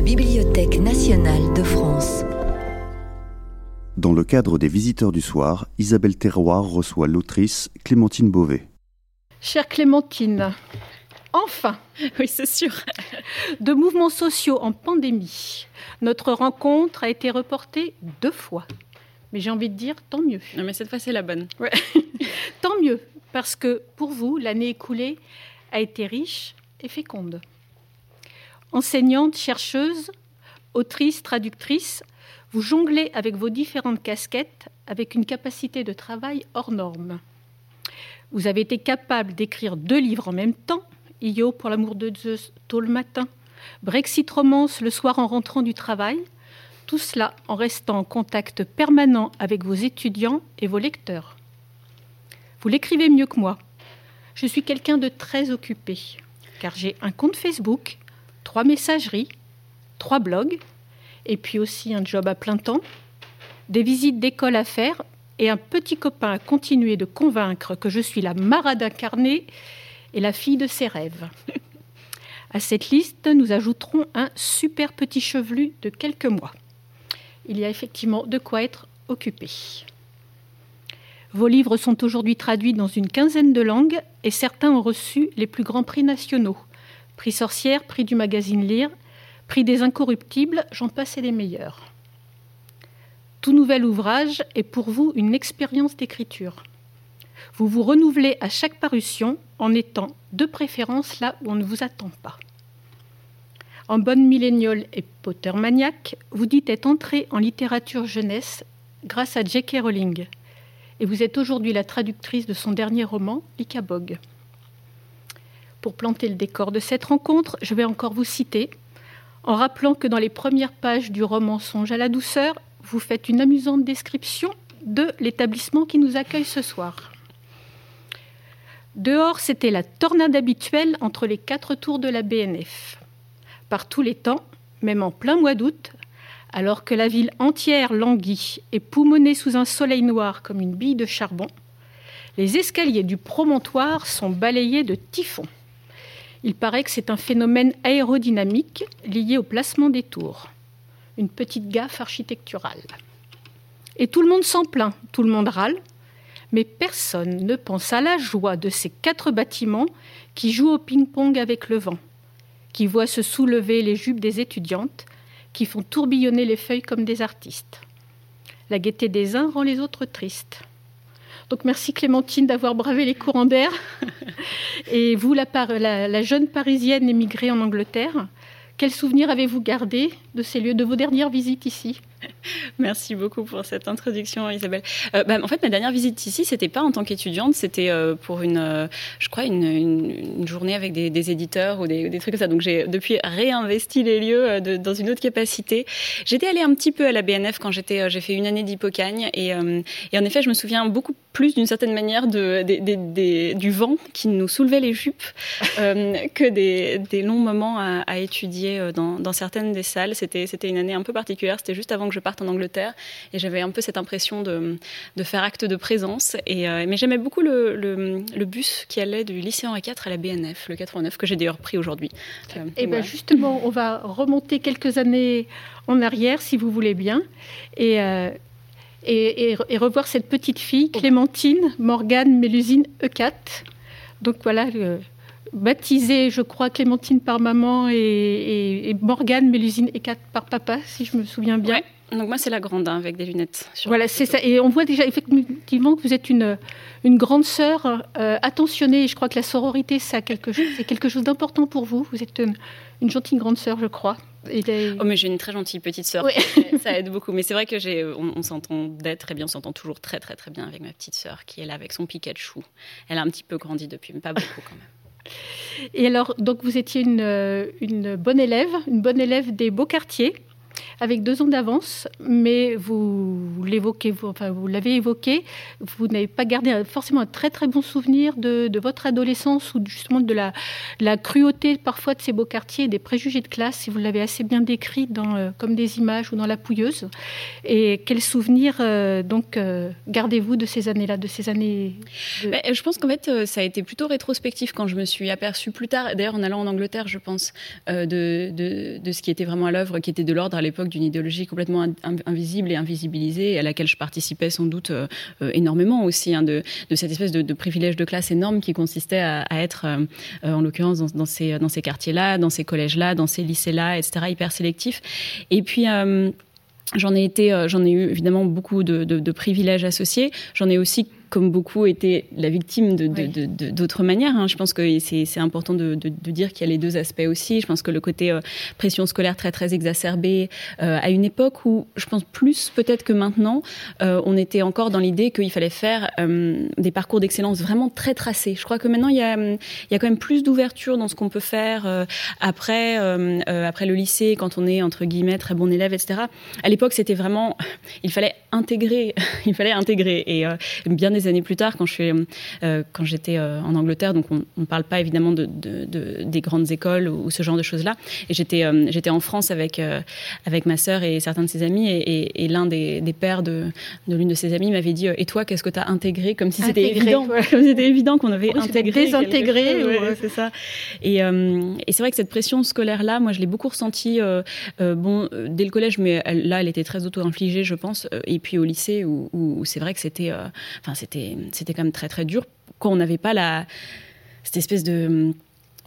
la Bibliothèque nationale de France. Dans le cadre des Visiteurs du Soir, Isabelle Terroir reçoit l'autrice Clémentine Beauvais. Chère Clémentine, enfin Oui, c'est sûr. De mouvements sociaux en pandémie, notre rencontre a été reportée deux fois. Mais j'ai envie de dire tant mieux. Non, mais cette fois, c'est la bonne. Ouais. tant mieux, parce que pour vous, l'année écoulée a été riche et féconde. Enseignante, chercheuse, autrice, traductrice, vous jonglez avec vos différentes casquettes avec une capacité de travail hors norme. Vous avez été capable d'écrire deux livres en même temps, Io pour l'amour de Zeus tôt le matin, Brexit romance le soir en rentrant du travail, tout cela en restant en contact permanent avec vos étudiants et vos lecteurs. Vous l'écrivez mieux que moi. Je suis quelqu'un de très occupé, car j'ai un compte Facebook, trois messageries, trois blogs, et puis aussi un job à plein temps, des visites d'école à faire et un petit copain à continuer de convaincre que je suis la marade incarnée et la fille de ses rêves. À cette liste, nous ajouterons un super petit chevelu de quelques mois. Il y a effectivement de quoi être occupé. Vos livres sont aujourd'hui traduits dans une quinzaine de langues et certains ont reçu les plus grands prix nationaux. Prix Sorcière, prix du magazine Lire, prix des Incorruptibles, j'en passe et des meilleurs. Tout nouvel ouvrage est pour vous une expérience d'écriture. Vous vous renouvelez à chaque parution en étant de préférence là où on ne vous attend pas. En bonne milléniale et Pottermaniac, vous dites être entré en littérature jeunesse grâce à J.K. Rowling. Et vous êtes aujourd'hui la traductrice de son dernier roman, Icabog. Pour planter le décor de cette rencontre, je vais encore vous citer, en rappelant que dans les premières pages du roman Songe à la douceur, vous faites une amusante description de l'établissement qui nous accueille ce soir. Dehors, c'était la tornade habituelle entre les quatre tours de la BNF par tous les temps, même en plein mois d'août, alors que la ville entière languit et poumonnée sous un soleil noir comme une bille de charbon, les escaliers du promontoire sont balayés de typhons. Il paraît que c'est un phénomène aérodynamique lié au placement des tours. Une petite gaffe architecturale. Et tout le monde s'en plaint, tout le monde râle, mais personne ne pense à la joie de ces quatre bâtiments qui jouent au ping-pong avec le vent qui voient se soulever les jupes des étudiantes, qui font tourbillonner les feuilles comme des artistes. La gaieté des uns rend les autres tristes. Donc merci Clémentine d'avoir bravé les courants d'air. Et vous, la, la, la, jeune Parisienne émigrée en Angleterre, quels souvenirs avez-vous gardé de ces lieux, de vos dernières visites ici? Merci beaucoup pour cette introduction, Isabelle. Euh, bah, en fait, ma dernière visite ici, c'était pas en tant qu'étudiante, c'était euh, pour une, euh, je crois, une, journée avec des, éditeurs ou des, trucs comme ça. Donc, j'ai depuis réinvesti les lieux dans une autre capacité. J'étais allée un petit peu à la BNF quand j'étais, j'ai fait une année d'hypocagne et, et, en effet, je me souviens beaucoup plus d'une certaine manière de, du vent qui nous soulevait les jupes que des, longs moments à, à étudier dans, dans, certaines des salles. C'était, c'était une année un peu particulière. C'était juste avant que je parte en Angleterre et j'avais un peu cette impression de, de faire acte de présence. Et, euh, mais j'aimais beaucoup le, le, le, bus qui allait du lycée Henri IV à la BNF, le 89, que j'ai d'ailleurs pris aujourd'hui. Euh, et bien justement, on va remonter quelques années en arrière, si vous voulez bien. Et. Euh, et, et, et, revoir cette petite fille, Clémentine Morgane Mélusine E4. Donc voilà, euh, baptisée, je crois, Clémentine par maman et, et Morgane Mélusine E4 par papa, si je me souviens bien. Ouais. Donc moi c'est la grande hein, avec des lunettes. Voilà, c'est ça. Et on voit déjà effectivement que vous êtes une, une grande sœur euh, attentionnée. Et je crois que la sororité, c'est quelque chose, c'est quelque chose d'important pour vous. Vous êtes une, une gentille grande sœur, je crois. Les... Oh mais j'ai une très gentille petite sœur. Ça aide beaucoup. Mais c'est vrai que j'ai, on, on s'entend très bien, on s'entend toujours très très très bien avec ma petite sœur qui est là avec son Pikachu. Elle a un petit peu grandi depuis, mais pas beaucoup quand même. Et alors, donc vous étiez une, une bonne élève, une bonne élève des beaux quartiers avec deux ans d'avance, mais vous, l'évoquez, vous, l'avez évoqué, vous n'avez pas gardé forcément un très très bon souvenir de, votre adolescence ou justement de la, cruauté parfois de ces beaux quartiers des préjugés de classe, si vous l'avez assez bien décrit euh, comme des images ou dans La Pouilleuse. Et quels souvenirs euh, donc euh, gardez-vous de ces années-là, de ces années bah, Je pense qu'en fait, ça a été plutôt rétrospectif quand je me suis aperçue plus tard, d'ailleurs en allant en Angleterre, je pense, de, de, ce qui était vraiment à l'œuvre, qui était de l'ordre à l'époque d'une idéologie complètement invisible et invisibilisée, à laquelle je participais sans doute énormément aussi, hein, de, cette espèce de, privilège de classe énorme qui consistait à, être, en l'occurrence, dans, ces, dans ces quartiers-là, dans ces collèges-là, dans ces lycées-là, etc., hyper sélectifs. Et puis, J'en ai été, euh, j'en ai eu évidemment beaucoup de, de privilèges associés. J'en ai aussi comme beaucoup, été la victime d'autres manières. Hein. Je pense que c'est important de, dire qu'il y a les deux aspects aussi. Je pense que le côté euh, pression scolaire très très exacerbée euh, à une époque où je pense plus peut-être que maintenant, euh, on était encore dans l'idée qu'il fallait faire des parcours d'excellence vraiment très tracés. Je crois que maintenant il y a, il y a quand même plus d'ouverture dans ce qu'on peut faire après après le lycée quand on est entre guillemets très bon élève, etc. À l'époque, c'était vraiment il fallait intégrer, il fallait intégrer et bien années plus tard, quand je euh, quand j'étais euh, en Angleterre, donc on ne parle pas évidemment de, des grandes écoles ou, ce genre de choses-là. Et j'étais euh, j'étais en France avec avec ma sœur et certains de ses amis, et, l'un des, pères de, de l'une de ses amies m'avait dit "Et toi, qu'est-ce que tu as intégré? Comme si c'était évident, comme c'était évident qu'on avait intégré, désintégré, c'est ça. Et, et c'est vrai que cette pression scolaire-là, moi, je l'ai beaucoup ressentie. bon, dès le collège, mais là, elle était très auto-infligée, je pense. Et puis au lycée, où, où c'est vrai que c'était, enfin, c'était quand même très très dur quand on n'avait pas la cette espèce de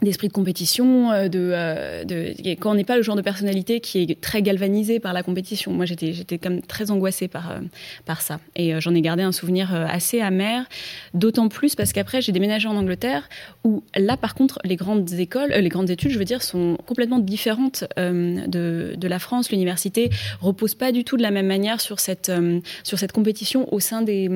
d'esprit de compétition, euh, de, euh, quand on n'est pas le genre de personnalité qui est très galvanisé par la compétition. Moi, j'étais, j'étais comme très angoissée par, euh, par ça. Et j'en ai gardé un souvenir assez amer, d'autant plus parce qu'après, j'ai déménagé en Angleterre, où là, par contre, les grandes écoles, les grandes études, je veux dire, sont complètement différentes de, de la France. L'université repose pas du tout de la même manière sur cette, sur cette compétition au sein des,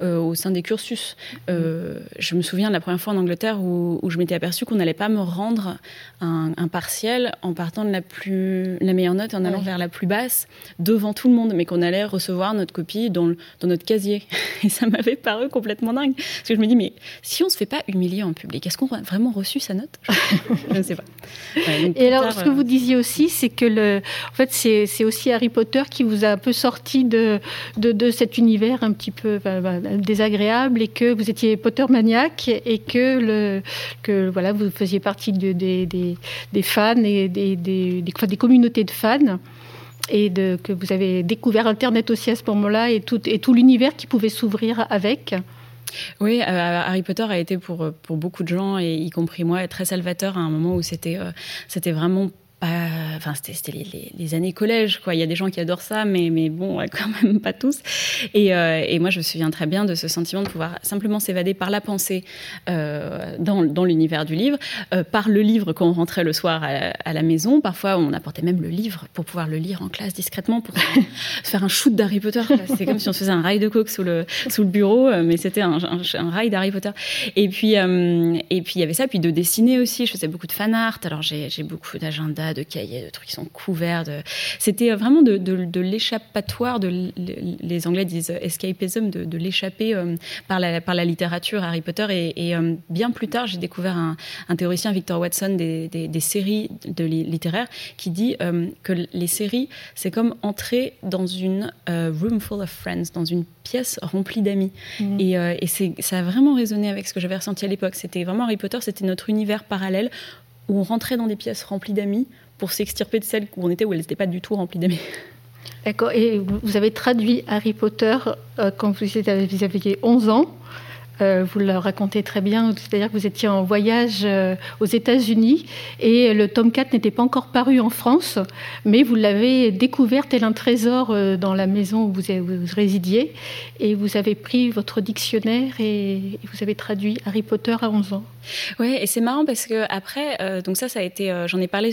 au sein des cursus. je me souviens de la première fois en Angleterre où, où je m'étais aperçue qu'on allait pas me rendre un, partiel en partant de la, plus, la meilleure note, en allant vers la plus basse, devant tout le monde, mais qu'on allait recevoir notre copie dans, dans notre casier. Et ça m'avait paru complètement dingue. Parce que je me dis, mais si on se fait pas humilier en public, est-ce qu'on a vraiment reçu sa note? Je ne sais pas. Et alors, ce que vous euh, disiez aussi, c'est que le, en fait, c'est aussi Harry Potter qui vous a un peu sorti de, de, de cet univers un petit peu désagréable et que vous étiez Potter maniaque et que, le, que voilà, vous faisiez partie de, des, des, fans et des, des, des, communautés de fans et de, que vous avez découvert Internet aussi à ce moment-là et tout, et tout l'univers qui pouvait s'ouvrir avec. Oui, euh, Harry Potter a été pour, pour beaucoup de gens, et y compris moi, très salvateur à un moment où c'était euh, c'était vraiment enfin c'était les, années collège quoi. Il y a des gens qui adorent ça, mais mais bon quand même pas tous. Et, euh, et moi je me souviens très bien de ce sentiment de pouvoir simplement s'évader par la pensée euh, dans, dans l'univers du livre, euh, par le livre quand on rentrait le soir à, la maison. Parfois on apportait même le livre pour pouvoir le lire en classe discrètement pour faire un shoot d'Harry Potter. C'est comme si on se faisait un rail de coke sous le sous le bureau, mais c'était un, un, rail d'Harry Potter. Et puis et puis il y avait ça, puis de dessiner aussi. Je faisais beaucoup de fan art. Alors j'ai beaucoup d'agendas de cahiers, de trucs qui sont couverts. De... C'était vraiment de, de, l'échappatoire, de, les Anglais disent escapism, de, de l'échapper euh, par, la, par la littérature Harry Potter. Et, euh, bien plus tard, j'ai découvert un, un, théoricien, Victor Watson, des, des, séries de littéraires, qui dit euh, que les séries, c'est comme entrer dans une room full of friends, dans une pièce remplie d'amis. Mmh. Et, et ça a vraiment résonné avec ce que j'avais ressenti à l'époque. C'était vraiment Harry Potter, c'était notre univers parallèle où on rentrait dans des pièces remplies d'amis pour s'extirper de celles où on était où elles n'étaient pas du tout remplies d'amis. D'accord. Et vous avez traduit Harry Potter euh, quand vous, vous aviez 11 ans. Euh, vous le racontez très bien, c'est-à-dire que vous étiez en voyage euh, aux États-Unis et le tome 4 n'était pas encore paru en France, mais vous l'avez découvert tel un trésor euh, dans la maison où vous, résidiez et vous avez pris votre dictionnaire et vous avez traduit Harry Potter à 11 ans. Oui, et c'est marrant parce que après, donc ça, ça a été, j'en ai parlé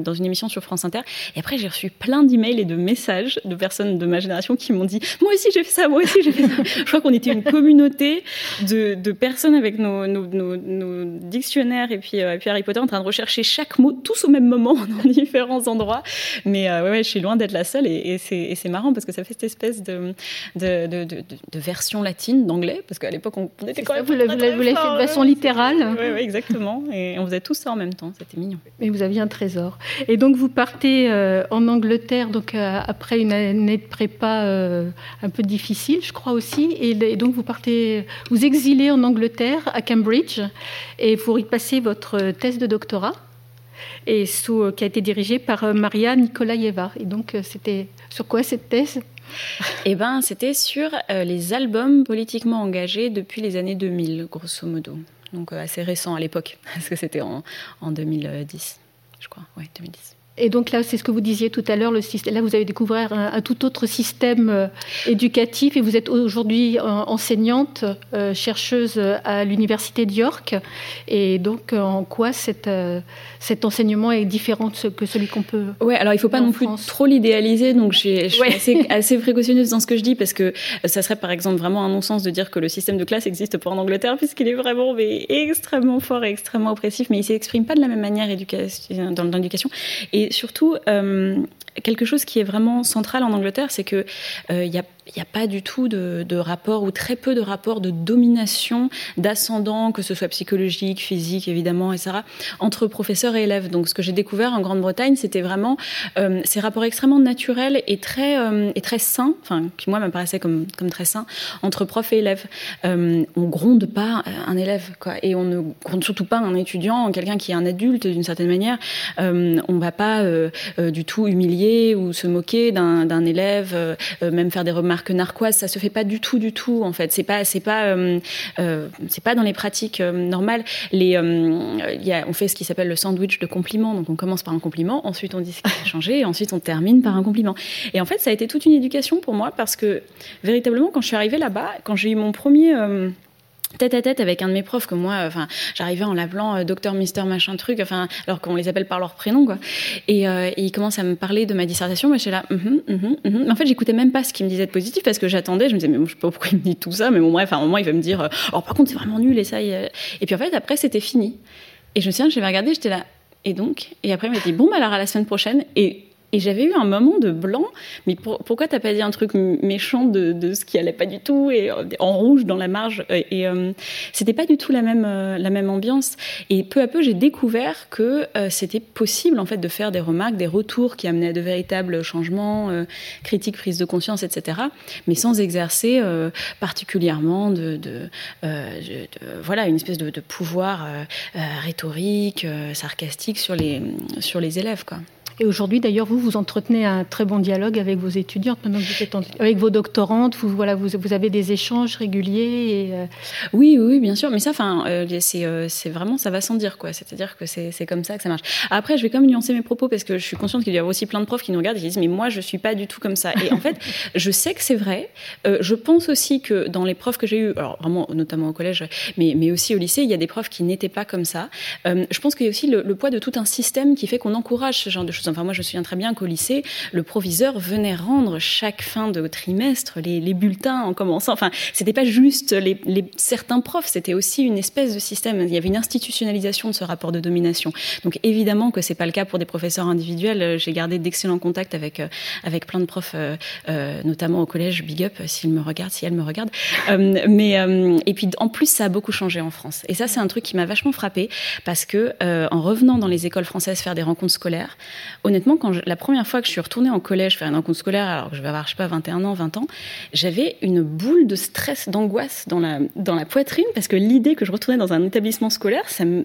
dans une émission sur France Inter, et après j'ai reçu plein d'emails et de messages de personnes de ma génération qui m'ont dit, moi aussi j'ai fait ça, moi aussi j'ai fait ça. Je crois qu'on était une communauté de, personnes avec nos, nos, dictionnaires et puis, et puis Harry Potter en train de rechercher chaque mot tous au même moment dans différents endroits. Mais ouais, je suis loin d'être la seule et, et c'est marrant parce que ça fait cette espèce de, de, de, de version latine d'anglais parce qu'à l'époque on, était quand même. vous l'avez fait de façon littérale. Oui, exactement. Et on faisait tout ça en même temps. C'était mignon. Mais vous aviez un trésor. Et donc vous partez euh, en Angleterre donc euh, après une année de prépa euh, un peu difficile, je crois aussi. Et, donc vous partez, vous exilez en Angleterre à Cambridge et vous y passez votre thèse de doctorat et sous, qui a été dirigée par Maria Nikolaeva. Et donc c'était sur quoi cette thèse? Eh ben, c'était sur euh, les albums politiquement engagés depuis les années 2000, grosso modo. Donc euh, assez récent à l'époque, parce que c'était en, en 2010, je crois. Oui, 2010. Et donc là, c'est ce que vous disiez tout à l'heure, le système, là vous avez découvert un, tout autre système euh, éducatif et vous êtes aujourd'hui enseignante, euh, chercheuse à l'université de York. Et donc en quoi euh, cet enseignement est différent que celui qu'on peut... Oui, alors il ne faut pas non plus trop l'idéaliser, donc je suis assez, assez, précautionneuse dans ce que je dis parce que ça serait par exemple vraiment un non-sens de dire que le système de classe existe pas en Angleterre puisqu'il est vraiment mais, extrêmement fort et extrêmement oppressif, mais il ne s'exprime pas de la même manière dans l'éducation. Et surtout, euh, quelque chose qui est vraiment central en Angleterre, c'est qu'il euh, n'y a il n'y a pas du tout de, de, rapport ou très peu de rapport de domination, d'ascendant, que ce soit psychologique, physique évidemment, etc., entre professeurs et élèves. Donc ce que j'ai découvert en Grande-Bretagne, c'était vraiment euh, ces rapports extrêmement naturels et très, euh, et très sains, enfin qui moi me paraissaient comme, comme très sains, entre prof et élève. Euh, on gronde pas un élève, quoi, et on ne gronde surtout pas un étudiant, quelqu'un qui est un adulte d'une certaine manière. Euh, on va pas du tout humilier ou se moquer d'un élève, même faire des remarques que narquoise, ça se fait pas du tout, du tout en fait. C'est pas, c'est pas, euh, euh, c'est pas dans les pratiques euh, normales. Les, on fait ce qui s'appelle le sandwich de compliments. Donc on commence par un compliment, ensuite on dit ce qui a changé, et ensuite on termine par un compliment. Et en fait, ça a été toute une éducation pour moi parce que véritablement, quand je suis arrivée là-bas, quand j'ai eu mon premier tête à tête avec un de mes profs que moi enfin j'arrivais en l'appelant euh, docteur mister machin truc enfin alors qu'on les appelle par leur prénom quoi. Et, euh, il commence à me parler de ma dissertation moi j'étais là mm-hmm, mm-hmm, mm-hmm. en fait j'écoutais même pas ce qu'il me disait de positif parce que j'attendais je me disais mais je sais pas pourquoi il me dit tout ça mais bon bref à un moment il va me dire oh par contre c'est vraiment nul et ça et puis en fait après c'était fini. Et je me souviens j'avais regardé j'étais là et donc? Et après il m'a dit bon bah alors à la semaine prochaine. Et et j'avais eu un moment de blanc, mais pour, pourquoi t'as pas dit un truc méchant de, ce qui allait pas du tout et euh, en rouge dans la marge Et, euh, c'était pas du tout la même euh, ambiance. Et peu à peu, j'ai découvert que c'était possible en fait de faire des remarques, des retours qui amenaient à de véritables changements, critiques, prise de conscience, etc. Mais sans exercer particulièrement voilà une espèce de, pouvoir rhétorique, sarcastique sur les sur les élèves quoi. Et aujourd'hui, d'ailleurs, vous, vous entretenez un très bon dialogue avec vos étudiantes, maintenant vous êtes avec vos doctorantes, vous, voilà, vous, avez des échanges réguliers. Euh, Oui, oui, bien sûr, mais ça, enfin, euh, euh, c'est vraiment, ça va sans dire, quoi. C'est-à-dire que c'est comme ça que ça marche. Après, je vais quand même nuancer mes propos parce que je suis consciente qu'il y a aussi plein de profs qui nous regardent et qui disent, mais moi, je suis pas du tout comme ça. Et en fait, je sais que c'est vrai. je pense aussi que dans les profs que j'ai eu, alors vraiment, notamment au collège, mais, mais aussi au lycée, il y a des profs qui n'étaient pas comme ça. je pense qu'il y a aussi le, le poids de tout un système qui fait qu'on encourage ce genre de choses Enfin, moi, je me souviens très bien qu'au lycée, le proviseur venait rendre chaque fin de trimestre les, bulletins en commençant. Enfin, c'était pas juste les, certains profs, c'était aussi une espèce de système. Il y avait une institutionnalisation de ce rapport de domination. Donc, évidemment que c'est pas le cas pour des professeurs individuels. J'ai gardé d'excellents contacts avec euh, avec plein de profs, euh, euh, notamment au collège. Big up s'ils me regardent, si elles me regardent. mais et puis en plus, ça a beaucoup changé en France. Et ça, c'est un truc qui m'a vachement frappé parce que en revenant dans les écoles françaises faire des rencontres scolaires, honnêtement, quand la première fois que je suis retournée en collège faire une rencontre scolaire, alors que je vais avoir, sais pas, 21 ans, 20 ans, j'avais une boule de stress, d'angoisse dans la, poitrine parce que l'idée que je retournais dans un établissement scolaire, ça me,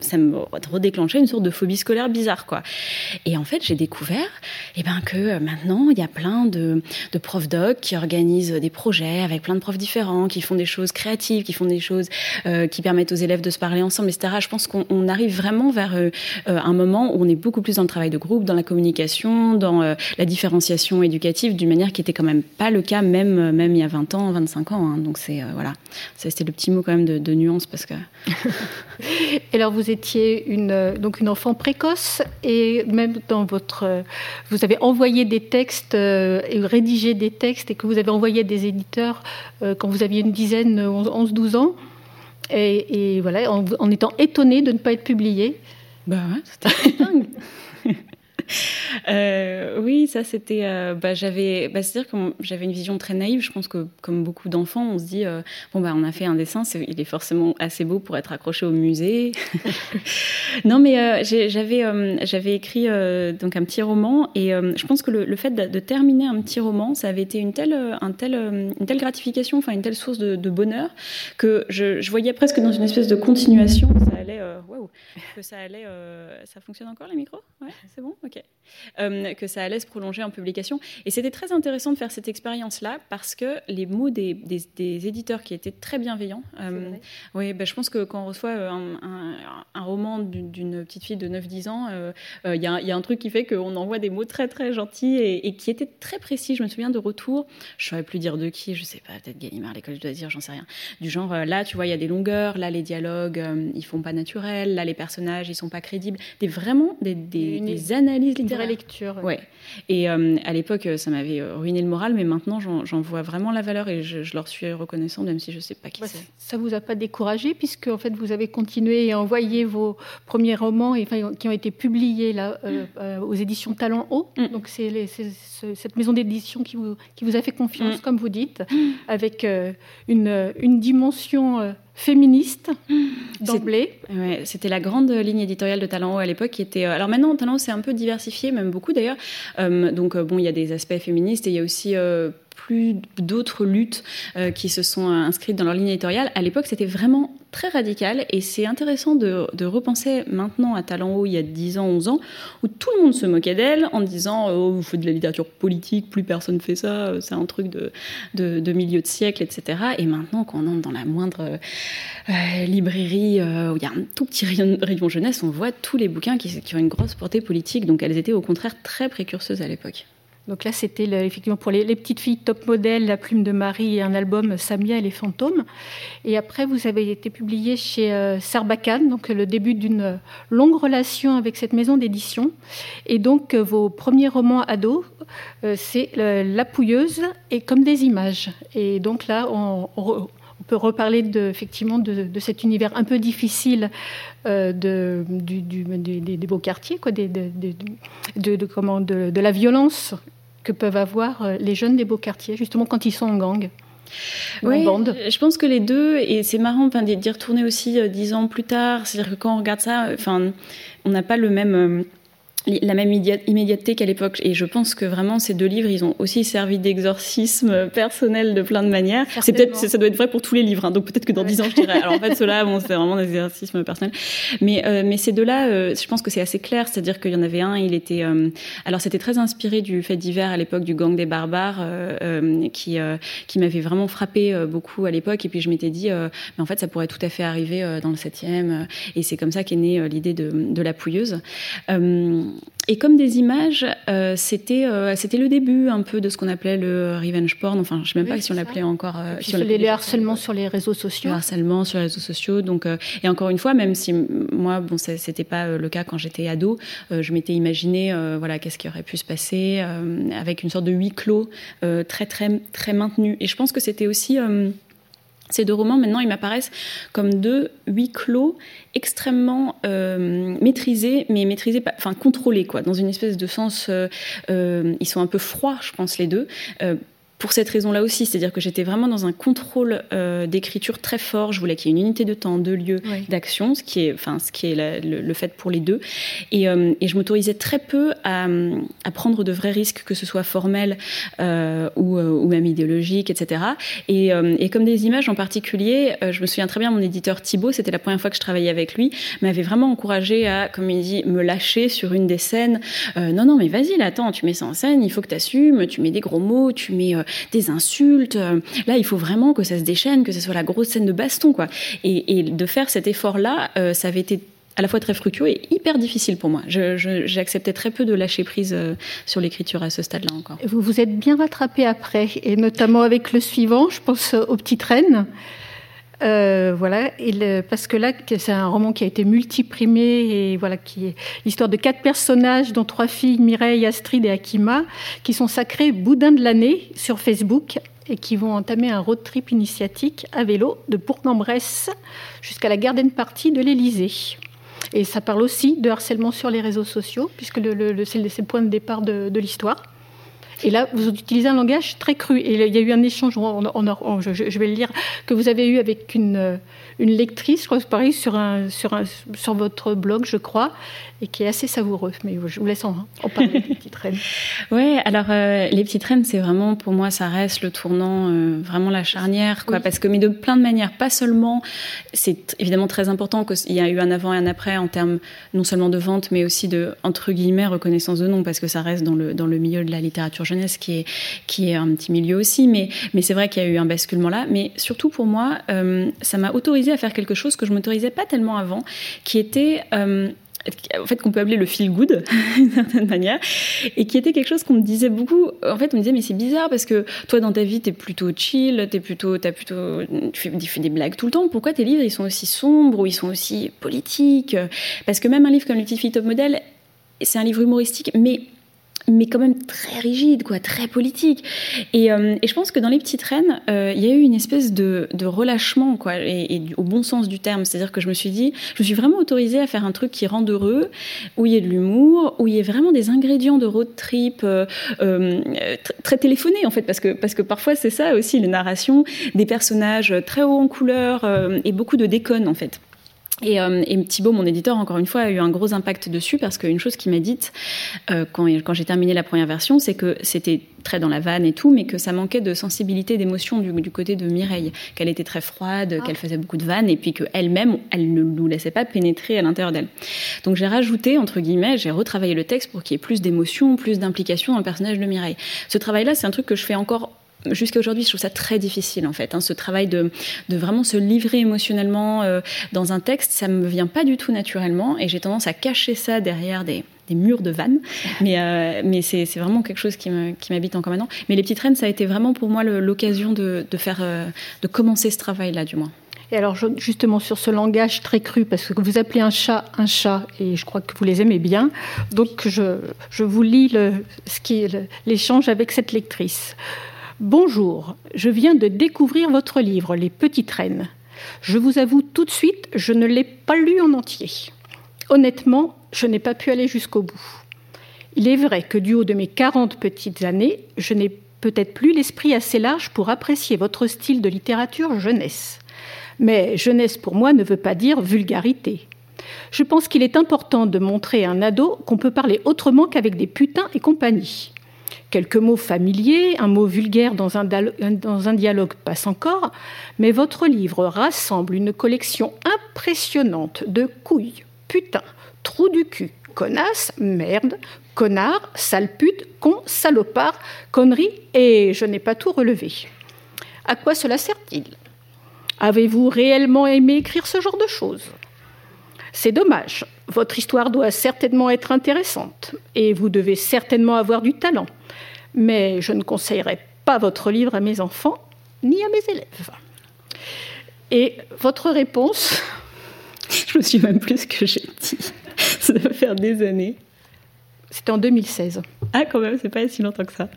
redéclenchait une sorte de phobie scolaire bizarre. Et en fait, j'ai découvert, eh ben, que euh, maintenant, il y a plein de, de profs doc qui organisent des projets avec plein de profs différents, qui font des choses créatives, qui font des choses euh, qui permettent aux élèves de se parler ensemble, etc. Je pense qu'on arrive vraiment vers euh, un moment où on est beaucoup plus dans le travail de groupe, dans la communication dans euh, la différenciation éducative d'une manière qui était quand même pas le cas même euh, même il y a 20 ans, 25 ans. Hein. Donc c'est euh, voilà, c'était le petit mot quand même de, nuance parce que. et alors vous étiez une donc une enfant précoce et même dans votre vous avez envoyé des textes et rédigé des textes et que vous avez envoyé à des éditeurs quand vous aviez une dizaine, 11-12 ans. et, voilà, en, étant étonné de ne pas être publié. Bah ouais, c'était dingue. Euh, oui, ça c'était. Euh, bah, j'avais, bah, c'est-à-dire que j'avais une vision très naïve. Je pense que comme beaucoup d'enfants, on se dit euh, bon bah on a fait un dessin, il est forcément assez beau pour être accroché au musée. non, mais j'avais j'avais écrit donc un petit roman et je pense que le, fait de, terminer un petit roman, ça avait été une telle un tel, une telle gratification, enfin une telle source de, bonheur que je, je, voyais presque dans une espèce de continuation. Ça allait, que ça allait, ça fonctionne encore les micros? Ouais, c'est bon, ok. it. Euh, que ça allait se prolonger en publication. Et c'était très intéressant de faire cette expérience-là parce que les mots des, des, éditeurs qui étaient très bienveillants. Euh, oui, bah, je pense que quand on reçoit euh, un, un, roman d'une petite fille de 9-10 ans, il y, y, a un truc qui fait qu'on envoie des mots très très gentils et, qui étaient très précis. Je me souviens de retour, je ne saurais plus dire de qui, je sais pas, peut-être Gallimard, l'école, je dois dire, j'en sais rien. Du genre, là, tu vois, il y a des longueurs, là, les dialogues, ils font pas naturel, là, les personnages, ils sont pas crédibles. Des, vraiment des, des analyses littéraires lecture. Ouais. Et euh, à l'époque, ça m'avait euh, ruiné le moral, mais maintenant, j'en vois vraiment la valeur et je, leur suis reconnaissante, même si je ne sais pas qui c'est. Ça vous a pas découragé, puisque en fait, vous avez continué à envoyer vos premiers romans et, enfin, qui ont été publiés là, euh, aux éditions Talent Haut. Mm. Donc, c'est cette maison d'édition qui vous, qui vous a fait confiance, mm. comme vous dites, avec une, une dimension féministe d'emblée. c'était la grande ligne éditoriale de Talent Haut à l'époque qui était. Euh, alors maintenant, Talent Haut c'est un peu diversifié, même beaucoup d'ailleurs. Euh, donc euh, bon, il y a des aspects féministes et il y a aussi plus d'autres luttes qui se sont inscrites dans leur ligne éditoriale. À l'époque, c'était vraiment très radical et c'est intéressant de, repenser maintenant à Talent Haut il y a 10 ans, 11 ans, où tout le monde se moquait d'elle en disant Oh, vous faites de la littérature politique, plus personne fait ça, c'est un truc de, milieu de siècle, etc. Et maintenant, quand on entre dans la moindre euh, librairie euh, où il y a un tout petit rayon, rayon, jeunesse, on voit tous les bouquins qui, qui ont une grosse portée politique, donc elles étaient au contraire très précurseuses à l'époque. Donc là, c'était effectivement pour les, petites filles top modèle, La plume de Marie et un album Samia et les fantômes. Et après, vous avez été publié chez euh, Sarbacane, donc le début d'une longue relation avec cette maison d'édition. Et donc, euh, vos premiers romans ados, euh, c'est La pouilleuse et Comme des images. Et donc là, on peut reparler de, effectivement de, cet univers un peu difficile euh, de, des, beaux quartiers, quoi, de, de, comment, de, la violence que peuvent avoir euh, les jeunes des beaux quartiers, justement quand ils sont en gang. Oui, je pense que les deux, et c'est marrant d'y retourner aussi euh, dix ans plus tard, c'est-à-dire que quand on regarde ça, enfin, on n'a pas le même la même immédiateté qu'à l'époque. Et je pense que vraiment, ces deux livres, ils ont aussi servi d'exorcisme personnel de plein de manières. C'est peut-être, ça doit être vrai pour tous les livres. Hein. donc peut-être que dans dix ans, je dirais. Alors en fait, ceux-là, bon, c'est vraiment des exorcismes personnels. Mais, euh, mais ces deux-là, euh, je pense que c'est assez clair. C'est-à-dire qu'il y en avait un, il était, euh, alors c'était très inspiré du fait divers à l'époque du gang des barbares, qui, qui m'avait vraiment frappé beaucoup à l'époque. Et puis je m'étais dit, mais en fait, ça pourrait tout à fait arriver dans le septième. et c'est comme ça qu'est née l'idée de, de la pouilleuse et comme des images, euh, c'était euh, c'était le début un peu de ce qu'on appelait le revenge porn. Enfin, je ne sais même pas si on l'appelait encore. Euh, si les, harcèlements sur les réseaux sociaux. Le harcèlement sur les réseaux sociaux. Donc, et encore une fois, même si moi, bon, c'était pas le cas quand j'étais ado, je m'étais imaginé, voilà, qu'est-ce qui aurait pu se passer avec une sorte de huis clos très très très maintenu. Et je pense que c'était aussi ces deux romans, maintenant, ils m'apparaissent comme deux huis clos extrêmement euh, maîtrisés, mais maîtrisés, enfin contrôlés, quoi, dans une espèce de sens. Euh, euh, ils sont un peu froids, je pense, les deux pour cette raison-là aussi, c'est-à-dire que j'étais vraiment dans un contrôle euh, d'écriture très fort. Je voulais qu'il y ait une unité de temps, de lieu, d'action, ce qui est, enfin, ce qui est le, fait pour les deux. Et, euh, et je m'autorisais très peu à, à, prendre de vrais risques, que ce soit formel euh, ou, ou, même idéologique, etc. Et, et, comme des images en particulier, je me souviens très bien, mon éditeur Thibault, c'était la première fois que je travaillais avec lui, m'avait vraiment encouragé à, comme il dit, me lâcher sur une des scènes. non, non, mais vas-y, là, attends, tu mets ça en scène, il faut que tu assumes, tu mets des gros mots, tu mets des insultes. Euh, là, il faut vraiment que ça se déchaîne, que ce soit la grosse scène de baston, quoi. Et, de faire cet effort-là, euh, ça avait été à la fois très fructueux et hyper difficile pour moi. J'ai accepté très peu de lâcher prise euh, sur l'écriture à ce stade-là encore. Vous vous êtes bien rattrapé après, et notamment avec le suivant, je pense aux petites reines. Euh, voilà, parce que là, c'est un roman qui a été multiprimé et voilà, qui est l'histoire de quatre personnages, dont trois filles, Mireille, Astrid et Akima, qui sont sacrés boudins de l'année sur Facebook. et qui vont entamer un road trip initiatique à vélo de Bourg-en-Bresse jusqu'à la garden party de l'Élysée. Et ça parle aussi de harcèlement sur les réseaux sociaux, puisque c'est le point de départ de, l'histoire. Et là, vous utilisez un langage très cru. Et il y a eu un échange, je, vais le lire, que vous avez eu avec une, une lectrice, je crois pareil, sur, un, sur, un, sur votre blog, je crois, et qui est assez savoureux. Mais je vous laisse en, parler, les petites reines. Oui, alors euh, les petites reines, c'est vraiment, pour moi, ça reste le tournant, euh, vraiment la charnière, quoi. Parce que, mais de plein de manières, pas seulement, c'est évidemment très important qu'il y a eu un avant et un après en termes non seulement de vente, mais aussi de, entre guillemets, reconnaissance de nom, parce que ça reste dans le, dans le milieu de la littérature jeunesse, qui est, qui est un petit milieu aussi. Mais, mais c'est vrai qu'il y a eu un basculement là. Mais surtout pour moi, euh, ça m'a autorisé à faire quelque chose que je m'autorisais pas tellement avant, qui était en fait qu'on peut appeler le feel good d'une certaine manière et qui était quelque chose qu'on me disait beaucoup. En fait on me disait mais c'est bizarre parce que toi dans ta vie t'es plutôt chill t'es plutôt t'as plutôt tu fais, des blagues tout le temps. Pourquoi tes livres ils sont aussi sombres ou ils sont aussi politiques? Parce que même un livre comme le Top Model c'est un livre humoristique mais mais quand même très rigide, quoi, très politique. Et, euh, et je pense que dans Les Petites Reines, euh, il y a eu une espèce de, de relâchement, quoi, et, au bon sens du terme. C'est-à-dire que je me suis dit, je me suis vraiment autorisée à faire un truc qui rende heureux, où il y ait de l'humour, où il y ait vraiment des ingrédients de road trip euh, très téléphonés, en fait, parce que, parce que parfois c'est ça aussi, les narrations, des personnages très hauts en couleur et beaucoup de déconnes, en fait. Et, euh, et, Thibaut, mon éditeur, encore une fois, a eu un gros impact dessus parce qu'une chose qu'il m'a dite euh, quand, quand j'ai terminé la première version, c'est que c'était très dans la vanne et tout, mais que ça manquait de sensibilité, d'émotion du, du, côté de Mireille, qu'elle était très froide, ah. qu'elle faisait beaucoup de vannes, et puis qu'elle-même, elle ne nous laissait pas pénétrer à l'intérieur d'elle. Donc j'ai rajouté, entre guillemets, j'ai retravaillé le texte pour qu'il y ait plus d'émotion, plus d'implication dans le personnage de Mireille. Ce travail-là, c'est un truc que je fais encore jusqu'à aujourd'hui, je trouve ça très difficile en fait. Hein, ce travail de, vraiment se livrer émotionnellement euh, dans un texte, ça me vient pas du tout naturellement et j'ai tendance à cacher ça derrière des, murs de vannes. Mais, euh, c'est vraiment quelque chose qui m'habite encore maintenant. Mais les petites reines, ça a été vraiment pour moi l'occasion de, faire, euh, de commencer ce travail-là, du moins. Et alors justement sur ce langage très cru, parce que vous appelez un chat un chat, et je crois que vous les aimez bien, donc je, vous lis l'échange avec cette lectrice. Bonjour, je viens de découvrir votre livre, Les Petites Reines. Je vous avoue tout de suite, je ne l'ai pas lu en entier. Honnêtement, je n'ai pas pu aller jusqu'au bout. Il est vrai que du haut de mes 40 petites années, je n'ai peut-être plus l'esprit assez large pour apprécier votre style de littérature jeunesse. Mais jeunesse pour moi ne veut pas dire vulgarité. Je pense qu'il est important de montrer à un ado qu'on peut parler autrement qu'avec des putains et compagnie. Quelques mots familiers, un mot vulgaire dans un, dialogue passe encore, mais votre livre rassemble une collection impressionnante de couilles, putain, trou du cul, connasse, merde, connard, sale con, salopard, connerie, et je n'ai pas tout relevé. À quoi cela sert-il? Avez-vous réellement aimé écrire ce genre de choses? C'est dommage. Votre histoire doit certainement être intéressante, et vous devez certainement avoir du talent mais je ne conseillerais pas votre livre à mes enfants ni à mes élèves. Et votre réponse Je me suis même plus ce que j'ai dit. Ça doit faire des années. C'était en 2016. Ah, quand même, c'est pas si longtemps que ça.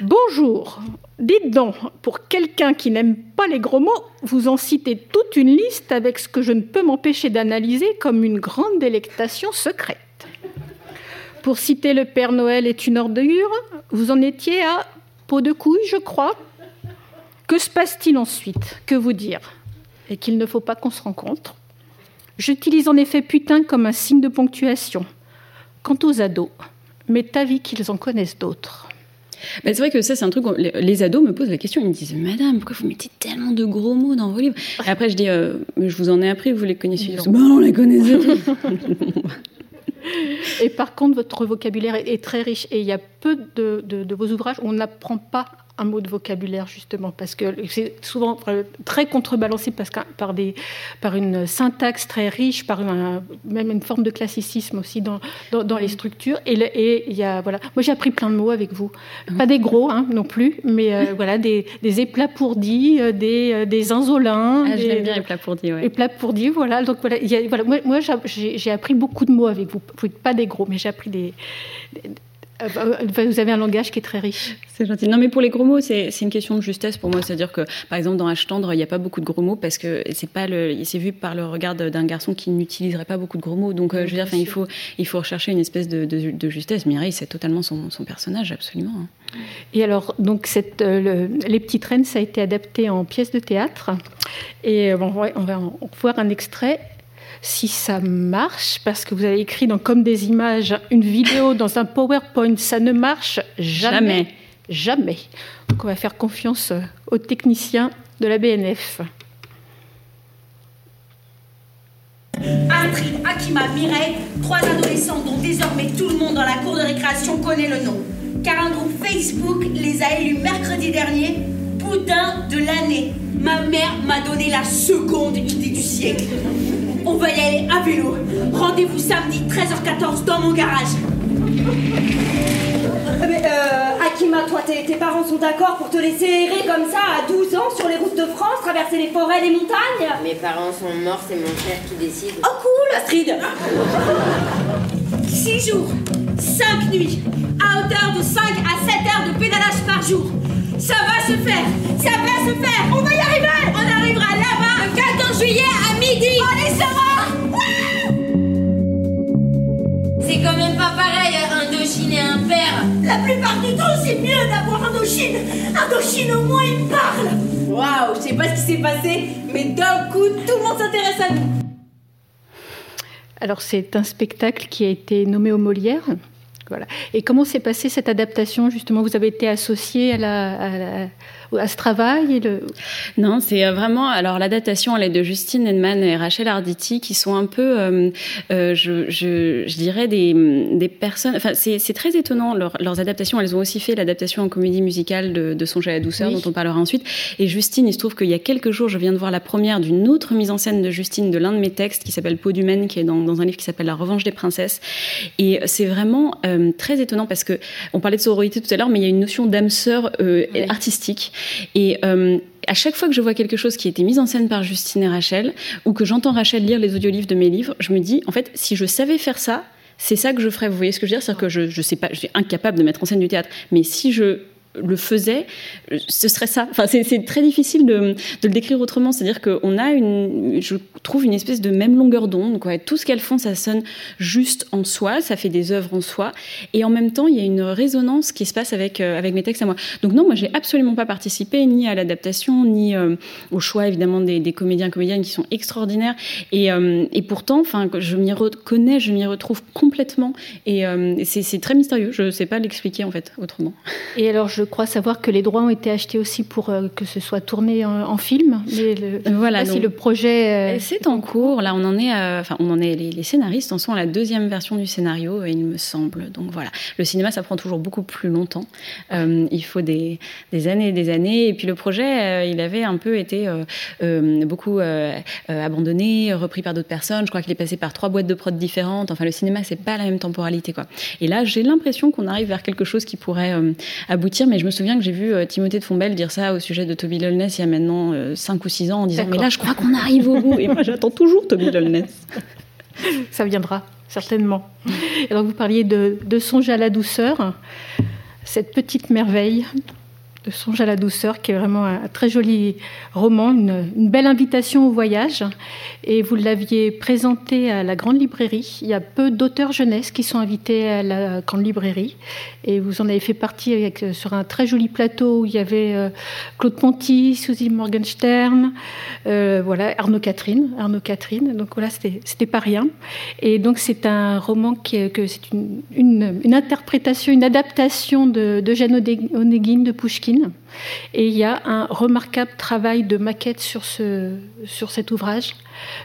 Bonjour. Dites donc, pour quelqu'un qui n'aime pas les gros mots, vous en citez toute une liste avec ce que je ne peux m'empêcher d'analyser comme une grande délectation secrète. Pour citer le Père Noël est une ordure, vous en étiez à peau de couille, je crois. Que se passe-t-il ensuite? Que vous dire? Et qu'il ne faut pas qu'on se rencontre. J'utilise en effet putain comme un signe de ponctuation. Quant aux ados, m'est avis qu'ils en connaissent d'autres. c'est vrai que ça, c'est un truc. Les, ados me posent la question. Ils me disent Madame, pourquoi vous mettez tellement de gros mots dans vos livres? Et après, je dis euh, Je vous en ai appris, vous les connaissez Ben, on les connaissait. Et par contre, votre vocabulaire est, très riche et il y a peu de, de vos ouvrages où on n'apprend pas un mot de vocabulaire justement parce que c'est souvent très contrebalancé parce par, des, par une syntaxe très riche, par même une forme de classicisme aussi dans, dans, les structures. Et il y a voilà, moi j'ai appris plein de mots avec vous, pas des gros hein, non plus, mais euh, voilà des, des éplapourdis, euh, des, euh, des insolins. Ah, j'aime bien éplapourdis, ouais. Éplapourdis, voilà. Donc voilà, voilà moi, moi j'ai appris beaucoup de mots avec vous, pas des gros, mais j'ai appris des vous avez un langage qui est très riche. C'est gentil. Non, mais pour les gros mots, c'est une question de justesse pour moi. C'est-à-dire que, par exemple, dans H tendre, il n'y a pas beaucoup de gros mots parce que c'est pas le, c'est vu par le regard d'un garçon qui n'utiliserait pas beaucoup de gros mots. Donc, euh, je veux dire, il faut, il faut rechercher une espèce de, de, justesse. Mireille, c'est totalement son, son, personnage, absolument. Hein. Et alors, donc, cette, euh, les petites reines, ça a été adapté en pièce de théâtre. Et on va, on va en voir un extrait si ça marche, parce que vous avez écrit dans Comme des images une vidéo dans un PowerPoint, ça ne marche jamais. Jamais. Donc on va faire confiance aux techniciens de la BNF. Astrid, Akima, Mireille, trois adolescents dont désormais tout le monde dans la cour de récréation connaît le nom. Car un groupe Facebook les a élus mercredi dernier boudin de l'année. Ma mère m'a donné la seconde idée du siècle. On va y aller à vélo. Rendez-vous samedi 13h14 dans mon garage. Euh, mais euh, Akima, toi, tes, parents sont d'accord pour te laisser errer comme ça à 12 ans sur les routes de France, traverser les forêts, les montagnes? Mes parents sont morts, c'est mon frère qui décide. Oh cool Astrid 6 jours, 5 nuits, à hauteur de 5 à 7 heures de pédalage par jour. Ça va se faire. Ça va se faire. On va y arriver. On arrivera là-bas le 14 juillet à midi. On est C'est quand même pas pareil, Indochine et un père. La plupart du temps, c'est mieux d'avoir Indochine. Indochine, au moins, il parle Waouh, je sais pas ce qui s'est passé, mais d'un coup, tout le monde s'intéresse à nous. Alors c'est un spectacle qui a été nommé au Molière, Et comment s'est passée cette adaptation Justement, vous avez été associé à, la, ce travail le... Non, c'est euh, vraiment. Alors, l'adaptation, elle est de Justine Edman et Rachel Arditi, qui sont un peu, euh, euh, je, je, je, dirais, des, des personnes. Enfin, c'est très étonnant. leurs adaptations, elles ont aussi fait l'adaptation en comédie musicale de, de Songe à la douceur, dont on parlera ensuite. Et Justine, il se trouve qu'il y a quelques jours, je viens de voir la première d'une autre mise en scène de Justine, de l'un de mes textes, qui s'appelle Peau d'humaine, qui est dans, dans, un livre qui s'appelle La revanche des princesses. Et c'est vraiment. Euh, très étonnant parce que on parlait de sororité tout à l'heure, mais il y a une notion d'âme sœur euh, artistique. Et euh, à chaque fois que je vois quelque chose qui a été mis en scène par Justine et Rachel, ou que j'entends Rachel lire les audiolivres de mes livres, je me dis, en fait, si je savais faire ça, c'est ça que je ferais. Vous voyez ce que je veux dire? C'est-à-dire que je, je sais pas, je suis incapable de mettre en scène du théâtre, mais si je le faisait, ce serait ça. Enfin, c'est très difficile de, le décrire autrement. C'est-à-dire qu'on a une, je trouve une espèce de même longueur d'onde. Tout ce qu'elles font, ça sonne juste en soi, ça fait des œuvres en soi, et en même temps, il y a une résonance qui se passe avec euh, mes textes à moi. Donc non, moi, j'ai absolument pas participé ni à l'adaptation, ni euh, au choix évidemment des, des, comédiens comédiennes qui sont extraordinaires. Et, euh, pourtant, enfin, je m'y reconnais, je m'y retrouve complètement. Et c'est très mystérieux. Je sais pas l'expliquer en fait autrement. Et alors, je crois savoir que les droits ont été achetés aussi pour euh, que ce soit tourné en, film. Mais voilà, si le projet. Euh, c'est en cours. Là, on en est. Enfin, on en est. Les, scénaristes en sont à la deuxième version du scénario, il me semble. Donc voilà. Le cinéma, ça prend toujours beaucoup plus longtemps. Euh, il faut des, des, années et des années. Et puis le projet, il avait un peu été beaucoup abandonné, repris par d'autres personnes. Je crois qu'il est passé par trois boîtes de prod différentes. Enfin, le cinéma, c'est pas la même temporalité, quoi. Et là, j'ai l'impression qu'on arrive vers quelque chose qui pourrait aboutir mais je me souviens que j'ai vu euh, Timothée de Fombelle dire ça au sujet de Toby Lolness il y a maintenant 5 euh, ou 6 ans en disant Mais là, je crois qu'on arrive au bout. Et moi, j'attends toujours Toby Lolness. Ça viendra, certainement. Alors, vous parliez de, de Songe à la douceur, cette petite merveille Songe à la douceur, qui est vraiment un très joli roman, une, belle invitation au voyage. Et vous l'aviez présenté à la Grande Librairie. Il y a peu d'auteurs jeunesse qui sont invités à la Grande Librairie. Et vous en avez fait partie euh, sur un très joli plateau où il y avait euh, Claude Ponty, Suzy Morgenstern, euh, voilà, Arnaud Catherine. Arnaud Catherine. Donc voilà, c'était pas rien. Et donc c'est un roman qui est, que c'est une, interprétation, une adaptation de, de Jeanne Onegin de Pushkin Chine. Et il y a un remarquable travail de maquette sur, ce, sur cet ouvrage,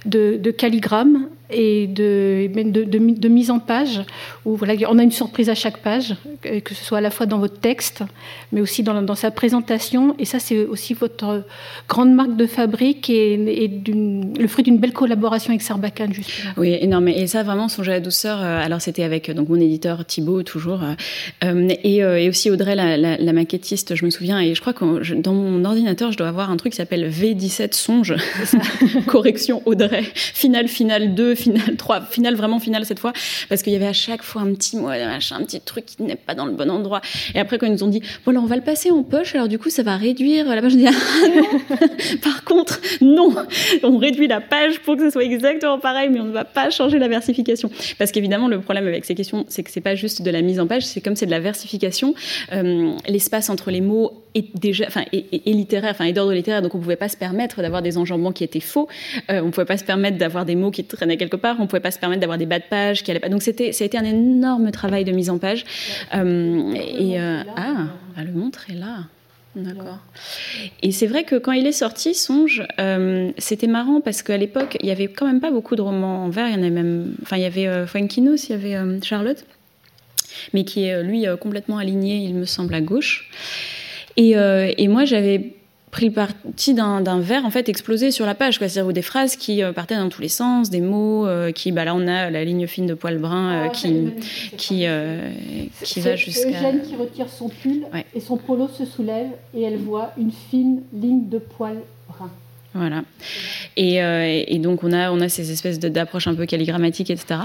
de, de calligramme et de, de, mise en page, où voilà, on a une surprise à chaque page, que ce soit à la fois dans votre texte, mais aussi dans, sa présentation. Et ça, c'est aussi votre grande marque de fabrique et, et le fruit d'une belle collaboration avec Sarbacane, justement. Oui, énorme. Et ça, vraiment, Songer à la douceur, euh, alors c'était avec donc, mon éditeur Thibaut, toujours, euh, et, euh, et, aussi Audrey, la, la, maquettiste, je me souviens, et je crois que dans mon ordinateur, je dois avoir un truc qui s'appelle V17 Songe, correction Audrey, finale, finale 2, finales, trois. Finales vraiment finales cette fois, parce qu'il y avait à chaque fois un petit mot, un petit truc qui n'est pas dans le bon endroit. Et après, quand ils nous ont dit, voilà, on va le passer en poche, alors du coup, ça va réduire la page, je dis, ah non, par contre, non, on réduit la page pour que ce soit exactement pareil, mais on ne va pas changer la versification. Parce qu'évidemment, le problème avec ces questions, c'est que c'est pas juste de la mise en page, c'est comme c'est de la versification, euh, l'espace entre les mots est déjà, enfin, est, littéraire, enfin, est d'ordre littéraire, donc on pouvait pas se permettre d'avoir des enjambements qui étaient faux, euh, on pouvait pas se permettre d'avoir des mots qui traînaient quelque part, on pouvait pas se permettre d'avoir des bas de page qui allaient pas. Donc c'était, ça a été un énorme travail de mise en page. Euh, et euh, ah, ah, le montre est là. D'accord. Et c'est vrai que quand il est sorti, Songe, euh, c'était marrant parce qu'à l'époque, il y avait quand même pas beaucoup de romans en vers. Il y en avait même, enfin, il y avait euh, Fuenkinos, il y avait Charlotte, mais qui est lui complètement aligné, il me semble, à gauche. Et, et moi, j'avais pris parti d'un verre en fait explosé sur la page, c'est-à-dire ou des phrases qui euh, partaient dans tous les sens, des mots euh, qui, bah là on a la ligne fine de poil brun euh, ah, qui qui qui va jusqu'à. Eugène qui retire son pull et son polo se soulève et elle voit une fine ligne de poil brun. Voilà. Et, euh, et, donc, on a, on a ces espèces d'approches un peu calligrammatiques, etc.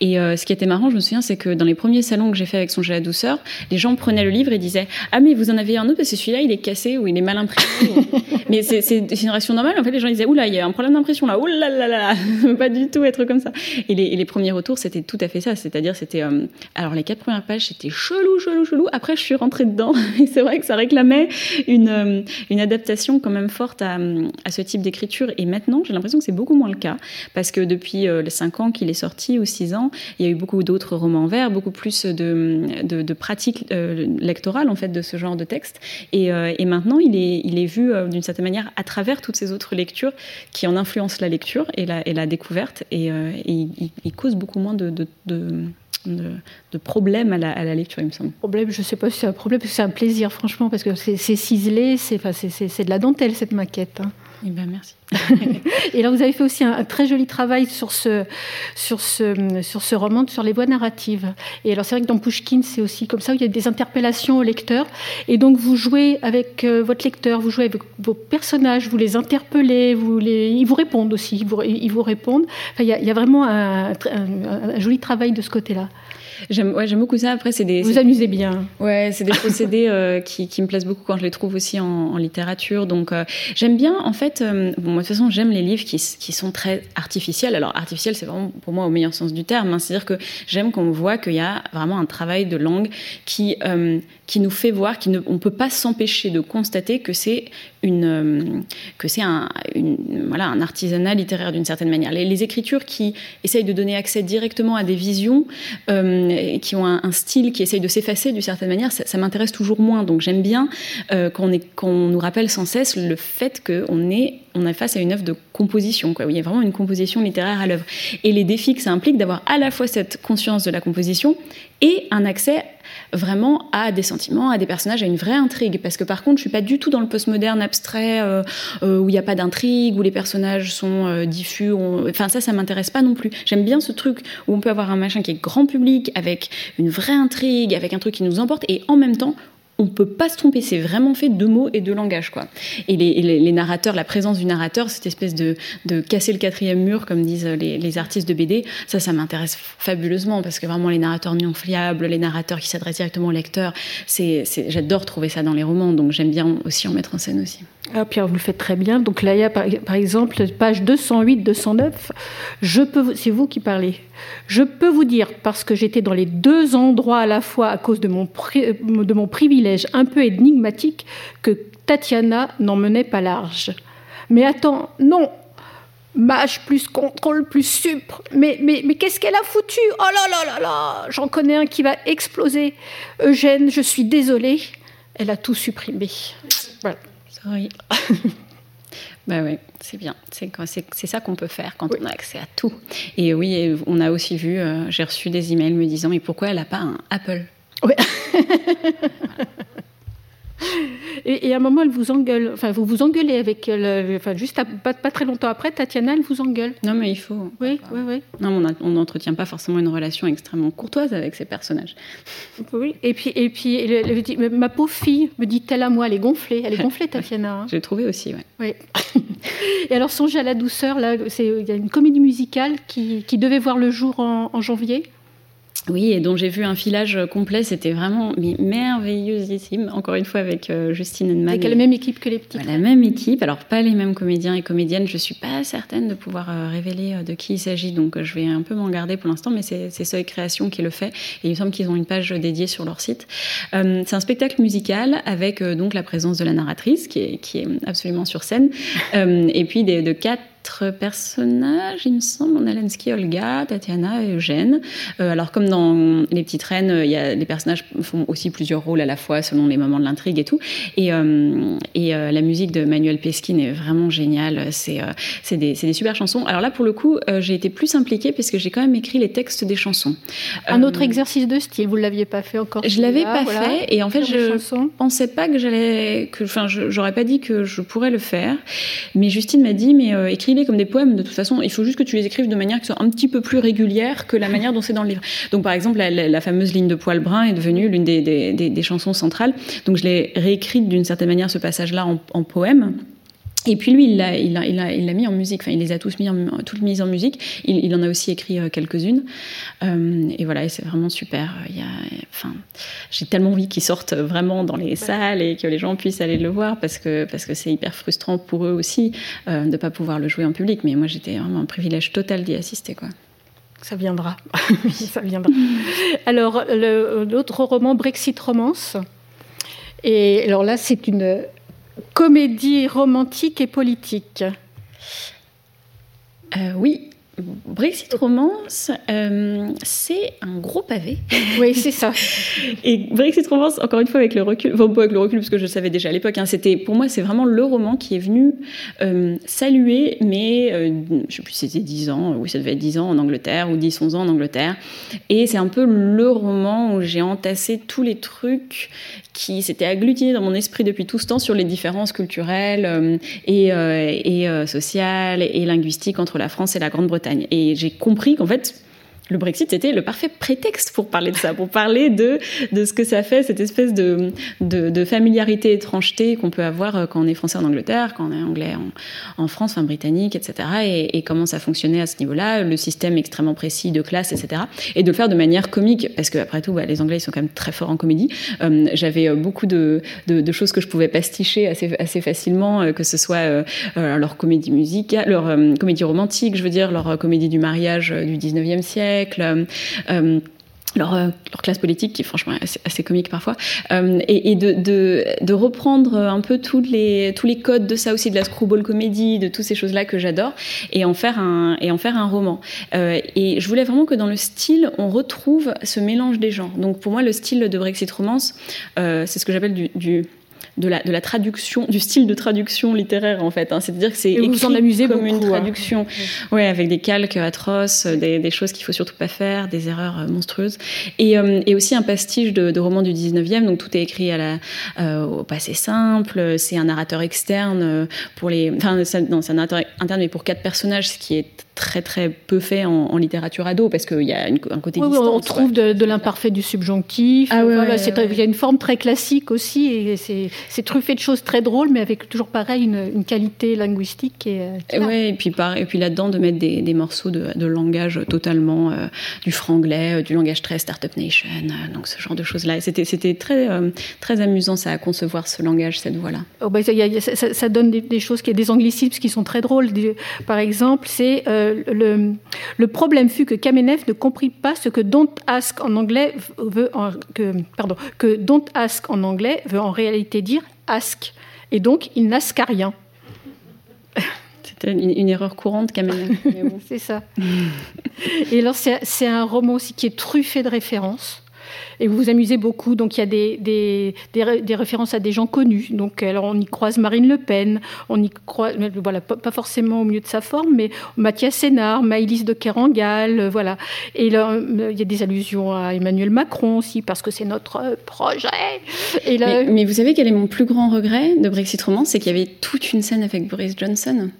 Et euh, ce qui était marrant, je me souviens, c'est que dans les premiers salons que j'ai fait avec Son à la douceur, les gens prenaient le livre et disaient Ah, mais vous en avez un autre parce que celui-là, il est cassé ou il est mal imprimé. mais c'est une réaction normale. En fait, les gens disaient Oula, il y a un problème d'impression là. Oula là là là, pas du tout être comme ça. Et les, les premiers retours, c'était tout à fait ça. C'est-à-dire, c'était. Euh, alors, les quatre premières pages, c'était chelou, chelou, chelou. Après, je suis rentrée dedans. Et c'est vrai que ça réclamait une, une adaptation quand même forte à, à ce type d'écriture. Et maintenant, j'ai l'impression que c'est beaucoup moins le cas, parce que depuis euh, les 5 ans qu'il est sorti, ou 6 ans, il y a eu beaucoup d'autres romans verts, beaucoup plus de, de, pratiques euh, lectorales, en fait, de ce genre de texte. Et, euh, maintenant, il est, il est vu d'une certaine manière à travers toutes ces autres lectures qui en influencent la lecture et la, et la découverte, et, il, cause beaucoup moins de, de de, problèmes à la, à la, lecture, il me semble. Problème, je ne sais pas si c'est un problème, c'est un plaisir, franchement, parce que c'est ciselé, c'est de la dentelle, cette maquette. Hein. Eh ben, merci. et là, vous avez fait aussi un, très joli travail sur ce, sur, ce, sur ce roman, sur les voix narratives. Et alors, c'est vrai que dans Pushkin, c'est aussi comme ça, où il y a des interpellations au lecteur. Et donc, vous jouez avec euh, votre lecteur, vous jouez avec vos personnages, vous les interpellez, vous les, ils vous répondent aussi, ils vous, répondent. Enfin, il, y a, vraiment un joli travail de ce côté-là. J'aime ouais, beaucoup ça. Après, c'est des. Vous amusez bien. Ouais, c'est des procédés euh, qui, qui, me plaisent beaucoup quand je les trouve aussi en, en littérature. Donc, euh, j'aime bien, en fait, euh, bon, moi, de toute façon, j'aime les livres qui, qui, sont très artificiels. Alors, artificiel, c'est vraiment pour moi au meilleur sens du terme. Hein. C'est-à-dire que j'aime qu'on voit qu'il y a vraiment un travail de langue qui, qui nous fait voir qu'on ne peut pas s'empêcher de constater que c'est une que c'est un voilà un artisanat littéraire d'une certaine manière. Les, écritures qui essayent de donner accès directement à des visions qui ont un, style qui essaye de s'effacer d'une certaine manière, ça, m'intéresse toujours moins. Donc j'aime bien euh, qu'on nous rappelle sans cesse le fait qu'on est, on est face à une œuvre de composition, quoi, il y a vraiment une composition littéraire à l'œuvre. Et les défis que ça implique d'avoir à la fois cette conscience de la composition et un accès vraiment à des sentiments, à des personnages, à une vraie intrigue. Parce que par contre, je suis pas du tout dans le postmoderne abstrait euh, euh, où il n'y a pas d'intrigue, où les personnages sont euh, diffus. Enfin, ça, ça m'intéresse pas non plus. J'aime bien ce truc où on peut avoir un machin qui est grand public, avec une vraie intrigue, avec un truc qui nous emporte, et en même temps, on peut pas se tromper. C'est vraiment fait de mots et de langage, quoi. Et les, narrateurs, la présence du narrateur, cette espèce de, casser le quatrième mur, comme disent les, artistes de BD, ça, ça m'intéresse fabuleusement parce que vraiment les narrateurs non fiables, les narrateurs qui s'adressent directement au lecteur, c'est, j'adore trouver ça dans les romans. Donc j'aime bien aussi en mettre en scène aussi. Ah, Pierre, vous le faites très bien. Donc là, il y a par, exemple, page 208-209, je peux, c'est vous qui parlez. Je peux vous dire, parce que j'étais dans les deux endroits à la fois à cause de mon, de mon privilège un peu énigmatique, que Tatiana n'en menait pas large. Mais attends, non, Mâche plus contrôle plus supre. Mais, mais, mais qu'est-ce qu'elle a foutu? Oh là là là là J'en connais un qui va exploser. Eugène, je suis désolée. Elle a tout supprimé. Voilà. Oui. bah oui, c'est bien. C'est ça qu'on peut faire quand on a accès à tout. Et oui, on a aussi vu, euh, j'ai reçu des emails me disant mais pourquoi elle n'a pas un Apple? Oui. Et, à un moment, elle vous engueule. Enfin, vous vous engueulez avec elle. Enfin, juste pas, pas, très longtemps après, Tatiana, elle vous engueule. Non, mais il faut. Oui, oui, oui. Non, on n'entretient pas forcément une relation extrêmement courtoise avec ces personnages. Oui. Et puis, et puis elle, dit, ma pauvre fille, me dit-elle à moi, elle est gonflée. Elle est gonflée, Tatiana. Hein. J'ai trouvé aussi, oui. Oui. et alors, Songez à la douceur, là, il y a une comédie musicale qui, qui devait voir le jour en, en janvier. Oui, et dont j'ai vu un filage complet, c'était vraiment merveilleusissime, encore une fois avec euh, Justine Henneman. Avec la même équipe que les petits. La même équipe, alors pas les mêmes comédiens et comédiennes, je suis pas certaine de pouvoir euh, révéler euh, de qui il s'agit, donc je vais un peu m'en garder pour l'instant, mais c'est Seuil Création qui le fait, et il me semble qu'ils ont une page dédiée sur leur site. c'est un spectacle musical avec donc la présence de la narratrice, qui est, qui est absolument sur scène, et puis des, de quatre personnages, il me semble. On a Lensky, Olga, Tatiana et Eugène. Euh, alors, comme dans Les Petites Reines, il y a, les personnages font aussi plusieurs rôles à la fois selon les moments de l'intrigue et tout. Et, euh, et euh, la musique de Manuel Peskin est vraiment géniale. C'est c'est des, des, super chansons. Alors là, pour le coup, j'ai été plus impliquée puisque j'ai quand même écrit les textes des chansons. Un autre exercice de style, vous ne l'aviez pas fait encore Je l'avais pas fait. Et en fait, je pensais pas que j'allais. Enfin, j'aurais pas dit que je pourrais le faire. Mais Justine m'a dit, mais écris comme des poèmes. De toute façon, il faut juste que tu les écrives de manière qui soit un petit peu plus régulière que la manière dont c'est dans le livre. Donc, par exemple, la, fameuse ligne de poil brun est devenue l'une des, chansons centrales. Donc, je l'ai réécrite d'une certaine manière, ce passage-là, en, poème. Et puis lui, il l'a il a, il a, il mis en musique, enfin il les a tous mis en, toutes mises en musique. Il, en a aussi écrit euh, quelques-unes. Euh, et voilà, et c'est vraiment super. Il y a, enfin, j'ai tellement envie qu'ils sortent vraiment dans les salles et que les gens puissent aller le voir parce que parce que c'est hyper frustrant pour eux aussi euh, de ne pas pouvoir le jouer en public. Mais moi, j'étais vraiment un privilège total d'y assister, quoi. Ça viendra. ça viendra. Alors, l'autre roman, Brexit Romance. Et alors là, c'est une comédie romantique et politique. Euh, oui, Brexit Romance, euh, c'est un gros pavé. Oui, c'est ça. Et Brexit Romance, encore une fois, avec le recul, enfin, pas avec le recul, parce que je le savais déjà à l'époque, hein, c'était, pour moi, c'est vraiment le roman qui est venu euh, saluer, mais je ne sais plus si c'était 10 ans, oui, ça devait être 10 ans en Angleterre, ou 10, 11 ans en Angleterre. Et c'est un peu le roman où j'ai entassé tous les trucs qui s'était agglutiné dans mon esprit depuis tout ce temps sur les différences culturelles euh, et, euh, et euh, sociales et linguistiques entre la France et la Grande-Bretagne. Et j'ai compris qu'en fait, le Brexit, c'était le parfait prétexte pour parler de ça, pour parler de, de ce que ça fait, cette espèce de, de, familiarité, étrangeté qu'on peut avoir euh, quand on est français en Angleterre, quand on est anglais en, en France, enfin britannique, etc. Et, comment ça fonctionnait à ce niveau-là, le système extrêmement précis de classe, etc. Et de le faire de manière comique, parce qu'après tout, bah, les Anglais, ils sont quand même très forts en comédie. Euh, j'avais euh, beaucoup de, de, choses que je pouvais pasticher assez, assez facilement, que ce soit leur comédie musicale, leur comédie romantique, je veux dire, leur comédie du mariage du 19e siècle, euh, euh, leur, leur, classe politique, qui est franchement assez, comique parfois, euh, et, de, reprendre un peu tous les, codes de ça aussi, de la screwball comédie, de toutes ces choses-là que j'adore, et, en faire un, et en faire un roman. et je voulais vraiment que dans le style, on retrouve ce mélange des genres. Donc pour moi, le style de Brexit Romance, c'est ce que j'appelle du de la, de la traduction, du style de traduction littéraire en fait. Hein. C'est-à-dire que c'est écrit vous en amusez comme une hein. traduction, ouais, avec des calques atroces, des, des choses qu'il faut surtout pas faire, des erreurs euh, monstrueuses, et, euh, et aussi un pastiche de, de, romans du 19e. Donc tout est écrit à la, euh, au passé simple. C'est un narrateur externe pour les, enfin non, c'est un narrateur interne mais pour quatre personnages, ce qui est très très peu fait en, littérature ado parce qu'il y a un côté oui, on trouve de, l'imparfait du subjonctif. Ah, il y a une forme très classique aussi et c'est truffé de choses très drôles mais avec toujours pareil une, qualité linguistique. Et, euh, ouais, et puis, et puis là-dedans de mettre des, des morceaux de, de, langage totalement euh, du franglais, euh, du langage très Startup Nation, donc ce genre de choses-là. C'était très, très amusant ça à concevoir ce langage, cette voix-là. Oh, bah, ça, ça, donne des, choses, qui, des anglicismes qui sont très drôles. Par exemple, c'est le, problème fut que Kamenev ne comprit pas ce que don't ask en anglais veut en, que, pardon, que don't ask en anglais veut en réalité dire ask. Et donc, il n'asca rien. C'était une, erreur courante, Kamenev. c'est ça. Et alors, c'est un roman aussi qui est truffé de références. Et vous vous amusez beaucoup. Donc il y a des, des, des, références à des gens connus. Donc alors, on y croise Marine Le Pen, on y croise, voilà, pas, forcément au mieux de sa forme, mais Mathias Sénard, Maïlis de Kerangal, euh, voilà. Et il y a des allusions à Emmanuel Macron aussi, parce que c'est notre projet. Et mais, mais, vous savez quel est mon plus grand regret de Brexit Romance C'est qu'il y avait toute une scène avec Boris Johnson.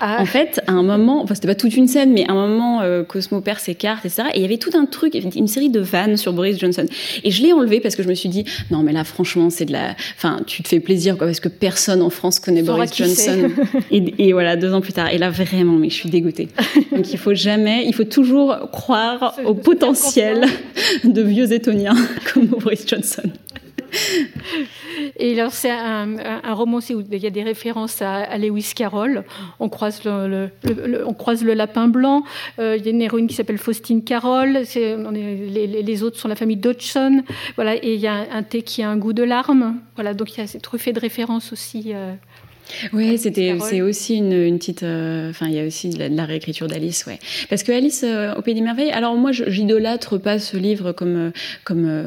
Ah. En fait, à un moment, enfin c'était pas toute une scène, mais à un moment, euh, Cosmo perd ses cartes, etc. Et il y avait tout un truc, une série de vannes sur Boris Johnson. Et je l'ai enlevé parce que je me suis dit, non mais là franchement, c'est de la, enfin tu te fais plaisir quoi, parce que personne en France connaît Boris Johnson. et, voilà, deux ans plus tard. Et là vraiment, mais je suis dégoûtée. Donc il faut jamais, il faut toujours croire au potentiel de vieux étoniens comme Boris Johnson. Et alors, c'est un, roman aussi où il y a des références à, Lewis Carroll. On croise le, on croise le lapin blanc. Euh, il y a une héroïne qui s'appelle Faustine Carroll. les, autres sont la famille Dodgson. Voilà, et il y a un, thé qui a un goût de larmes. Voilà, donc il y a truffé de références aussi. Euh, oui, c'était c'est aussi une, une petite. Euh, enfin, il y a aussi de la, réécriture d'Alice, ouais. Parce que Alice euh, au Pays des merveilles. Alors moi, j'idolâtre pas ce livre comme euh, comme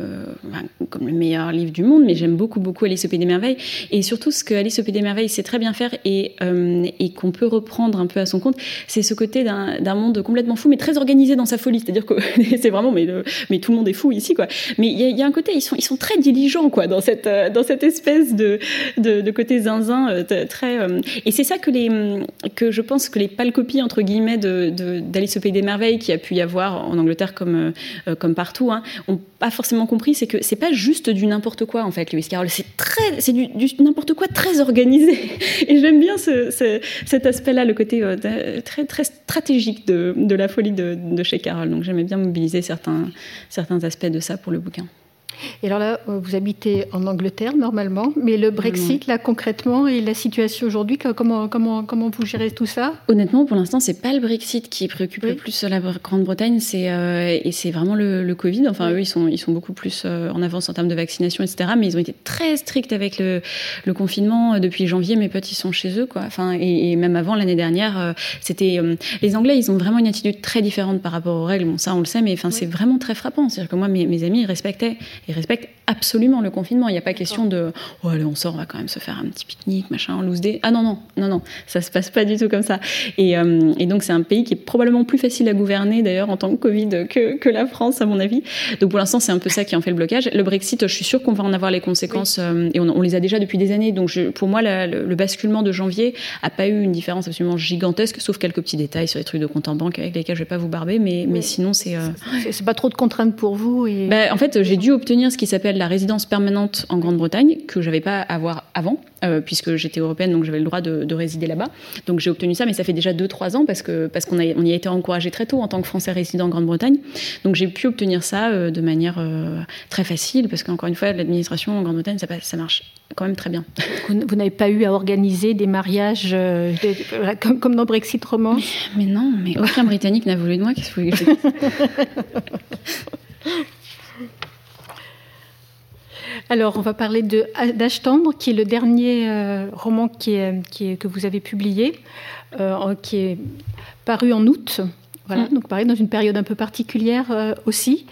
comme le meilleur livre du monde, mais j'aime beaucoup beaucoup Alice au Pays des merveilles. Et surtout, ce que Alice au Pays des merveilles sait très bien faire et et qu'on peut reprendre un peu à son compte, c'est ce côté d'un monde complètement fou, mais très organisé dans sa folie. C'est-à-dire que c'est vraiment mais mais tout le monde est fou ici, quoi. Mais il y, y, a un côté, ils sont ils sont très diligents, quoi, dans cette dans cette espèce de de, de côté zinzin Euh, et c'est ça que les que je pense que les pâles copies entre guillemets de d'Alice au pays des merveilles qui a pu y avoir en Angleterre comme euh, comme partout, hein, ont pas forcément compris, c'est que c'est pas juste du n'importe quoi en fait, Lewis Carroll. C'est très, c'est du, n'importe quoi très organisé. Et j'aime bien ce, cet aspect-là, le côté euh, très très stratégique de, de la folie de, de chez Carroll. Donc j'aimais bien mobiliser certains certains aspects de ça pour le bouquin. Et alors là, vous habitez en Angleterre normalement, mais le Brexit, là concrètement, et la situation aujourd'hui, comment, comment, comment vous gérez tout ça? Honnêtement, pour l'instant, c'est pas le Brexit qui préoccupe le plus la Grande-Bretagne, c'est euh, et c'est vraiment le, Covid. Enfin, eux, ils sont, ils sont beaucoup plus euh, en avance en termes de vaccination, etc. Mais ils ont été très stricts avec le, le confinement euh, depuis janvier. Mes potes, ils sont chez eux, quoi. Enfin, et, même avant l'année dernière, c'était les Anglais, ils ont vraiment une attitude très différente par rapport aux règles. Bon, ça, on le sait, mais enfin, c'est vraiment très frappant. C'est-à-dire que moi, mes, mes amis, ils respectaient ils respectent absolument le confinement. Il n'y a pas question de oh allez on sort, on va quand même se faire un petit pique-nique, machin, en loose day. Ah non non non non, ça se passe pas du tout comme ça. Et, euh, et donc c'est un pays qui est probablement plus facile à gouverner d'ailleurs en tant que Covid que, que, la France à mon avis. Donc pour l'instant c'est un peu ça qui en fait le blocage. Le Brexit, je suis sûre qu'on va en avoir les conséquences euh, et on, les a déjà depuis des années. Donc je, pour moi le, basculement de janvier a pas eu une différence absolument gigantesque, sauf quelques petits détails sur les trucs de compte en banque avec lesquels je vais pas vous barber, mais, mais sinon c'est euh, c'est pas trop de contraintes pour vous. Et... Bah, en fait j'ai dû obtenir ce qui s'appelle la résidence permanente en Grande-Bretagne, que j'avais pas à avoir avant, euh, puisque j'étais européenne, donc j'avais le droit de, résider là-bas. Donc j'ai obtenu ça, mais ça fait déjà 2-3 ans, parce qu'on parce qu'on on y a été encouragé très tôt en tant que Français résident en Grande-Bretagne. Donc j'ai pu obtenir ça euh, de manière euh, très facile, parce qu'encore une fois, l'administration en Grande-Bretagne, ça, ça marche quand même très bien. Vous, n'avez pas eu à organiser des mariages comme, comme, dans Brexit Romance? Mais, non, mais aucun Britannique n'a voulu de moi. Qu'est-ce que vous voulez Alors, on va parler d'Âge tendre, qui est le dernier euh, roman qui est, que vous avez publié, euh, qui est paru en août. Voilà, mm. donc pareil, dans une période un peu particulière euh, aussi.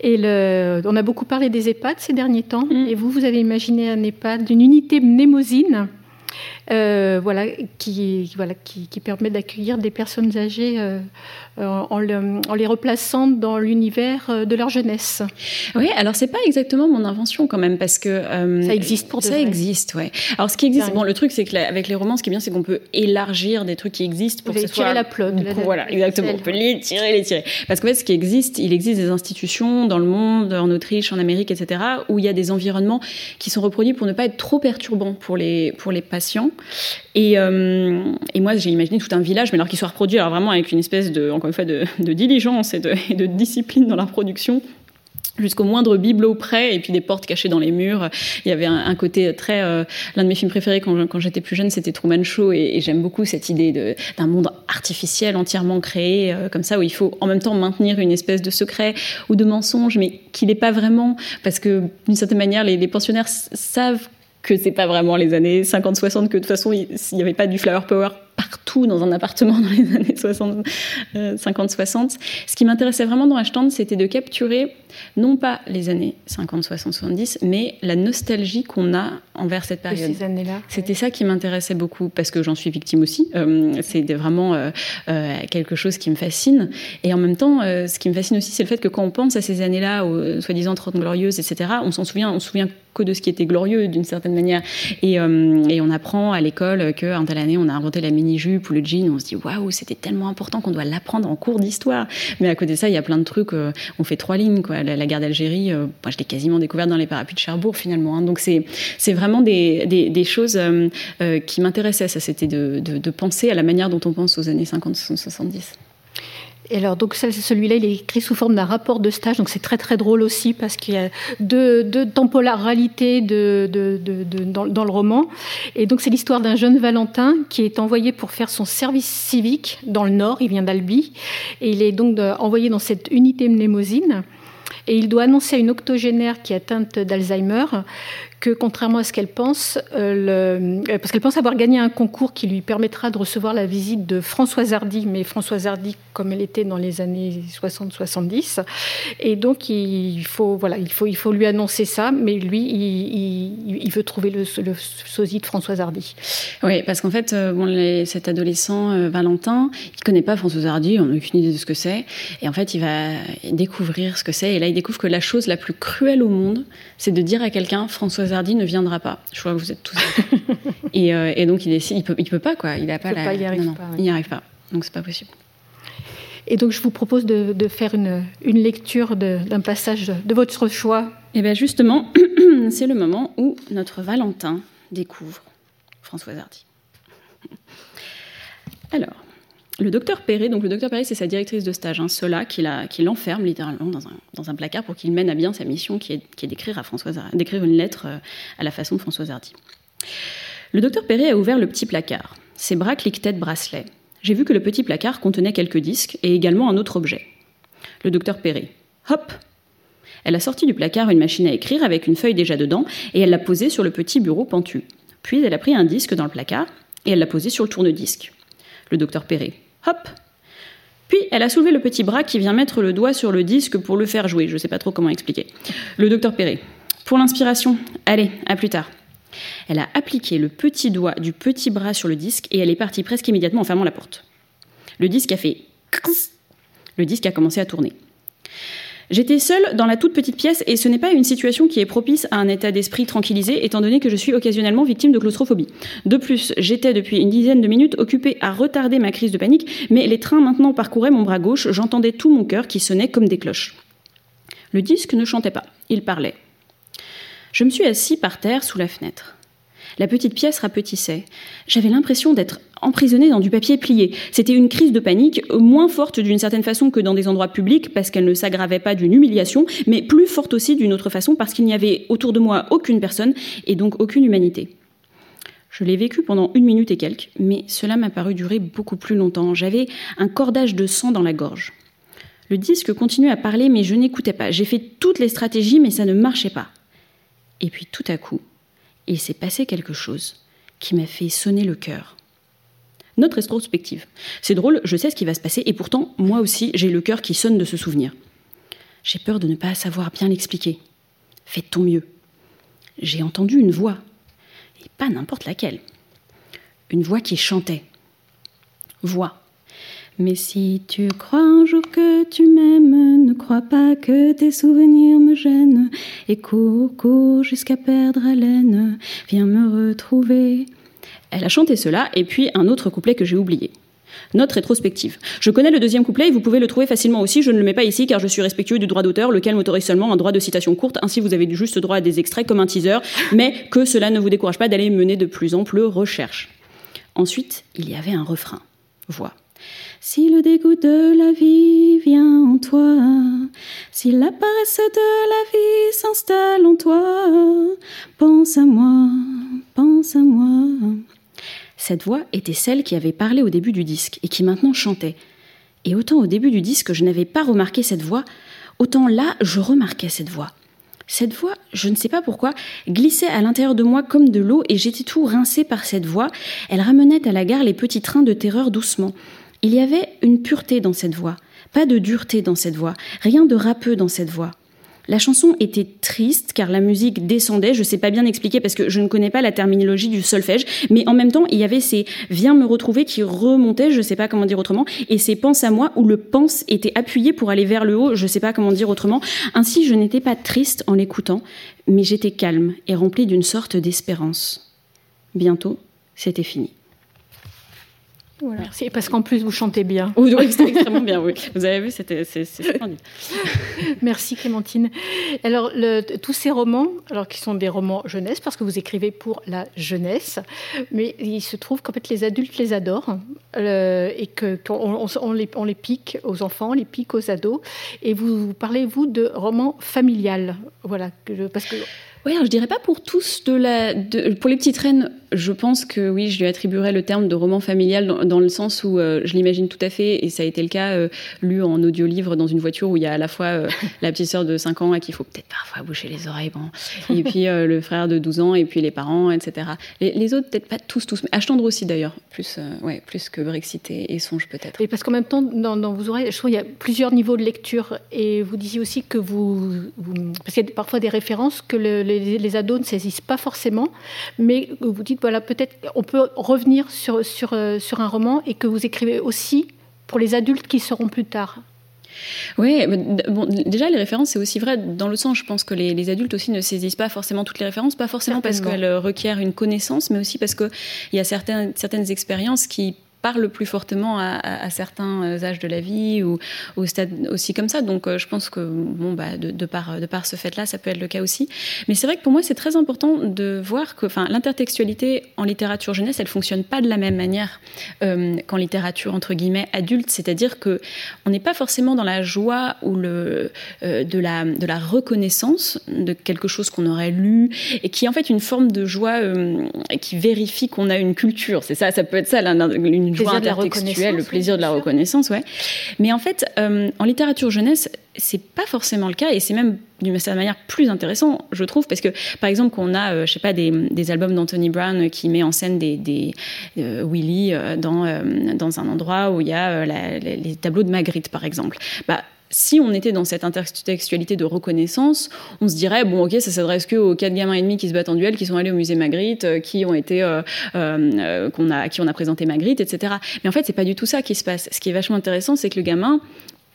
Et le, on a beaucoup parlé des EHPAD ces derniers temps. Mm. Et vous, vous avez imaginé un EHPAD d'une unité mnémosine euh, voilà, qui, voilà, qui, permet d'accueillir des personnes âgées euh, en, les replaçant dans l'univers de leur jeunesse. Oui, alors c'est pas exactement mon invention quand même, parce que ça existe pour ça existe, ouais. Alors ce qui existe, bon, le truc c'est que avec les romans, ce qui est bien, c'est qu'on peut élargir des trucs qui existent pour Vous que ce tirer la plug. Voilà, exactement. On peut les tirer, les tirer. Parce qu'en fait, ce qui existe, il existe des institutions dans le monde, en Autriche, en Amérique, etc., où il y a des environnements qui sont reproduits pour ne pas être trop perturbants pour les pour les patients. Et, euh, et moi, j'ai imaginé tout un village, mais alors qu'il soit reproduit, alors vraiment avec une espèce de, encore une fois, de, diligence et de, discipline dans la production jusqu'au moindre bibelot près et puis des portes cachées dans les murs. Il y avait un, côté très... Euh, l'un de mes films préférés quand, j'étais plus jeune, c'était Truman Show et, j'aime beaucoup cette idée d'un monde artificiel entièrement créé euh, comme ça où il faut en même temps maintenir une espèce de secret ou de mensonge mais qui n'est pas vraiment parce que d'une certaine manière les pensionnaires savent que c'est pas vraiment les années 50-60, que de toute façon, il n'y avait pas du flower power partout dans un appartement dans les années 60, 50-60. Ce qui m'intéressait vraiment dans Ashton, c'était de capturer non pas les années 50, 60, 70, mais la nostalgie qu'on a envers cette période. ces années-là. C'était ça qui m'intéressait beaucoup, parce que j'en suis victime aussi. Euh, c'est vraiment euh, euh, quelque chose qui me fascine. Et en même temps, ce qui me fascine aussi, c'est le fait que quand on pense à ces années-là, aux soi-disant 30 glorieuses, etc., on s'en souvient, on se souvient que de ce qui était glorieux d'une certaine manière. Et, et on apprend à l'école qu'en telle année, on a inventé la mini-jupe ou le jean. On se dit, waouh, c'était tellement important qu'on doit l'apprendre en cours d'histoire. Mais à côté de ça, il y a plein de trucs. on fait trois lignes, quoi la, guerre d'Algérie, euh, moi je l'ai quasiment découverte dans les parapluies de Cherbourg finalement. Hein. Donc c'est vraiment des, des, choses euh, euh, qui m'intéressaient. Ça, c'était de, de, penser à la manière dont on pense aux années 50-70. Et alors, donc celui-là, il est écrit sous forme d'un rapport de stage, donc c'est très très drôle aussi parce qu'il y a deux, deux temporalités de, dans, le roman. Et donc c'est l'histoire d'un jeune Valentin qui est envoyé pour faire son service civique dans le Nord. Il vient d'Albi et il est donc envoyé dans cette unité mnémosine. Et il doit annoncer à une octogénaire qui est atteinte d'Alzheimer que contrairement à ce qu'elle pense, euh, euh, parce qu'elle pense avoir gagné un concours qui lui permettra de recevoir la visite de Françoise Hardy, mais Françoise Hardy comme elle était dans les années 60-70. Et donc il faut, voilà, il, faut, il faut lui annoncer ça, mais lui, il, veut trouver le, le, sosie de Françoise Hardy. Oui, parce qu'en fait, euh, bon, cet adolescent Valentin, il connaît pas Françoise Hardy, on n'a aucune idée de ce que c'est. Et en fait, il va découvrir ce que c'est. Et là, il découvre que la chose la plus cruelle au monde, c'est de dire à quelqu'un Françoise Hardy ne viendra pas. Je crois que vous êtes tous. et, euh, et, donc il décide, il peut, il peut pas quoi. Il a pas, la... il n'y arrive, pas, il n'y arrive pas. Donc c'est pas possible. Et donc je vous propose de, de faire une, une lecture d'un passage de, votre choix. Et eh bien justement, c'est le moment où notre Valentin découvre Françoise Hardy. Alors, le docteur Perret, donc le docteur Perret, c'est sa directrice de stage, hein, cela qui l'enferme littéralement dans un, placard pour qu'il mène à bien sa mission qui est, d'écrire à Françoise, d'écrire une lettre euh, à la façon de Françoise Hardy. Le docteur Perret a ouvert le petit placard. Ses bras cliquetaient de bracelet. J'ai vu que le petit placard contenait quelques disques et également un autre objet. Le docteur Perret. Hop Elle a sorti du placard une machine à écrire avec une feuille déjà dedans et elle l'a posée sur le petit bureau pentu. Puis elle a pris un disque dans le placard et elle l'a posé sur le tourne-disque. Le docteur Perret. Hop Puis elle a soulevé le petit bras qui vient mettre le doigt sur le disque pour le faire jouer. Je ne sais pas trop comment expliquer. Le docteur Perret. Pour l'inspiration, allez, à plus tard. Elle a appliqué le petit doigt du petit bras sur le disque et elle est partie presque immédiatement en fermant la porte. Le disque a fait. Le disque a commencé à tourner. J'étais seule dans la toute petite pièce et ce n'est pas une situation qui est propice à un état d'esprit tranquillisé étant donné que je suis occasionnellement victime de claustrophobie. De plus, j'étais depuis une dizaine de minutes occupée à retarder ma crise de panique, mais les trains maintenant parcouraient mon bras gauche, j'entendais tout mon cœur qui sonnait comme des cloches. Le disque ne chantait pas, il parlait. Je me suis assis par terre sous la fenêtre. La petite pièce rapetissait. J'avais l'impression d'être emprisonnée dans du papier plié. C'était une crise de panique, moins forte d'une certaine façon que dans des endroits publics, parce qu'elle ne s'aggravait pas d'une humiliation, mais plus forte aussi d'une autre façon, parce qu'il n'y avait autour de moi aucune personne, et donc aucune humanité. Je l'ai vécu pendant une minute et quelques, mais cela m'a paru durer beaucoup plus longtemps. J'avais un cordage de sang dans la gorge. Le disque continuait à parler, mais je n'écoutais pas. J'ai fait toutes les stratégies, mais ça ne marchait pas. Et puis tout à coup, il s'est passé quelque chose qui m'a fait sonner le cœur. Notre rétrospective. C'est drôle, je sais ce qui va se passer, et pourtant, moi aussi, j'ai le cœur qui sonne de ce souvenir. J'ai peur de ne pas savoir bien l'expliquer. Fais ton mieux. J'ai entendu une voix, et pas n'importe laquelle. Une voix qui chantait. Voix mais si tu crois un jour que tu m'aimes, ne crois pas que tes souvenirs me gênent. Et cours, cours jusqu'à perdre haleine, viens me retrouver. Elle a chanté cela, et puis un autre couplet que j'ai oublié. Note rétrospective. Je connais le deuxième couplet et vous pouvez le trouver facilement aussi. Je ne le mets pas ici car je suis respectueux du droit d'auteur, lequel m'autorise seulement un droit de citation courte. Ainsi, vous avez juste droit à des extraits comme un teaser, mais que cela ne vous décourage pas d'aller mener de plus amples recherches. Ensuite, il y avait un refrain. Voix. Si le dégoût de la vie vient en toi, si la paresse de la vie s'installe en toi, pense à moi, pense à moi. Cette voix était celle qui avait parlé au début du disque et qui maintenant chantait. Et autant au début du disque je n'avais pas remarqué cette voix, autant là je remarquais cette voix. Cette voix, je ne sais pas pourquoi, glissait à l'intérieur de moi comme de l'eau et j'étais tout rincé par cette voix. Elle ramenait à la gare les petits trains de terreur doucement. Il y avait une pureté dans cette voix, pas de dureté dans cette voix, rien de râpeux dans cette voix. La chanson était triste car la musique descendait, je ne sais pas bien expliquer parce que je ne connais pas la terminologie du solfège, mais en même temps il y avait ces viens me retrouver qui remontaient, je ne sais pas comment dire autrement, et ces pense à moi où le pense était appuyé pour aller vers le haut, je ne sais pas comment dire autrement. Ainsi je n'étais pas triste en l'écoutant, mais j'étais calme et rempli d'une sorte d'espérance. Bientôt, c'était fini. Merci. Parce qu'en plus, vous chantez bien. Oui, extrêmement bien, oui. Vous avez vu, c'était c'est splendide. Merci Clémentine. Alors, le, tous ces romans, alors qui sont des romans jeunesse, parce que vous écrivez pour la jeunesse, mais il se trouve qu'en fait les adultes les adorent euh, et que on, on, les, on les pique aux enfants, on les pique aux ados. Et vous, vous parlez vous de romans familial, voilà, parce que oui, je dirais pas pour tous de la. De, pour les petites reines, je pense que oui, je lui attribuerais le terme de roman familial dans, le sens où euh, je l'imagine tout à fait, et ça a été le cas euh, lu en audio-livre dans une voiture où il y a à la fois euh, la petite sœur de 5 ans à qui il faut peut-être parfois boucher les oreilles, bon, et puis le frère de 12 ans, et puis les parents, etc. Les, les autres, peut-être pas tous, tous, mais Ashtandre aussi d'ailleurs, plus, ouais, plus que Brexit et, Songe peut-être. Et parce qu'en même temps, dans, dans, vos oreilles, je trouve qu'il y a plusieurs niveaux de lecture, et vous disiez aussi que vous. vous parce qu'il y a parfois des références que le, les les, ados ne saisissent pas forcément, mais vous dites, voilà, peut-être on peut revenir sur, sur, euh, sur un roman et que vous écrivez aussi pour les adultes qui seront plus tard. Oui, bon, déjà les références, c'est aussi vrai dans le sens, je pense que les, adultes aussi ne saisissent pas forcément toutes les références, pas forcément parce qu'elles requièrent une connaissance, mais aussi parce qu'il y a certaines, certaines expériences qui parle plus fortement à, certains euh, âges de la vie ou au stade aussi comme ça. Donc euh, je pense que bon, bah, de, par, de par ce fait-là, ça peut être le cas aussi. Mais c'est vrai que pour moi, c'est très important de voir que l'intertextualité en littérature jeunesse, elle fonctionne pas de la même manière euh, qu'en littérature entre guillemets adulte. C'est-à-dire que on n'est pas forcément dans la joie ou le, de, la, de la reconnaissance de quelque chose qu'on aurait lu et qui est en fait une forme de joie qui vérifie qu'on a une culture. C'est ça, ça peut être ça, joie intertextuelle, le plaisir de la reconnaissance, ouais. Mais en fait, euh, en littérature jeunesse, c'est pas forcément le cas et c'est même d'une certaine manière plus intéressant, je trouve, parce que par exemple, qu'on a, euh, je sais pas, des, des albums d'Anthony Brown qui met en scène des, des euh, Willy dans, dans un endroit où il y a les tableaux de Magritte, par exemple. Bah, si on était dans cette intertextualité de reconnaissance, on se dirait bon ok ça s'adresse que aux quatre gamins et demi qui se battent en duel, qui sont allés au musée Magritte, euh, qui ont été euh, euh, qu'on a qui on a présenté Magritte, etc. Mais en fait c'est pas du tout ça qui se passe. Ce qui est vachement intéressant, c'est que le gamin,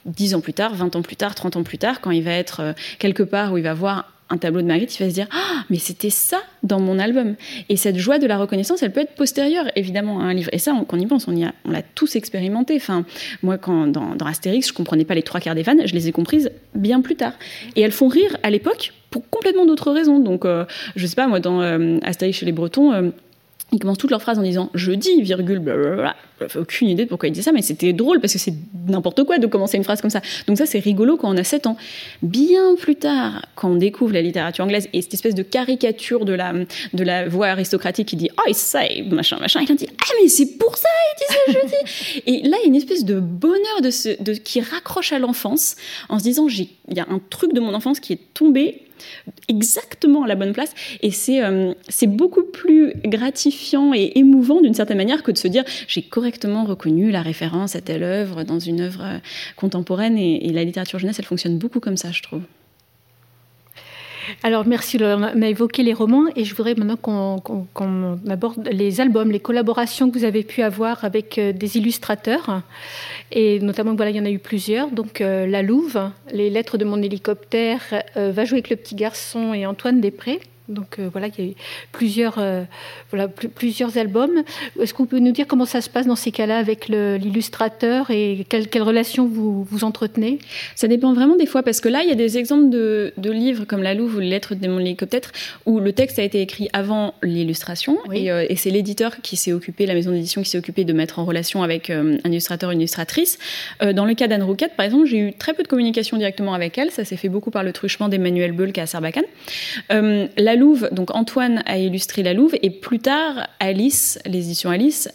dix ans plus tard, 20 ans plus tard, 30 ans plus tard, quand il va être quelque part où il va voir un tableau de Magritte, il va se dire Ah, mais c'était ça dans mon album. Et cette joie de la reconnaissance, elle peut être postérieure, évidemment, à un livre. Et ça, quand on y pense, on, y a, on l'a tous expérimenté. Enfin, moi, quand, dans, dans Astérix, je comprenais pas les trois quarts des vannes, je les ai comprises bien plus tard. Et elles font rire à l'époque pour complètement d'autres raisons. Donc, euh, je sais pas, moi, dans euh, Astérix chez les Bretons, euh, ils commencent toutes leurs phrases en disant je dis, virgule, blablabla. Aucune idée de pourquoi ils disaient ça, mais c'était drôle parce que c'est n'importe quoi de commencer une phrase comme ça. Donc ça, c'est rigolo quand on a 7 ans. Bien plus tard, quand on découvre la littérature anglaise et cette espèce de caricature de la, de la voix aristocratique qui dit I say, machin, machin, il dit Ah, mais c'est pour ça, il dit ça, je dis. et là, il y a une espèce de bonheur de ce, de, qui raccroche à l'enfance en se disant il y a un truc de mon enfance qui est tombé exactement à la bonne place. Et c'est euh, c'est beaucoup plus gratifiant et émouvant d'une certaine manière que de se dire j'ai correctement reconnu la référence à telle œuvre dans une œuvre euh, contemporaine. Et, la littérature jeunesse, elle fonctionne beaucoup comme ça, je trouve. Alors merci, on a évoqué les romans et je voudrais maintenant qu'on aborde les albums, les collaborations que vous avez pu avoir avec euh, des illustrateurs. Et notamment, voilà, il y en a eu plusieurs. Donc euh, La Louve, Les lettres de mon hélicoptère, Va jouer avec le petit garçon et Antoine Després. Donc euh, voilà, il y a eu plusieurs, euh, voilà, plusieurs albums. Est-ce qu'on peut nous dire comment ça se passe dans ces cas-là avec l'illustrateur et quelle, quelle, relation vous, vous entretenez? Ça dépend vraiment des fois, parce que là, il y a des exemples de, de livres comme La Louve ou Les Lettres de mon hélicoptère où le texte a été écrit avant l'illustration et, euh, et c'est l'éditeur qui s'est occupé, la maison d'édition qui s'est occupée de mettre en relation avec un illustrateur, une illustratrice. dans le cas d'Anne Rouquette, par exemple, j'ai eu très peu de communication directement avec elle. Ça s'est fait beaucoup par le truchement d'Emmanuel Beul à Sarbacane. la Louve, donc Antoine a illustré la Louve, et plus tard, Alice, les éditions Alice,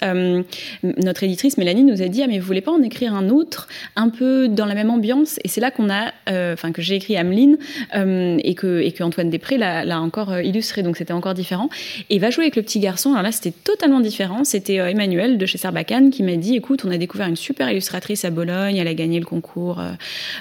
notre éditrice Mélanie nous a dit ah mais vous voulez pas en écrire un autre, un peu dans la même ambiance, et c'est là qu'on a, enfin que j'ai écrit Ameline et que et que Antoine Després l'a encore illustré, donc c'était encore différent. Et va jouer avec le petit garçon. Alors là, c'était totalement différent. C'était Emmanuel de chez Sarbacane qui m'a dit écoute, on a découvert une super illustratrice à Bologne, elle a gagné le concours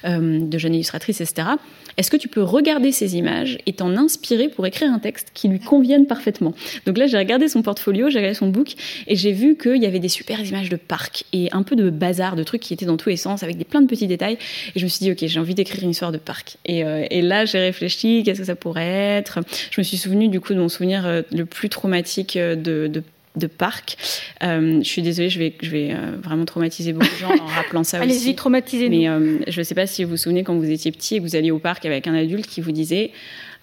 de jeune illustratrice, etc. Est-ce que tu peux regarder ces images et t'en inspirer pour écrire texte qui lui convienne parfaitement Donc là, j'ai regardé son portfolio, j'ai regardé son book et j'ai vu qu'il y avait des super images de parcs et un peu de bazar, de trucs qui étaient dans tous les sens avec des plein de petits détails. Et je me suis dit, ok, j'ai envie d'écrire une histoire de parc. Et, euh, là, j'ai réfléchi, qu'est-ce que ça pourrait être? Je me suis souvenu du coup de mon souvenir euh, le plus traumatique euh, de, de de parc. Euh, je suis désolée, je vais, je vais euh, vraiment traumatiser beaucoup de gens en rappelant ça aussi. Allez-y, traumatisez-nous. Mais euh, je ne sais pas si vous vous souvenez quand vous étiez petit et que vous alliez au parc avec un adulte qui vous disait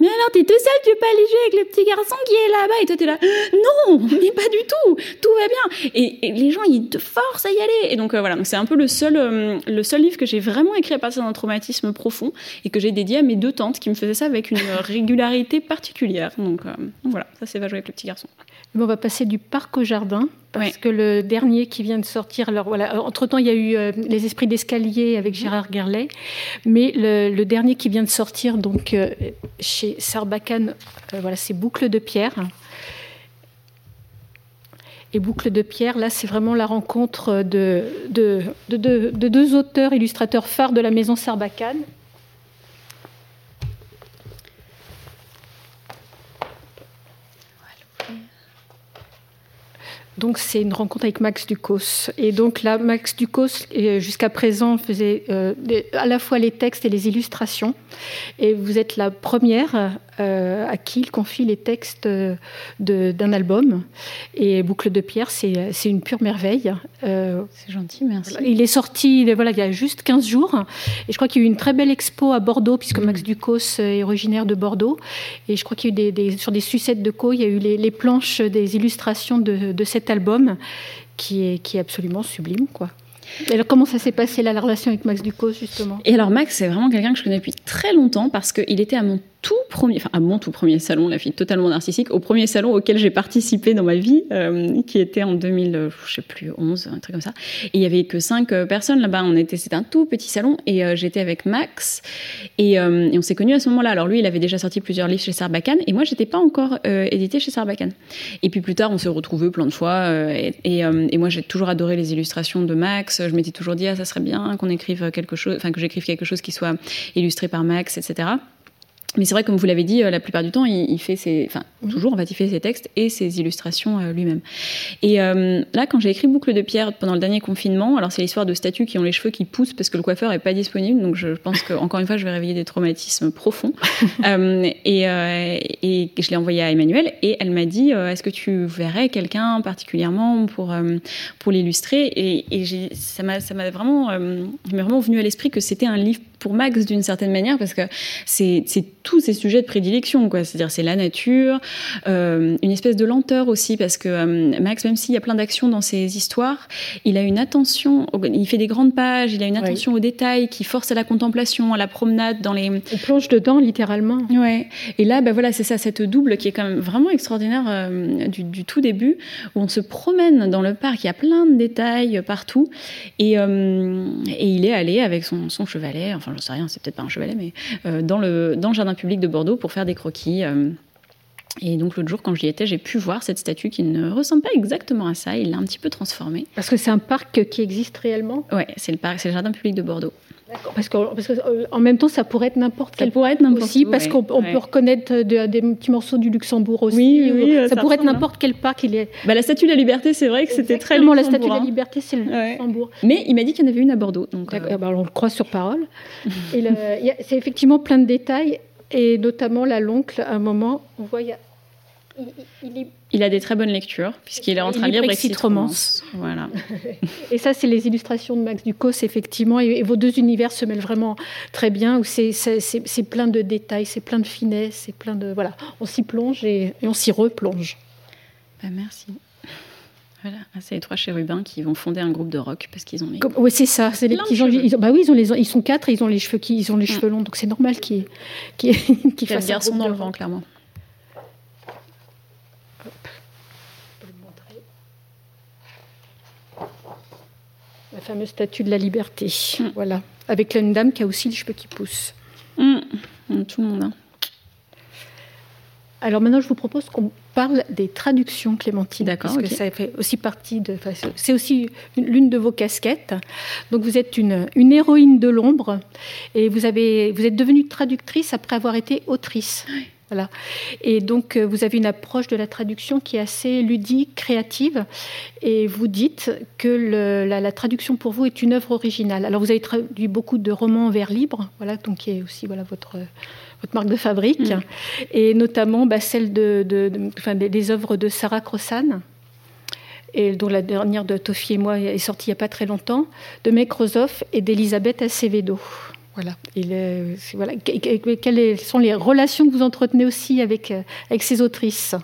mais alors, t'es tout seul, tu veux pas aller jouer avec le petit garçon qui est là-bas? Et toi, t'es là, non, mais pas du tout, tout va bien. Et, les gens, ils te forcent à y aller. Et donc, voilà, donc c'est un peu le seul, le seul livre que j'ai vraiment écrit à partir d'un traumatisme profond et que j'ai dédié à mes deux tantes qui me faisaient ça avec une régularité particulière. Donc, voilà, ça, c'est va jouer avec le petit garçon on va passer du parc au jardin, parce que le dernier qui vient de sortir, alors voilà, entre-temps, il y a eu euh, Les Esprits d'escalier avec Gérard Gerlet, mais le, dernier qui vient de sortir, donc euh, chez Sarbacane, euh, voilà, c'est Boucle de pierre. Et Boucle de pierre, là, c'est vraiment la rencontre de, de, de, deux auteurs, illustrateurs phares de la maison Sarbacane, Donc c'est une rencontre avec Max Ducos. Et donc là, Max Ducos, euh, jusqu'à présent, faisait euh, à la fois les textes et les illustrations. Et vous êtes la première euh, à qui il confie les textes d'un album. Et Boucle de pierre, c'est une pure merveille. c'est gentil, merci. Il est sorti voilà, il y a juste 15 jours. Et je crois qu'il y a eu une très belle expo à Bordeaux, puisque Max mm. Ducos est originaire de Bordeaux. Et je crois qu'il y a eu des, sur des sucettes de co, il y a eu les, planches des illustrations de, de album qui est, qui est absolument sublime, quoi. Et alors, comment ça s'est passé la relation avec Max Ducos, justement? Et alors, Max, c'est vraiment quelqu'un que je connais depuis très longtemps parce qu'il était à mon tout premier, enfin à mon tout premier salon, la fille totalement narcissique, au premier salon auquel j'ai participé dans ma vie, euh, qui était en 2000, euh, je sais plus, 11, un truc comme ça. Et il y avait que cinq euh, personnes là-bas. On était, c'était un tout petit salon et j'étais avec Max et, et on s'est connus à ce moment-là. Alors lui, il avait déjà sorti plusieurs livres chez Sarbacane et moi, j'étais pas encore édité chez Sarbacane. Et puis plus tard, on s'est retrouvés plein de fois et, et, et moi, j'ai toujours adoré les illustrations de Max. Je m'étais toujours dit, ah, ça serait bien qu'on écrive quelque chose, enfin que j'écrive quelque chose qui soit illustré par Max, etc. Mais c'est vrai, comme vous l'avez dit, euh, la plupart du temps, il, fait ses, enfin mhm. toujours en fait, il fait ses textes et ses illustrations euh, lui-même. Et euh, là, quand j'ai écrit Boucle de pierre pendant le dernier confinement, alors c'est l'histoire de statues qui ont les cheveux qui poussent parce que le coiffeur est pas disponible, donc je pense que encore une fois, je vais réveiller des traumatismes profonds. et, et, je l'ai envoyé à Emmanuel et elle m'a dit, est-ce que tu verrais quelqu'un particulièrement pour pour l'illustrer? Et, et ça m'a ça m'a vraiment venu à l'esprit que c'était un livre pour Max d'une certaine manière parce que c'est tous ces sujets de prédilection quoi. C'est-à-dire c'est la nature euh, une espèce de lenteur aussi parce que euh, Max même s'il y a plein d'actions dans ses histoires il a une attention il fait des grandes pages il a une attention aux détails qui force à la contemplation à la promenade dans les on plonge dedans littéralement. Ouais. Et là ben voilà c'est ça cette double qui est quand même vraiment extraordinaire euh, du, du, tout début où on se promène dans le parc il y a plein de détails partout. Et, et il est allé avec son, son chevalet enfin j'en sais rien, c'est peut-être pas un chevalet, mais euh, dans, le, dans le jardin public de Bordeaux pour faire des croquis. Et donc l'autre jour, quand j'y étais, j'ai pu voir cette statue qui ne ressemble pas exactement à ça. Il l'a un petit peu transformée. Parce que c'est un parc qui existe réellement? Ouais, c'est le parc, c'est le jardin public de Bordeaux. Parce qu'en parce que, euh, en même temps, ça pourrait être n'importe quel. Ça pourrait être n'importe aussi, parce qu'on peut reconnaître des petits morceaux du Luxembourg aussi. Oui, oui, ça, pourrait être n'importe quel parc. Il est... Bah, la Statue de la Liberté, c'est vrai que c'était très Luxembourg. la Statue de la Liberté, c'est le Luxembourg. Mais il m'a dit qu'il y en avait une à Bordeaux. Donc, euh... bah, on le croit sur parole. c'est effectivement plein de détails, et notamment la l'oncle, à un moment, on voit, il y a il, a des très bonnes lectures, puisqu'il est en train de lire Brexit Romance. Voilà. et ça, c'est les illustrations de Max Ducos, effectivement. Et, vos deux univers se mêlent vraiment très bien, où c'est plein de détails, c'est plein de finesse, c'est plein de. Voilà, on s'y plonge et, on s'y replonge. Bah, merci. Voilà, ah, c'est les trois chérubins qui vont fonder un groupe de rock parce qu'ils ont les. oui, c'est ça. C'est les. Ils, bah oui, ils, ont les, ils sont quatre et ils ont les cheveux qui, ils ont les cheveux longs, donc c'est normal qu'ils qu'ils qu fassent. garçon dans le vent, clairement. La fameuse statue de la liberté. Mm. Voilà. Avec une dame qui a aussi les cheveux qui poussent. Mm. Mm, tout le monde. Hein. Alors maintenant, je vous propose qu'on parle des traductions, Clémentine. D'accord. Parce que ça fait aussi partie de. c'est aussi l'une de vos casquettes. Donc vous êtes une, une héroïne de l'ombre et vous, avez, vous êtes devenue traductrice après avoir été autrice. Voilà. Et donc, euh, vous avez une approche de la traduction qui est assez ludique, créative, et vous dites que la, traduction pour vous est une œuvre originale. Alors, vous avez traduit beaucoup de romans vers libre, voilà, donc qui est aussi voilà votre votre marque de fabrique, mm. et notamment bah, celle de, enfin, des, œuvres de Sarah Crossan, et dont la dernière de Tofi et moi est sortie il n'y a pas très longtemps, de Meg Rosoff et d'Elisabeth Acevedo. Voilà. voilà. Quelles sont les relations que vous entretenez aussi avec, euh, avec ces autrices?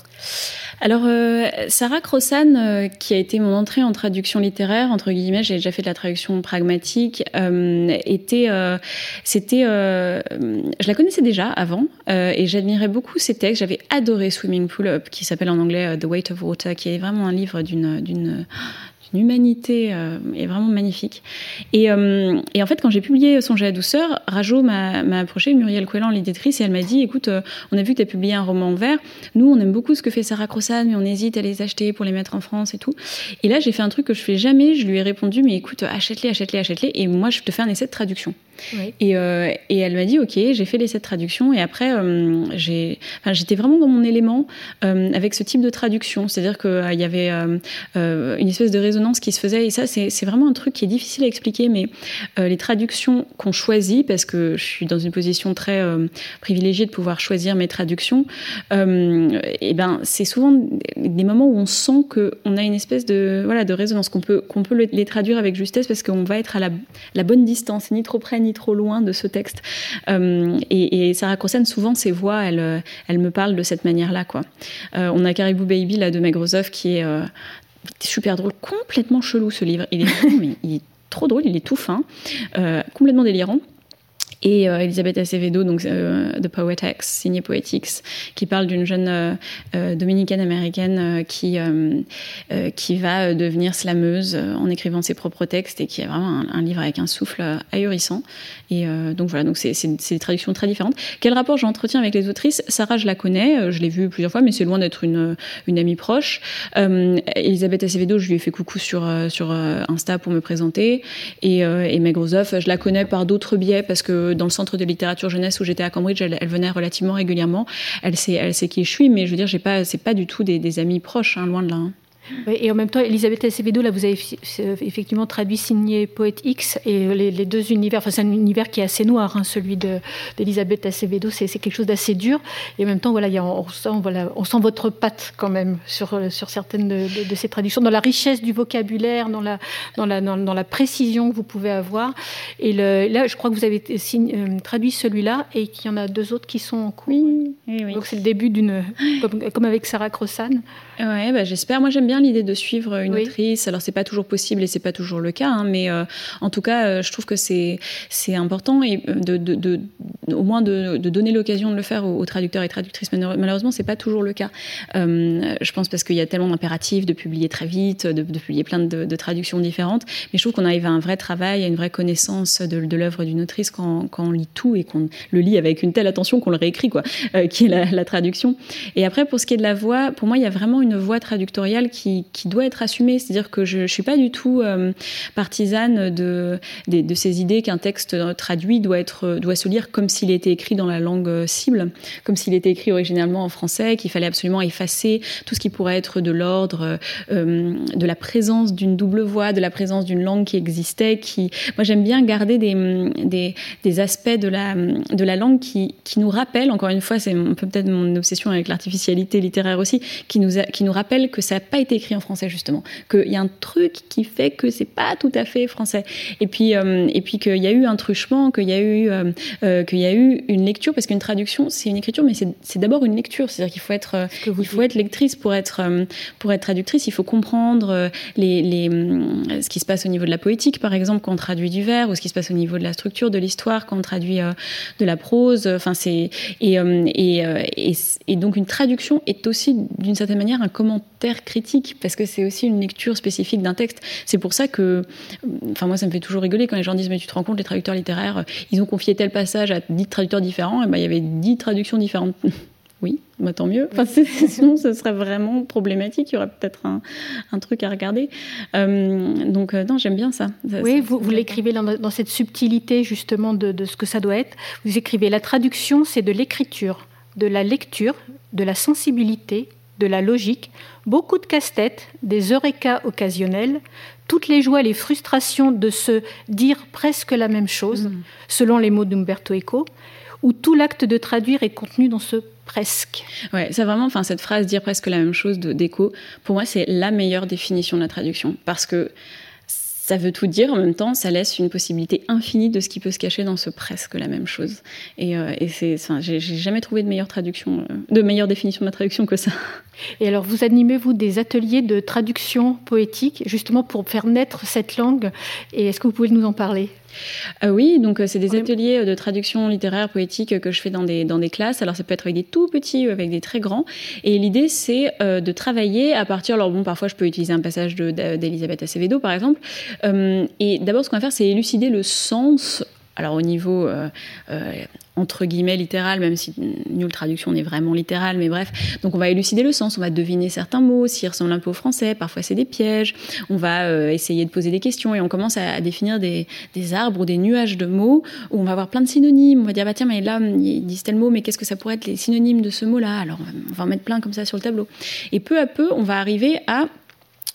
Alors, euh, Sarah Crossan, euh, qui a été mon entrée en traduction littéraire, entre guillemets, j'ai déjà fait de la traduction pragmatique, était, c'était, je la connaissais déjà avant, et j'admirais beaucoup ses textes. J'avais adoré Swimming Pool Up, qui s'appelle en anglais The Weight of Water, qui est vraiment un livre d'une, d'une une humanité euh, est vraiment magnifique. Et, euh, et, en fait, quand j'ai publié Songer à douceur, Rajo m'a approché, Muriel Couelan, l'éditrice, et elle m'a dit écoute, euh, on a vu que tu as publié un roman en vert. Nous, on aime beaucoup ce que fait Sarah Crossan, mais on hésite à les acheter pour les mettre en France et tout. Et là, j'ai fait un truc que je fais jamais. Je lui ai répondu mais écoute, achète-les, achète-les, achète-les. Et moi, je te fais un essai de traduction. Et, euh, et, elle m'a dit ok, j'ai fait l'essai de traduction et après euh, enfin, j'étais vraiment dans mon élément euh, avec ce type de traduction, c'est-à-dire qu'il y avait une espèce de résonance qui se faisait et ça c'est, vraiment un truc qui est difficile à expliquer, mais les traductions qu'on choisit parce que je suis dans une position très privilégiée de pouvoir choisir mes traductions, et ben c'est souvent des moments où on sent que on a une espèce de voilà de résonance qu'on peut qu'on peut les traduire avec justesse parce qu'on va être à la, bonne distance, ni trop près ni trop loin de ce texte. Euh, et, Sarah Crossan, souvent, ses voix, elle, euh, elle me parle de cette manière-là. quoi. Euh, on a Caribou Baby, là, de Meg qui est super drôle, complètement chelou ce livre. Il est, mais il est trop drôle, il est tout fin, complètement délirant et euh, Elisabeth Acevedo, donc euh, The Poetex, signé Poetics, qui parle d'une jeune euh, dominicaine américaine qui qui va devenir slameuse en écrivant ses propres textes et qui a vraiment un, livre avec un souffle ahurissant. Et donc voilà, donc c'est des traductions très différentes. Quel rapport j'entretiens avec les autrices? Sarah, je la connais, je l'ai vue plusieurs fois, mais c'est loin d'être une, une amie proche. Elisabeth Acevedo, je lui ai fait coucou sur sur Insta pour me présenter, et, et Meg Rosoff, je la connais par d'autres biais parce que dans le centre de littérature jeunesse où j'étais à Cambridge, elle, venait relativement régulièrement. Elle sait, elle sait qui je suis, mais je veux dire, j'ai pas, c'est pas du tout des, amis proches, hein, loin de là. Hein. Et en même temps, Elisabeth Acevedo, là, vous avez effectivement traduit signé Poète X et les, deux univers. Enfin, c'est un univers qui est assez noir, hein, celui d'Elisabeth Acevedo. C'est quelque chose d'assez dur. Et en même temps, voilà, y a, on, sent, voilà, on sent votre patte quand même sur, sur certaines de, ces traductions, dans la richesse du vocabulaire, dans la, dans la, dans, la précision que vous pouvez avoir. Et le, là, je crois que vous avez euh, traduit celui-là et qu'il y en a deux autres qui sont en cours. Oui, oui, Donc c'est le début d'une, comme, comme, avec Sarah Crossan. Ouais, bah, j'espère. Moi, j'aime bien l'idée de suivre une autrice. Alors, c'est pas toujours possible et c'est pas toujours le cas, hein, mais euh, en tout cas, euh, je trouve que c'est c'est important et euh, de, de, de, au moins de, donner l'occasion de le faire aux, traducteurs et traductrices. Malheureusement, c'est pas toujours le cas. je pense parce qu'il y a tellement d'impératifs de publier très vite, de, publier plein de, traductions différentes. Mais je trouve qu'on arrive à un vrai travail, à une vraie connaissance de, l'œuvre d'une autrice quand, quand, on lit tout et qu'on le lit avec une telle attention qu'on le réécrit, quoi, qui est la, la, traduction. Et après, pour ce qui est de la voix, pour moi, il y a vraiment une voie traductoriale qui, qui doit être assumée. C'est-à-dire que je ne suis pas du tout euh, partisane de, ces idées qu'un texte traduit doit, se lire comme s'il était écrit dans la langue euh, cible, comme s'il était écrit originalement en français, qu'il fallait absolument effacer tout ce qui pourrait être de l'ordre euh, de la présence d'une double voix, de la présence d'une langue qui existait. Moi, j'aime bien garder des, aspects de la, langue qui, qui nous rappellent, encore une fois, c'est peut-être mon obsession avec l'artificialité littéraire aussi, qui nous, a, qui nous rappelle que ça n'a pas été écrit en français justement, qu'il y a un truc qui fait que c'est pas tout à fait français. Et puis, et puis qu'il y a eu un truchement, qu'il y a eu, qu'il y a eu une lecture, parce qu'une traduction, c'est une écriture, mais c'est d'abord une lecture. C'est-à-dire qu'il faut être, il faut être lectrice pour être, pour être traductrice. Il faut comprendre les, les, ce qui se passe au niveau de la poétique, par exemple, quand on traduit du vers, ou ce qui se passe au niveau de la structure de l'histoire, quand on traduit de la prose. Enfin, c'est et, et, et, et donc une traduction est aussi d'une certaine manière un commentaire critique parce que c'est aussi une lecture spécifique d'un texte. C'est pour ça que, enfin moi ça me fait toujours rigoler quand les gens disent mais tu te rends compte les traducteurs littéraires ils ont confié tel passage à dix traducteurs différents et ben il y avait dix traductions différentes. Oui, bah, tant mieux. Enfin, sinon, ce serait vraiment problématique. Il y aurait peut-être un, un, truc à regarder. Euh, donc, euh, non, j'aime bien ça. ça oui, ça, vous, vous l'écrivez dans, dans, cette subtilité, justement, de, de, ce que ça doit être. Vous écrivez la traduction, c'est de l'écriture, de la lecture, de la sensibilité, de la logique, beaucoup de casse-tête, des eureka occasionnels, toutes les joies et les frustrations de se dire presque la même chose, mmh. selon les mots d'Umberto Eco, où tout l'acte de traduire est contenu dans ce presque. Ouais, c'est vraiment, enfin, cette phrase dire presque la même chose d'écho, pour moi, c'est la meilleure définition de la traduction. Parce que ça veut tout dire, en même temps, ça laisse une possibilité infinie de ce qui peut se cacher dans ce presque la même chose. Et, euh, c'est, enfin, j'ai jamais trouvé de meilleure traduction, euh, de meilleure définition de la traduction que ça. Et alors, vous animez, vous, des ateliers de traduction poétique, justement pour faire naître cette langue. Et est-ce que vous pouvez nous en parler? Euh, oui, donc c'est des ateliers de traduction littéraire, poétique que je fais dans des, dans des classes. Alors ça peut être avec des tout petits ou avec des très grands. Et l'idée, c'est euh, de travailler à partir. Alors bon, parfois je peux utiliser un passage d'Elisabeth Acevedo, par exemple. Euh, et d'abord, ce qu'on va faire, c'est élucider le sens alors au niveau euh, euh, entre guillemets littéral, même si nulle traduction n'est vraiment littérale, mais bref. Donc on va élucider le sens, on va deviner certains mots, s'ils ressemblent un peu au français, parfois c'est des pièges. On va euh, essayer de poser des questions et on commence à, à définir des, des, arbres ou des nuages de mots où on va avoir plein de synonymes. On va dire bah tiens mais là ils disent tel mot, mais qu'est-ce que ça pourrait être les synonymes de ce mot-là? Alors on va en mettre plein comme ça sur le tableau. Et peu à peu on va arriver à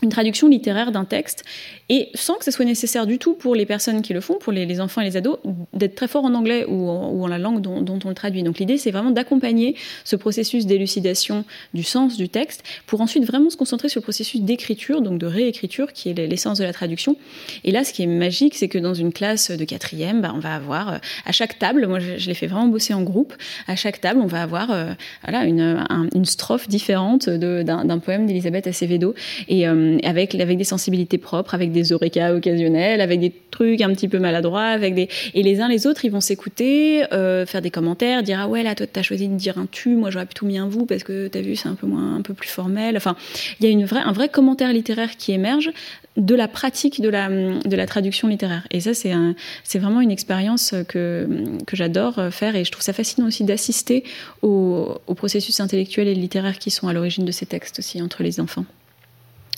une traduction littéraire d'un texte, et sans que ce soit nécessaire du tout pour les personnes qui le font, pour les, enfants et les ados, d'être très fort en anglais ou en, la langue dont, dont, on le traduit. Donc l'idée, c'est vraiment d'accompagner ce processus d'élucidation du sens du texte, pour ensuite vraiment se concentrer sur le processus d'écriture, donc de réécriture, qui est l'essence de la traduction. Et là, ce qui est magique, c'est que dans une classe de quatrième, bah, on va avoir euh, à chaque table, moi je, je l'ai fait vraiment bosser en groupe, à chaque table, on va avoir euh, voilà, une, un, une strophe différente d'un poème d'Elisabeth Acevedo. Et, euh, avec, avec des sensibilités propres, avec des eureka occasionnels, avec des trucs un petit peu maladroits, avec des et les uns les autres ils vont s'écouter, euh, faire des commentaires, dire ah ouais là toi t'as choisi de dire un tu, moi j'aurais plutôt mis un vous parce que t'as vu c'est un peu moins un peu plus formel. Enfin il y a une un vrai commentaire littéraire qui émerge de la pratique de la, de la traduction littéraire. Et ça, c'est un, vraiment une expérience que, que j'adore faire et je trouve ça fascinant aussi d'assister aux, aux processus intellectuels et littéraires qui sont à l'origine de ces textes aussi entre les enfants.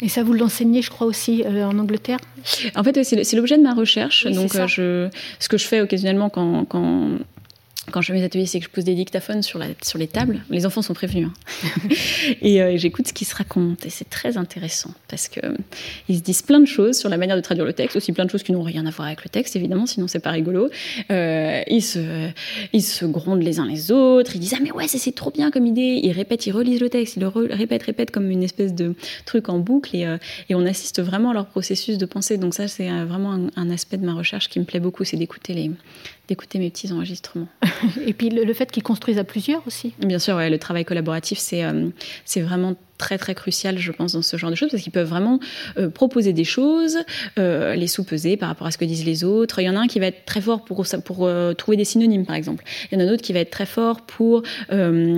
Et ça, vous l'enseignez, je crois, aussi euh, en Angleterre? En fait, c'est l'objet de ma recherche. Oui, donc, euh, je, ce que je fais occasionnellement quand, quand quand je fais mes ateliers, c'est que je pose des dictaphones sur, les tables. Les enfants sont prévenus. Hein. et euh, j'écoute ce qui se raconte. Et c'est très intéressant parce qu'ils euh, se disent plein de choses sur la manière de traduire le texte, aussi plein de choses qui n'ont rien à voir avec le texte, évidemment, sinon c'est pas rigolo. Euh, ils, se, grondent les uns les autres. Ils disent Ah, mais ouais, c'est trop bien comme idée. Ils répètent, ils relisent le texte, ils le répètent, répètent comme une espèce de truc en boucle. Et, on assiste vraiment à leur processus de pensée. Donc, ça, c'est vraiment un aspect de ma recherche qui me plaît beaucoup c'est d'écouter les d'écouter mes petits enregistrements. Et puis le, le fait qu'ils construisent à plusieurs aussi. Bien sûr, ouais, le travail collaboratif, c'est euh, c'est vraiment très très crucial, je pense, dans ce genre de choses, parce qu'ils peuvent vraiment euh, proposer des choses, euh, les sous-peser par rapport à ce que disent les autres. Il y en a un qui va être très fort pour, pour euh, trouver des synonymes, par exemple. Il y en a un autre qui va être très fort pour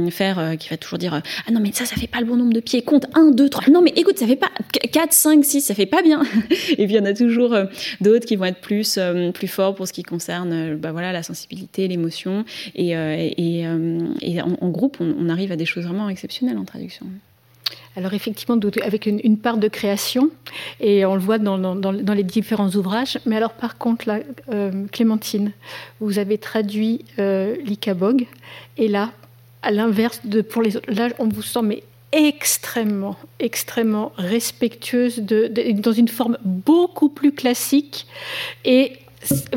faire, qui va toujours dire Ah non, mais ça, ça fait pas le bon nombre de pieds. Compte 1, 2, 3. Non, mais écoute, ça fait pas 4, 5, 6, ça fait pas bien. Et puis il y en a toujours d'autres qui vont être plus, plus forts pour ce qui concerne bah, voilà, la sensibilité, l'émotion. Et, et, en, groupe, on arrive à des choses vraiment exceptionnelles en traduction. Alors effectivement, avec une, part de création, et on le voit dans, dans, les différents ouvrages. Mais alors par contre, là, euh, Clémentine, vous avez traduit euh, l'Icabog, et là, à l'inverse de pour les autres, là, on vous sent mais extrêmement, extrêmement respectueuse de, dans une forme beaucoup plus classique et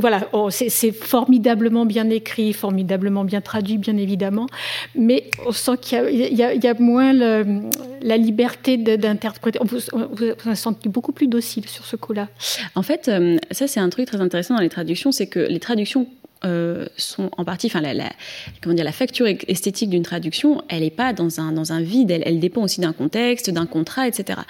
voilà, oh, c'est formidablement bien écrit, formidablement bien traduit, bien évidemment, mais on sent qu'il y, a moins la liberté d'interpréter. On vous, vous senti beaucoup plus docile sur ce coup-là. En fait, euh, ça c'est un truc très intéressant dans les traductions, c'est que les traductions euh, sont en partie, enfin la, comment dire, la facture esthétique d'une traduction, elle n'est pas dans un, dans un vide, elle, dépend aussi d'un contexte, d'un contrat, etc.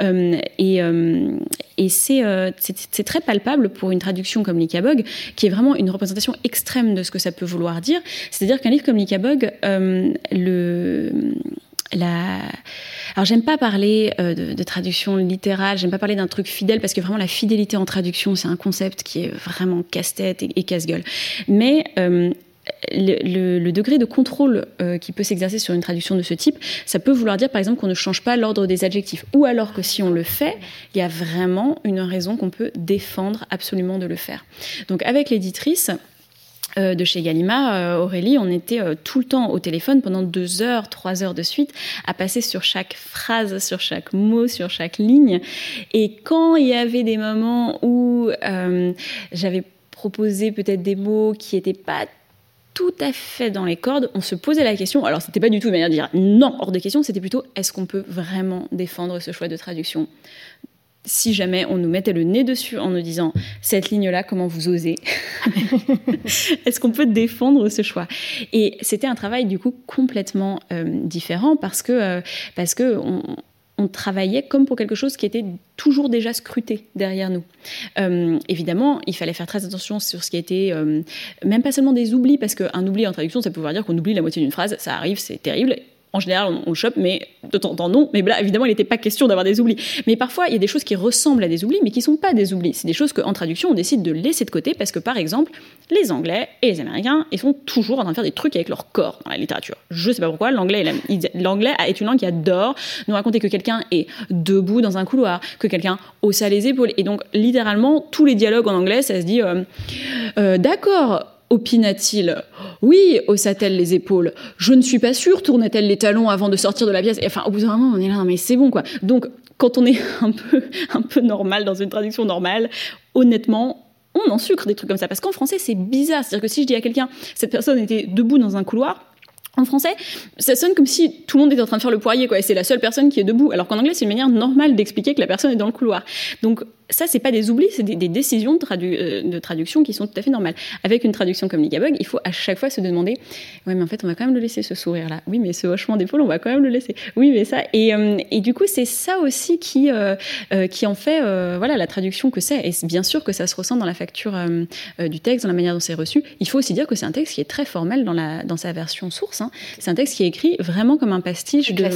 Euh, et, euh, et c'est, c'est, très palpable pour une traduction comme l'Ikabog, qui est vraiment une représentation extrême de ce que ça peut vouloir dire. C'est-à-dire qu'un livre comme l'Ikabog, le Alors j'aime pas parler euh, de, traduction littérale, j'aime pas parler d'un truc fidèle parce que vraiment la fidélité en traduction c'est un concept qui est vraiment casse-tête et, casse-gueule. Mais euh, le, degré de contrôle euh, qui peut s'exercer sur une traduction de ce type, ça peut vouloir dire par exemple qu'on ne change pas l'ordre des adjectifs, ou alors que si on le fait, il y a vraiment une raison qu'on peut défendre absolument de le faire. Donc avec l'éditrice, euh, de chez Galima, euh, Aurélie, on était euh, tout le temps au téléphone pendant deux heures, trois heures de suite, à passer sur chaque phrase, sur chaque mot, sur chaque ligne. Et quand il y avait des moments où j'avais proposé peut-être des mots qui n'étaient pas tout à fait dans les cordes, on se posait la question. Alors, c'était pas du tout une manière de dire non, hors de question, c'était plutôt est-ce qu'on peut vraiment défendre ce choix de traduction? Si jamais on nous mettait le nez dessus en nous disant cette ligne-là, comment vous osez Est-ce qu'on peut défendre ce choix? Et c'était un travail du coup complètement euh, différent parce que euh, parce que on, travaillait comme pour quelque chose qui était toujours déjà scruté derrière nous. Euh, évidemment, il fallait faire très attention sur ce qui était, même pas seulement des oublis, parce qu'un oubli en traduction, ça peut vouloir dire qu'on oublie la moitié d'une phrase, ça arrive, c'est terrible, en général, on, le chope, mais de temps en temps, non. Mais là, évidemment, il n'était pas question d'avoir des oublis. Mais parfois, il y a des choses qui ressemblent à des oublis, mais qui ne sont pas des oublis. C'est des choses qu'en traduction, on décide de laisser de côté parce que, par exemple, les Anglais et les Américains, ils sont toujours en train de faire des trucs avec leur corps dans la littérature. Je ne sais pas pourquoi. L'anglais, est une langue qui adore nous raconter que quelqu'un est debout dans un couloir, que quelqu'un haussa les épaules. Et donc, littéralement, tous les dialogues en anglais, ça se dit, euh, euh, d'accord, opina-t-il Oui, haussa-t-elle les épaules. Je ne suis pas sûre, tourna-t-elle les talons avant de sortir de la pièce. enfin, au bout d'un moment, on est là, mais c'est bon, quoi. Donc, quand on est un peu, un peu normal dans une traduction normale, honnêtement, on en sucre des trucs comme ça. Parce qu'en français, c'est bizarre. C'est-à-dire que si je dis à quelqu'un, cette personne était debout dans un couloir, en français, ça sonne comme si tout le monde était en train de faire le poirier, quoi, et c'est la seule personne qui est debout. Alors qu'en anglais, c'est une manière normale d'expliquer que la personne est dans le couloir. Donc, ça, c'est pas des oublis, c'est des, décisions de, euh, de, traduction qui sont tout à fait normales. Avec une traduction comme Ligabug, il faut à chaque fois se demander ouais, mais en fait, on va quand même le laisser ce sourire-là. Oui, mais ce hochement d'épaule, on va quand même le laisser. Oui, mais ça. Et, euh, et du coup, c'est ça aussi qui, euh, qui en fait voilà, la traduction que c'est. Et bien sûr que ça se ressent dans la facture du texte, dans la manière dont c'est reçu. Il faut aussi dire que c'est un texte qui est très formel dans, la, dans sa version source. Hein. C'est un texte qui est écrit vraiment comme un pastiche de,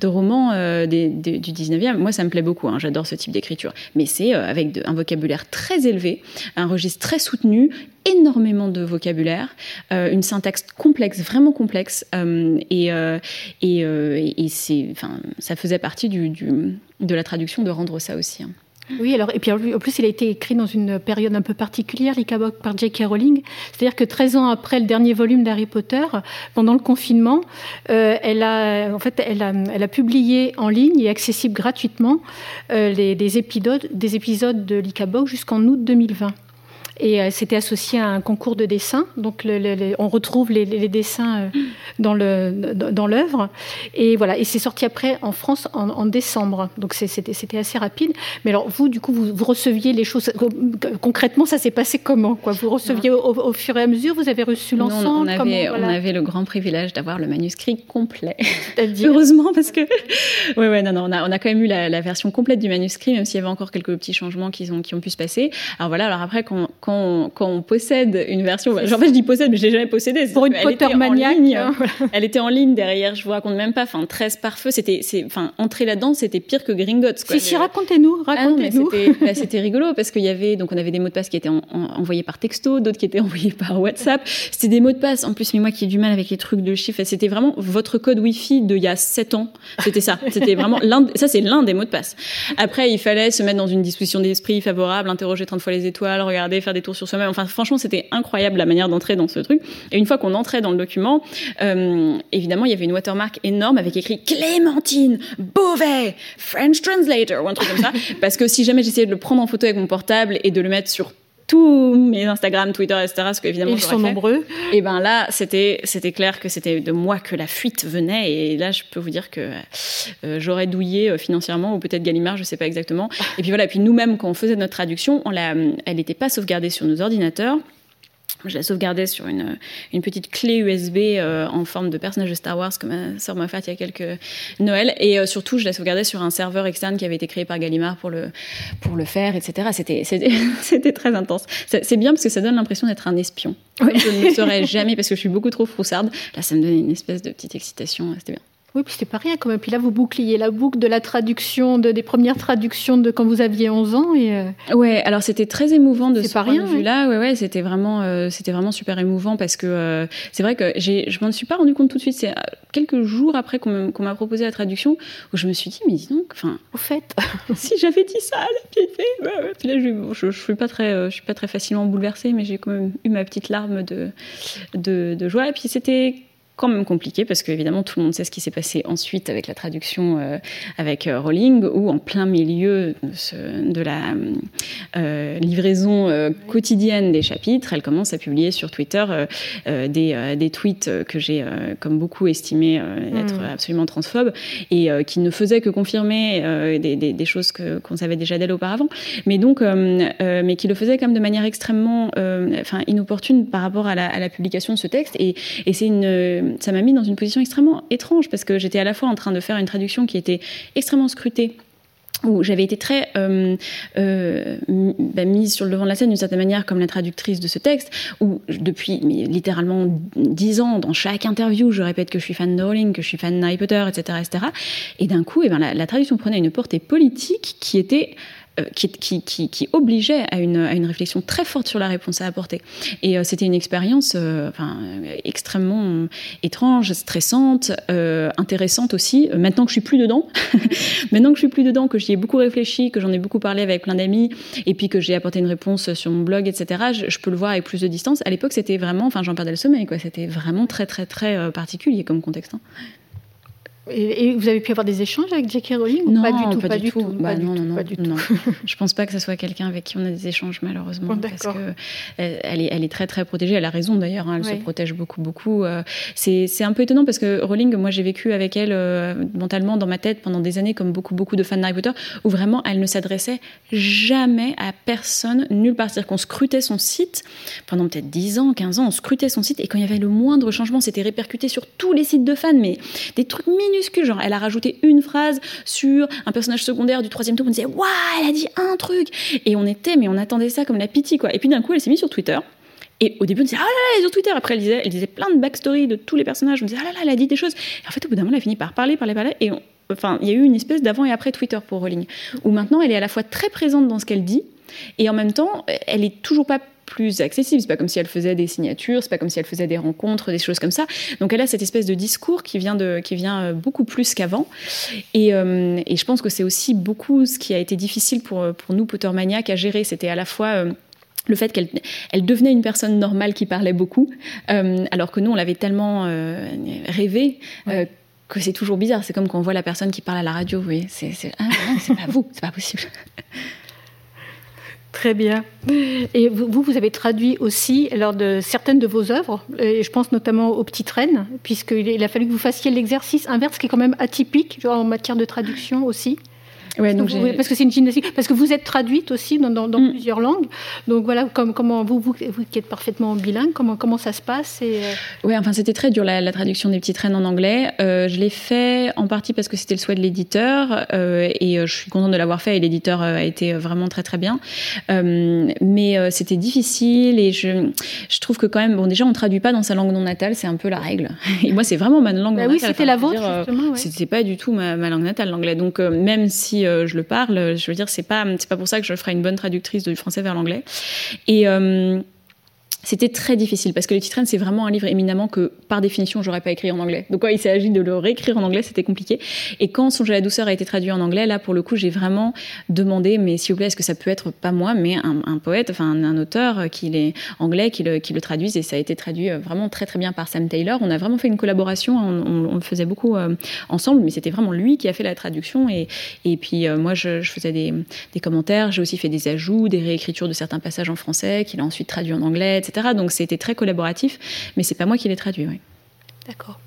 de romans du 19e. Moi, ça me plaît beaucoup. Hein. J'adore ce type d'écriture. Mais c'est euh, avec un vocabulaire très élevé, un registre très soutenu, énormément de vocabulaire, euh, une syntaxe complexe, vraiment complexe, euh, et, c'est, enfin, ça faisait partie de la traduction de rendre ça aussi. Hein. Oui, alors, et puis en plus, il a été écrit dans une période un peu particulière, l'Ikabok, par J.K. Rowling. C'est-à-dire que 13 ans après le dernier volume d'Harry Potter, pendant le confinement, euh, elle, a, en fait, elle, a, publié en ligne et accessible gratuitement euh, les, des, épisodes, des épisodes de l'Ikabok jusqu'en août 2020 et euh, c'était associé à un concours de dessin. Donc on retrouve les, dessins euh, dans le dans l'œuvre et voilà et c'est sorti après en France en, décembre. Donc c'était assez rapide. Mais alors vous du coup vous, receviez les choses concrètement ça s'est passé comment quoi? Vous receviez au, fur et à mesure Vous avez reçu l'ensemble on, avait, on avait le grand privilège d'avoir le manuscrit complet. Heureusement parce que ouais ouais non non on a on a quand même eu la, version complète du manuscrit même s'il y avait encore quelques petits changements qui ont qui ont pu se passer. Alors voilà alors après quand quand on, possède une version, en fait je dis possède, mais je l'ai jamais possédée. Pour une Potter maniaque. Hein. Elle était en ligne derrière, je vous raconte même pas, enfin 13 pare-feu, c'était, enfin entrer là-dedans, c'était pire que Gringotts. Si, si, racontez-nous, ah racontez-nous. Bah, c'était, rigolo parce qu'il y avait, donc on avait des mots de passe qui étaient envoyés par texto, d'autres qui étaient envoyés par WhatsApp. C'était des mots de passe, en plus, mais moi qui ai du mal avec les trucs de chiffres, c'était vraiment votre code Wi-Fi d'il y a 7 ans. C'était ça. C'était vraiment l'un, ça c'est l'un des mots de passe. Après, il fallait se mettre dans une disposition d'esprit favorable, interroger 30 fois les étoiles, regarder, faire des tours sur soi-même. Enfin, franchement, c'était incroyable la manière d'entrer dans ce truc. Et une fois qu'on entrait dans le document, euh, évidemment, il y avait une watermark énorme avec écrit Clémentine Beauvais, French translator ou un truc comme ça. Parce que si jamais j'essayais de le prendre en photo avec mon portable et de le mettre sur tous mes Instagram, Twitter, etc. Parce qu'évidemment, ils sont nombreux. Et ben là, c'était c'était clair que c'était de moi que la fuite venait. Et là, je peux vous dire que euh, j'aurais douillé euh, financièrement ou peut-être Gallimard, je sais pas exactement. Et puis voilà. Et puis nous-mêmes, quand on faisait notre traduction, on l'a, elle n'était pas sauvegardée sur nos ordinateurs. Je la sauvegardais sur une, une petite clé USB euh, en forme de personnage de Star Wars que ma soeur m'a fait il y a quelques Noël. Et euh, surtout, je la sauvegardais sur un serveur externe qui avait été créé par Gallimard pour le, pour le faire, etc. C'était, c'était, très intense. C'est bien parce que ça donne l'impression d'être un espion. Je ne le serais jamais parce que je suis beaucoup trop froussarde. Là, ça me donnait une espèce de petite excitation. C'était bien. Oui, puis c'était pas rien quand même. Puis là, vous boucliez la boucle de la traduction, de, des premières traductions de quand vous aviez 11 ans. Et euh, Ouais, alors c'était très émouvant de ce pas point rien, de vue-là. Ouais, ouais, c'était vraiment, euh, c'était vraiment super émouvant parce que euh, c'est vrai que j'ai, je m'en suis pas rendu compte tout de suite. C'est quelques jours après qu'on, m'a proposé la traduction où je me suis dit, mais dis donc, enfin, au fait, si j'avais dit ça à la petite fille, puis là, je, je, je, suis pas très, je suis pas très facilement bouleversée, mais j'ai quand même eu ma petite larme de, de, de joie. Et puis c'était quand même compliqué parce qu'évidemment tout le monde sait ce qui s'est passé ensuite avec la traduction euh, avec euh, Rowling où en plein milieu de, la euh, livraison euh, quotidienne des chapitres, elle commence à publier sur Twitter des, des, tweets que j'ai comme beaucoup estimé être mmh. absolument transphobes et qui ne faisaient que confirmer des, des, des, choses qu'on savait déjà d'elle auparavant, mais donc mais qui le faisaient quand même de manière extrêmement enfin inopportune par rapport à la, à la publication de ce texte et, et c'est une ça m'a mis dans une position extrêmement étrange parce que j'étais à la fois en train de faire une traduction qui était extrêmement scrutée où j'avais été très euh, euh, bah, mise sur le devant de la scène d'une certaine manière comme la traductrice de ce texte, où depuis littéralement dix ans, dans chaque interview, je répète que je suis fan de Rowling, que je suis fan de Harry Potter, etc., etc. Et d'un coup, eh ben, la, traduction prenait une portée politique qui était qui, qui, obligeait à une, réflexion très forte sur la réponse à apporter. Et euh, c'était une expérience euh, extrêmement étrange, stressante, euh, intéressante aussi. Maintenant que je suis plus dedans, maintenant que je suis plus dedans, que j'y ai beaucoup réfléchi, que j'en ai beaucoup parlé avec plein d'amis, et puis que j'ai apporté une réponse sur mon blog, etc., je, peux le voir avec plus de distance. À l'époque, c'était vraiment, enfin, j'en perdais le sommeil. C'était vraiment très, très, très particulier comme contexte. Hein. Et, vous avez pu avoir des échanges avec J.K. Rowling non, pas du tout, pas, pas du tout. tout. Bah, pas non, du non, tout, non, pas du non. tout. je pense pas que ce soit quelqu'un avec qui on a des échanges malheureusement, bon, parce que elle est, elle est très très protégée. Elle a raison d'ailleurs. Hein, elle se protège beaucoup beaucoup. Euh, c'est un peu étonnant parce que Rowling, moi j'ai vécu avec elle euh, mentalement dans ma tête pendant des années, comme beaucoup beaucoup de fans d'Harry Potter, où vraiment elle ne s'adressait jamais à personne, nulle part. C'est-à-dire qu'on scrutait son site pendant peut-être 10 ans, 15 ans, on scrutait son site et quand il y avait le moindre changement, c'était répercuté sur tous les sites de fans, mais des trucs minuscules. Elle a rajouté une phrase sur un personnage secondaire du troisième tome, on disait waouh, elle a dit un truc, et on était, mais on attendait ça comme la pitié quoi. Et puis d'un coup, elle s'est mise sur Twitter. Et au début, on disait, ah là là, elle est sur Twitter. Après, elle disait, plein de backstory de tous les personnages. On disait, ah là là, elle a dit des choses. Et en fait, au bout d'un moment, elle a fini par parler, parler, parler. Et enfin, il y a eu une espèce d'avant et après Twitter pour Rowling, où maintenant, elle est à la fois très présente dans ce qu'elle dit, et en même temps, elle est toujours pas plus accessible. C'est pas comme si elle faisait des signatures, c'est pas comme si elle faisait des rencontres, des choses comme ça. Donc elle a cette espèce de discours qui vient, de, qui vient beaucoup plus qu'avant. Et, euh, et, je pense que c'est aussi beaucoup ce qui a été difficile pour, pour nous, Pottermaniac, à gérer. C'était à la fois. Euh, le fait qu'elle elle devenait une personne normale qui parlait beaucoup, euh, alors que nous, on l'avait tellement euh, rêvé ouais. euh, que c'est toujours bizarre. C'est comme quand on voit la personne qui parle à la radio. Oui, c'est ah, pas vous, c'est pas possible. Très bien. Et vous, vous avez traduit aussi lors de certaines de vos œuvres, et je pense notamment aux Petites Reines, puisqu'il a fallu que vous fassiez l'exercice inverse qui est quand même atypique en matière de traduction aussi. Ouais, donc vous, parce que c'est une gymnastique, parce que vous êtes traduite aussi dans, dans, dans mm. plusieurs langues. Donc voilà, comme, comment vous, vous, vous qui êtes parfaitement bilingue, comment, comment ça se passe et... Euh... Oui, enfin c'était très dur la, la, traduction des petites reines en anglais. Euh, je l'ai fait en partie parce que c'était le souhait de l'éditeur euh, et je suis contente de l'avoir fait et l'éditeur a été vraiment très très bien. Euh, mais c'était difficile et je, je trouve que quand même, bon déjà on traduit pas dans sa langue non natale, c'est un peu la règle. Et moi c'est vraiment ma langue bah non oui, natale. c'était la vôtre. Ouais. C'était pas du tout ma, ma langue natale l'anglais. Donc même si je le parle. Je veux dire, c'est pas c'est pas pour ça que je ferai une bonne traductrice du français vers l'anglais. Et euh, c'était très difficile parce que Le Titraine, c'est vraiment un livre éminemment que, par définition, j'aurais pas écrit en anglais. Donc, quand il s'agit de le réécrire en anglais, c'était compliqué. Et quand Songer la douceur a été traduit en anglais, là, pour le coup, j'ai vraiment demandé, mais s'il vous plaît, est-ce que ça peut être pas moi, mais un, poète, enfin, un, auteur qui est anglais, qui le, qui traduise. Et ça a été traduit euh, vraiment très, très bien par Sam Taylor. On a vraiment fait une collaboration. On, le faisait beaucoup euh, ensemble, mais c'était vraiment lui qui a fait la traduction. Et, et puis, euh, moi, je, je, faisais des, des commentaires. J'ai aussi fait des ajouts, des réécritures de certains passages en français qu'il a ensuite traduit en anglais, Donc c'était très collaboratif, mais c'est pas moi qui l'ai traduit. D'accord.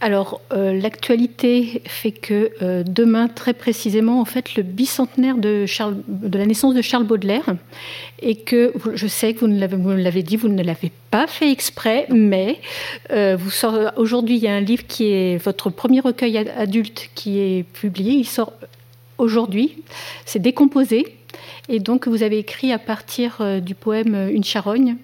Alors, euh, l'actualité fait que euh, demain, très précisément, en fait, le bicentenaire de, la naissance de Charles Baudelaire, et que je sais que vous l'avez dit, vous ne l'avez pas fait exprès, mais euh, aujourd'hui, il y a un livre qui est votre premier recueil adulte qui est publié. Il sort aujourd'hui. C'est décomposé, et donc vous avez écrit à partir du poème Une charogne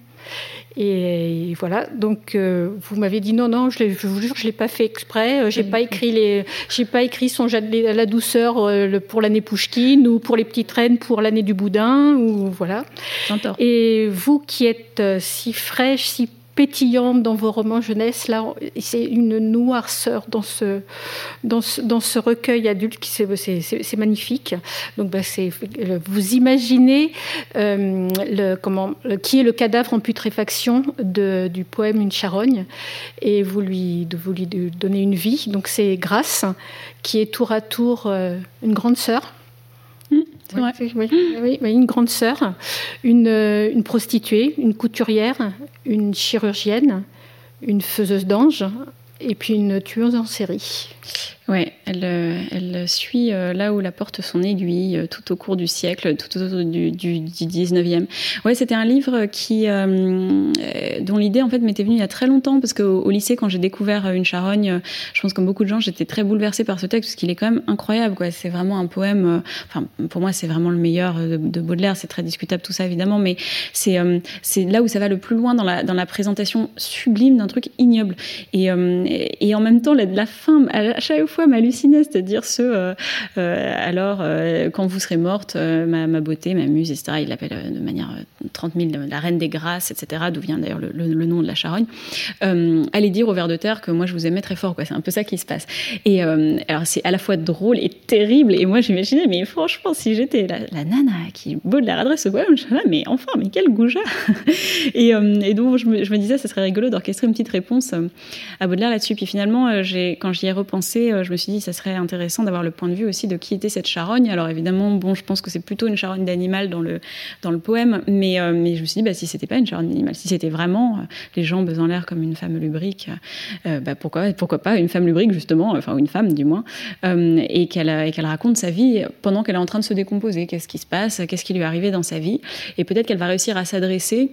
et voilà, donc euh, vous m'avez dit non, non, je, je vous jure, je l'ai pas fait exprès. Euh, j'ai pas écrit les, j'ai pas écrit son à la douceur euh, pour l'année Pouchkine ou pour les petites reines pour l'année du boudin ou voilà. Et vous qui êtes si fraîche, si pétillante dans vos romans jeunesse. Là, c'est une noirceur dans ce, dans ce, dans ce recueil adulte qui c'est magnifique. Donc, bah, vous imaginez euh, le, comment, qui est le cadavre en putréfaction de, du poème Une charogne et vous lui, vous lui donnez une vie. Donc, c'est Grâce qui est tour à tour euh, une grande sœur oui, une grande sœur, une, euh, une, prostituée, une couturière, une chirurgienne, une faiseuse d'ange et puis une tueuse en série. Oui, elle, euh, elle suit euh, là où la porte son aiguille euh, tout au cours du siècle, tout au cours du, du, 19e. Ouais, c'était un livre qui, dont l'idée en fait m'était venue il y a très longtemps parce qu'au au lycée, quand j'ai découvert Une charogne, je pense comme beaucoup de gens, j'étais très bouleversée par ce texte parce qu'il est quand même incroyable. Quoi. C'est vraiment un poème. Enfin, pour moi, c'est vraiment le meilleur de, Baudelaire. C'est très discutable tout ça évidemment, mais c'est c'est là où ça va le plus loin dans la dans la présentation sublime d'un truc ignoble. Et, et, en même temps, la, la fin, à chaque fois fois m'hallucinait, c'est-à-dire ce euh, euh, alors euh, quand vous serez morte, ma, beauté, ma muse, etc. Il l'appelle de manière 30 000 la reine des grâces, etc. D'où vient d'ailleurs le, nom de la charogne. allez dire au ver de terre que moi je vous aimais très fort, quoi. C'est un peu ça qui se passe. Et alors c'est à la fois drôle et terrible. Et moi j'imaginais, mais franchement, si j'étais la, nana qui Baudelaire adresse ce poème, je mais enfin, mais quel goujat et, donc je me, disais, ça serait rigolo d'orchestrer une petite réponse à Baudelaire là-dessus. Puis finalement, quand j'y ai repensé, je me suis dit, ça serait intéressant d'avoir le point de vue aussi de qui était cette charogne. Alors évidemment, bon, je pense que c'est plutôt une charogne d'animal dans le, dans le poème, mais, euh, mais je me suis dit, bah, si c'était pas une charogne d'animal, si c'était vraiment euh, les jambes en l'air comme une femme lubrique, euh, bah, pourquoi, pourquoi pas une femme lubrique, justement, enfin, une femme du moins, et qu'elle raconte sa vie pendant qu'elle est en train de se décomposer. Qu'est-ce qui se passe? Qu'est-ce qui lui est arrivé dans sa vie? Et peut-être qu'elle va réussir à s'adresser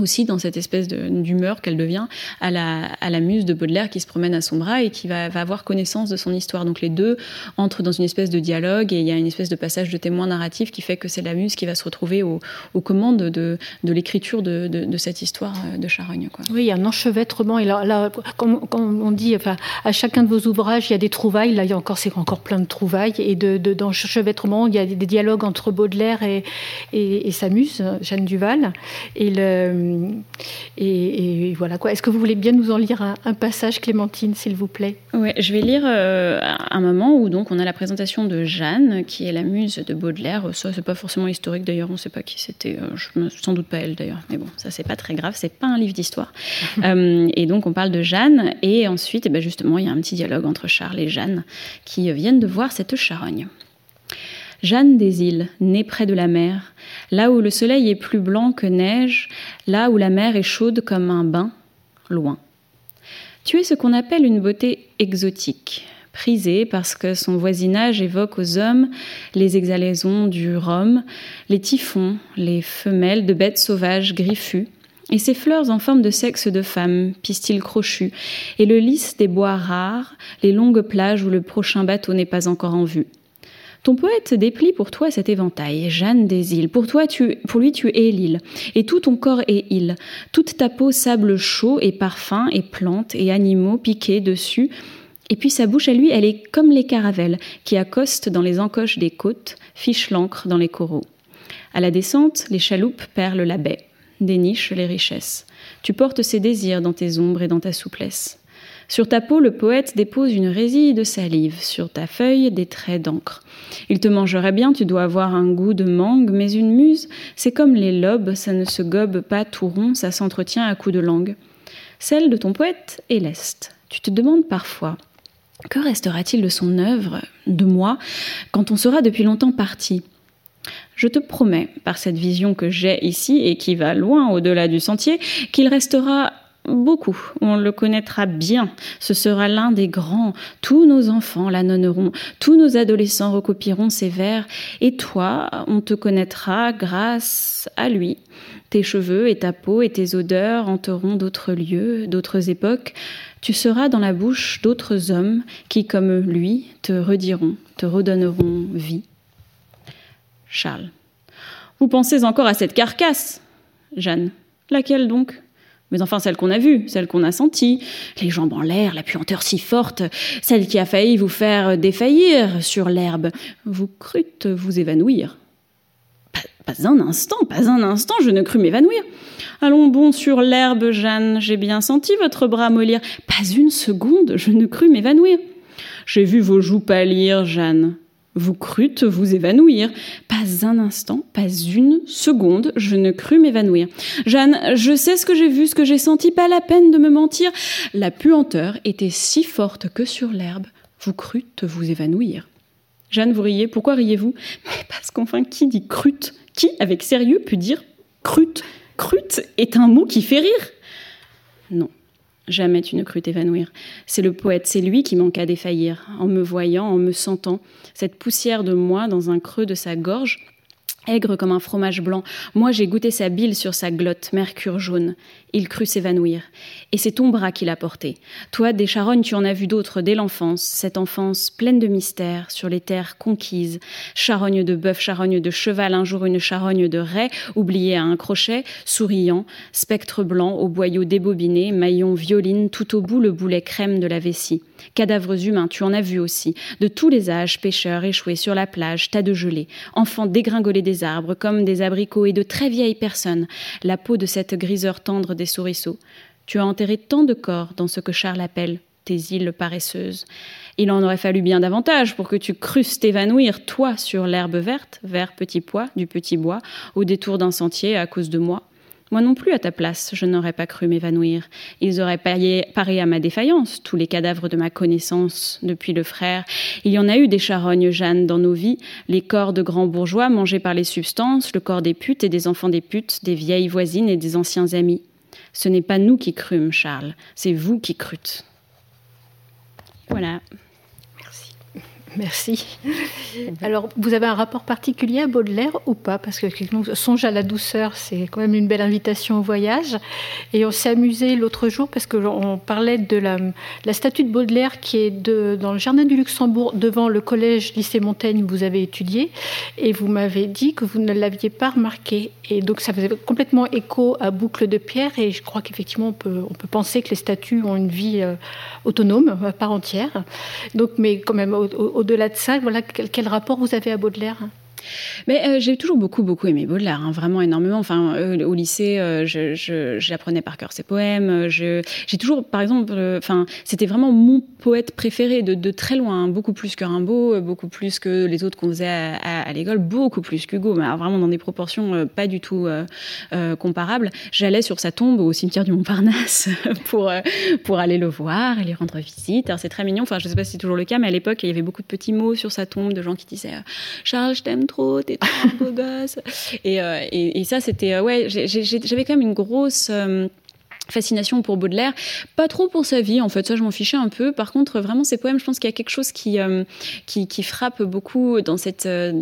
aussi dans cette espèce d'humeur qu'elle devient à la, à la muse de Baudelaire qui se promène à son bras et qui va, va, avoir connaissance de son histoire. Donc les deux entrent dans une espèce de dialogue et il y a une espèce de passage de témoin narratif qui fait que c'est la muse qui va se retrouver aux, commandes de, de l'écriture de, de, cette histoire euh, de Charogne. Quoi. Oui, il y a un enchevêtrement. Et là, là quand, on dit, enfin, à chacun de vos ouvrages, il y a des trouvailles. Là, il y a encore, c'est encore plein de trouvailles. Et d'enchevêtrement, il y a des, dialogues entre Baudelaire et, et, et sa muse, Jeanne Duval. Et le euh, et, voilà quoi. Est-ce que vous voulez bien nous en lire un, passage, Clémentine, s'il vous plaît? Oui, je vais lire euh, un moment où donc on a la présentation de Jeanne, qui est la muse de Baudelaire. Ça, c'est pas forcément historique d'ailleurs. On ne sait pas qui c'était. Euh, sans doute pas elle d'ailleurs. Mais bon, ça c'est pas très grave. C'est pas un livre d'histoire. et donc on parle de Jeanne et ensuite, eh ben justement, il y a un petit dialogue entre Charles et Jeanne qui viennent de voir cette charogne. Jeanne des îles, née près de la mer, là où le soleil est plus blanc que neige, là où la mer est chaude comme un bain, loin. Tu es ce qu'on appelle une beauté exotique, prisée parce que son voisinage évoque aux hommes les exhalaisons du rhum, les typhons, les femelles de bêtes sauvages griffues, et ses fleurs en forme de sexe de femme, pistils crochus, et le lys des bois rares, les longues plages où le prochain bateau n'est pas encore en vue. Ton poète déplie pour toi cet éventail, Jeanne des îles. Pour toi, tu, pour lui, tu es l'île. Et tout ton corps est île. Toute ta peau sable chaud et parfum et plantes et animaux piqués dessus. Et puis sa bouche à lui, elle est comme les caravelles qui accostent dans les encoches des côtes, fichent l'ancre dans les coraux. À la descente, les chaloupes perlent la baie. déniche les richesses. Tu portes ses désirs dans tes ombres et dans ta souplesse. Sur ta peau, le poète dépose une résille de salive, sur ta feuille, des traits d'encre. Il te mangerait bien, tu dois avoir un goût de mangue, mais une muse, c'est comme les lobes, ça ne se gobe pas tout rond, ça s'entretient à coups de langue. Celle de ton poète est leste. Tu te demandes parfois que restera-t-il de son œuvre, de moi, quand on sera depuis longtemps parti? Je te promets, par cette vision que j'ai ici et qui va loin au-delà du sentier, qu'il restera beaucoup. On le connaîtra bien. Ce sera l'un des grands. Tous nos enfants l'annonneront. Tous nos adolescents recopieront ses vers. Et toi, on te connaîtra grâce à lui. Tes cheveux et ta peau et tes odeurs hanteront d'autres lieux, d'autres époques. Tu seras dans la bouche d'autres hommes qui, comme lui, te rediront, te redonneront vie. Charles. Vous pensez encore à cette carcasse Jeanne. Laquelle donc? Mais enfin celle qu'on a vue, celle qu'on a sentie, les jambes en l'air, la puanteur si forte, celle qui a failli vous faire défaillir sur l'herbe, vous crûtes vous évanouir. Pas, pas, un instant, pas un instant, je ne crus m'évanouir. Allons bon sur l'herbe, Jeanne, j'ai bien senti votre bras mollir. Pas une seconde, je ne crus m'évanouir. J'ai vu vos joues pâlir, Jeanne. Vous crûtes vous évanouir. Pas un instant, pas une seconde, je ne crus m'évanouir. Jeanne, je sais ce que j'ai vu, ce que j'ai senti, pas la peine de me mentir. La puanteur était si forte que sur l'herbe, vous crûtes vous évanouir. Jeanne, vous riez, pourquoi riez-vous? Mais parce qu'enfin, qui dit crûte? Qui, avec sérieux, peut dire crûte? Crûte est un mot qui fait rire Non. Jamais tu ne crus t'évanouir. C'est le poète, c'est lui qui manqua défaillir, en me voyant, en me sentant, cette poussière de moi dans un creux de sa gorge, aigre comme un fromage blanc. Moi, j'ai goûté sa bile sur sa glotte, mercure jaune. Il crut s'évanouir. Et c'est ton bras qui l'a porté. Toi, des charognes, tu en as vu d'autres dès l'enfance, cette enfance pleine de mystères, sur les terres conquises. Charogne de bœuf, charogne de cheval, un jour une charogne de raie, oubliée à un crochet, souriant, spectre blanc au boyau débobiné, maillon violine, tout au bout le boulet crème de la vessie. Cadavres humains, tu en as vu aussi, de tous les âges, pêcheurs échoués sur la plage, tas de gelées, enfants dégringolés des arbres comme des abricots et de très vieilles personnes, la peau de cette griseur tendre des souriceaux. Tu as enterré tant de corps dans ce que Charles appelle tes îles paresseuses. Il en aurait fallu bien davantage pour que tu crusses t'évanouir, toi, sur l'herbe verte, vert petit pois, du petit bois, au détour d'un sentier à cause de moi. Moi non plus, à ta place, je n'aurais pas cru m'évanouir. Ils auraient paré, paré à ma défaillance, tous les cadavres de ma connaissance, depuis le frère. Il y en a eu des charognes, Jeanne, dans nos vies, les corps de grands bourgeois mangés par les substances, le corps des putes et des enfants des putes, des vieilles voisines et des anciens amis. Ce n'est pas nous qui crûmes, Charles, c'est vous qui crûtes. Voilà. Merci. Alors, vous avez un rapport particulier à Baudelaire ou pas? Parce que Songe à la douceur, c'est quand même une belle invitation au voyage. Et on s'est amusé l'autre jour parce qu'on parlait de la, statue de Baudelaire qui est dans le jardin du Luxembourg, devant le collège lycée Montaigne où vous avez étudié. Et vous m'avez dit que vous ne l'aviez pas remarqué. Et donc, ça faisait complètement écho à Boucle de Pierre. Et je crois qu'effectivement, on peut, penser que les statues ont une vie euh, autonome, à part entière. Donc, mais quand même, au au-delà de ça, voilà, quel, quel rapport vous avez à Baudelaire? Mais euh, j'ai toujours beaucoup, beaucoup aimé Baudelaire, hein, vraiment énormément. Enfin, euh, au lycée, euh, j'apprenais par cœur ses poèmes. J'ai toujours, par exemple, enfin, c'était vraiment mon poète préféré de, très loin, beaucoup plus que Rimbaud, beaucoup plus que les autres qu'on faisait à, l'école, beaucoup plus qu'Hugo, mais vraiment dans des proportions pas du tout comparables. J'allais sur sa tombe au cimetière du Montparnasse pour, pour aller le voir et lui rendre visite. C'est très mignon, enfin, je sais pas si c'est toujours le cas, mais à l'époque, il y avait beaucoup de petits mots sur sa tombe de gens qui disaient Charles, je t'aime trop, t'es trop un beau gosse. Et, euh, et, et, ça, c'était, euh, ouais, j'avais quand même une grosse euh, fascination pour Baudelaire, pas trop pour sa vie en fait, ça je m'en fichais un peu. Par contre, vraiment ses poèmes, je pense qu'il y a quelque chose qui euh, qui, qui, frappe beaucoup dans cette euh,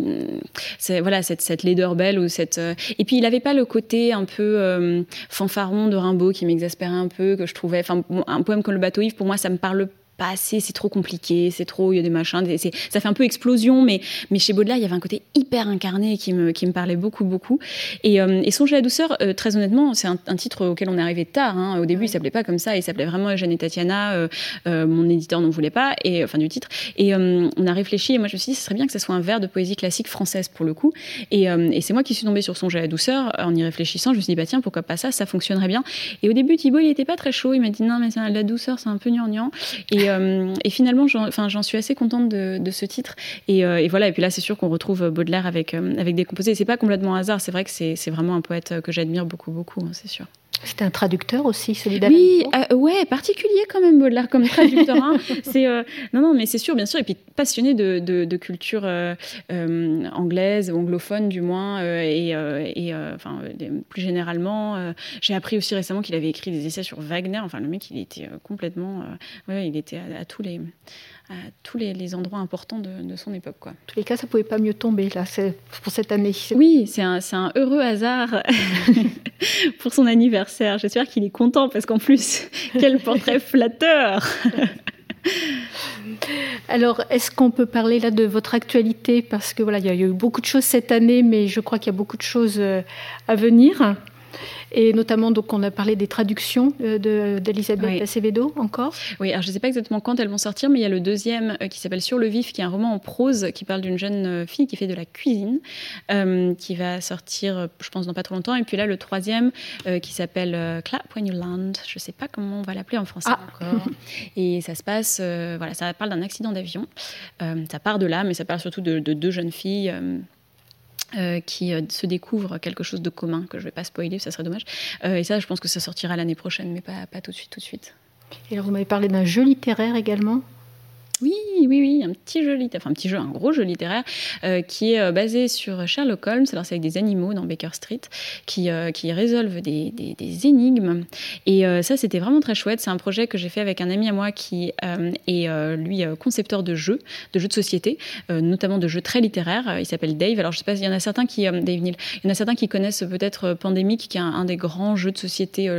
voilà cette, cette laideur belle ou cette euh, et puis il avait pas le côté un peu fanfaron de Rimbaud qui m'exaspérait un peu que je trouvais. Enfin, un poème comme le bateau ivre pour moi ça me parle pas assez, c'est trop compliqué, c'est trop, il y a des machins, ça fait un peu explosion, mais, mais chez Baudelaire, il y avait un côté hyper incarné qui me, qui me parlait beaucoup, beaucoup. Et, euh, et Songer à la douceur, euh, très honnêtement, c'est un, titre auquel on est arrivé tard. Hein. Au début, il s'appelait pas comme ça, il s'appelait vraiment Eugène et Tatiana. Euh, mon éditeur n'en voulait pas, et enfin du titre. Et on a réfléchi, et moi je me suis dit, ce serait bien que ce soit un vers de poésie classique française pour le coup. Et, et c'est moi qui suis tombée sur Songer à la douceur en y réfléchissant. Je me suis dit, bah tiens, pourquoi pas ça, ça fonctionnerait bien. Et au début, Thibaut, il était pas très chaud. Il m'a dit, non, mais la douceur, c'est un peu gnangnan. Et euh, et, finalement, j'en suis assez contente de, ce titre. Euh, et, voilà, et puis là, c'est sûr qu'on retrouve Baudelaire avec, euh, avec des composés. C'est pas complètement hasard, c'est vrai que c'est vraiment un poète que j'admire beaucoup, beaucoup, hein, c'est sûr. C'était un traducteur aussi, celui Oui, ouais, particulier quand même Baudelaire comme traducteur. Hein. c'est non, non, mais c'est sûr, bien sûr. Et puis passionné de, de, culture anglaise ou anglophone du moins, et, et enfin plus généralement, j'ai appris aussi récemment qu'il avait écrit des essais sur Wagner. Enfin, le mec, il était complètement, ouais, il était à, tous les à tous les, endroits importants de, son époque. Quoi. En tous les cas, ça pouvait pas mieux tomber là, pour cette année. Oui, c'est un, un, heureux hasard pour son anniversaire. J'espère qu'il est content parce qu'en plus, quel portrait flatteur. Alors, est-ce qu'on peut parler là de votre actualité? Parce que voilà, il y a eu beaucoup de choses cette année, mais je crois qu'il y a beaucoup de choses euh, à venir. Et notamment, donc, on a parlé des traductions euh, d'Elisabeth Acevedo encore. Oui, alors je ne sais pas exactement quand elles vont sortir, mais il y a le deuxième euh, qui s'appelle Sur le vif, qui est un roman en prose qui parle d'une jeune euh, fille qui fait de la cuisine, qui va sortir, je pense, dans pas trop longtemps. Et puis là, le troisième qui s'appelle Clap When You Land. Je ne sais pas comment on va l'appeler en français ah. encore. Et ça se passe, voilà, ça parle d'un accident d'avion. ça part de là, mais ça parle surtout de, de deux jeunes filles euh, qui euh, se découvre quelque chose de commun que je ne vais pas spoiler, ça serait dommage. Euh, et ça, je pense que ça sortira l'année prochaine, mais pas, pas tout de suite, tout de suite. Et alors, vous m'avez parlé d'un jeu littéraire également oui, oui, oui, un petit jeu littéraire, enfin un petit jeu, un gros jeu littéraire euh, qui est euh, basé sur Sherlock Holmes. Alors c'est avec des animaux dans Baker Street qui, euh, résolvent des, énigmes. Et ça, c'était vraiment très chouette. C'est un projet que j'ai fait avec un ami à moi qui est lui concepteur de jeux, de jeux de société, notamment de jeux très littéraires. Il s'appelle Dave. Alors je sais pas, il y en a certains qui qui connaissent peut-être Pandémique, qui est un, des grands jeux de société,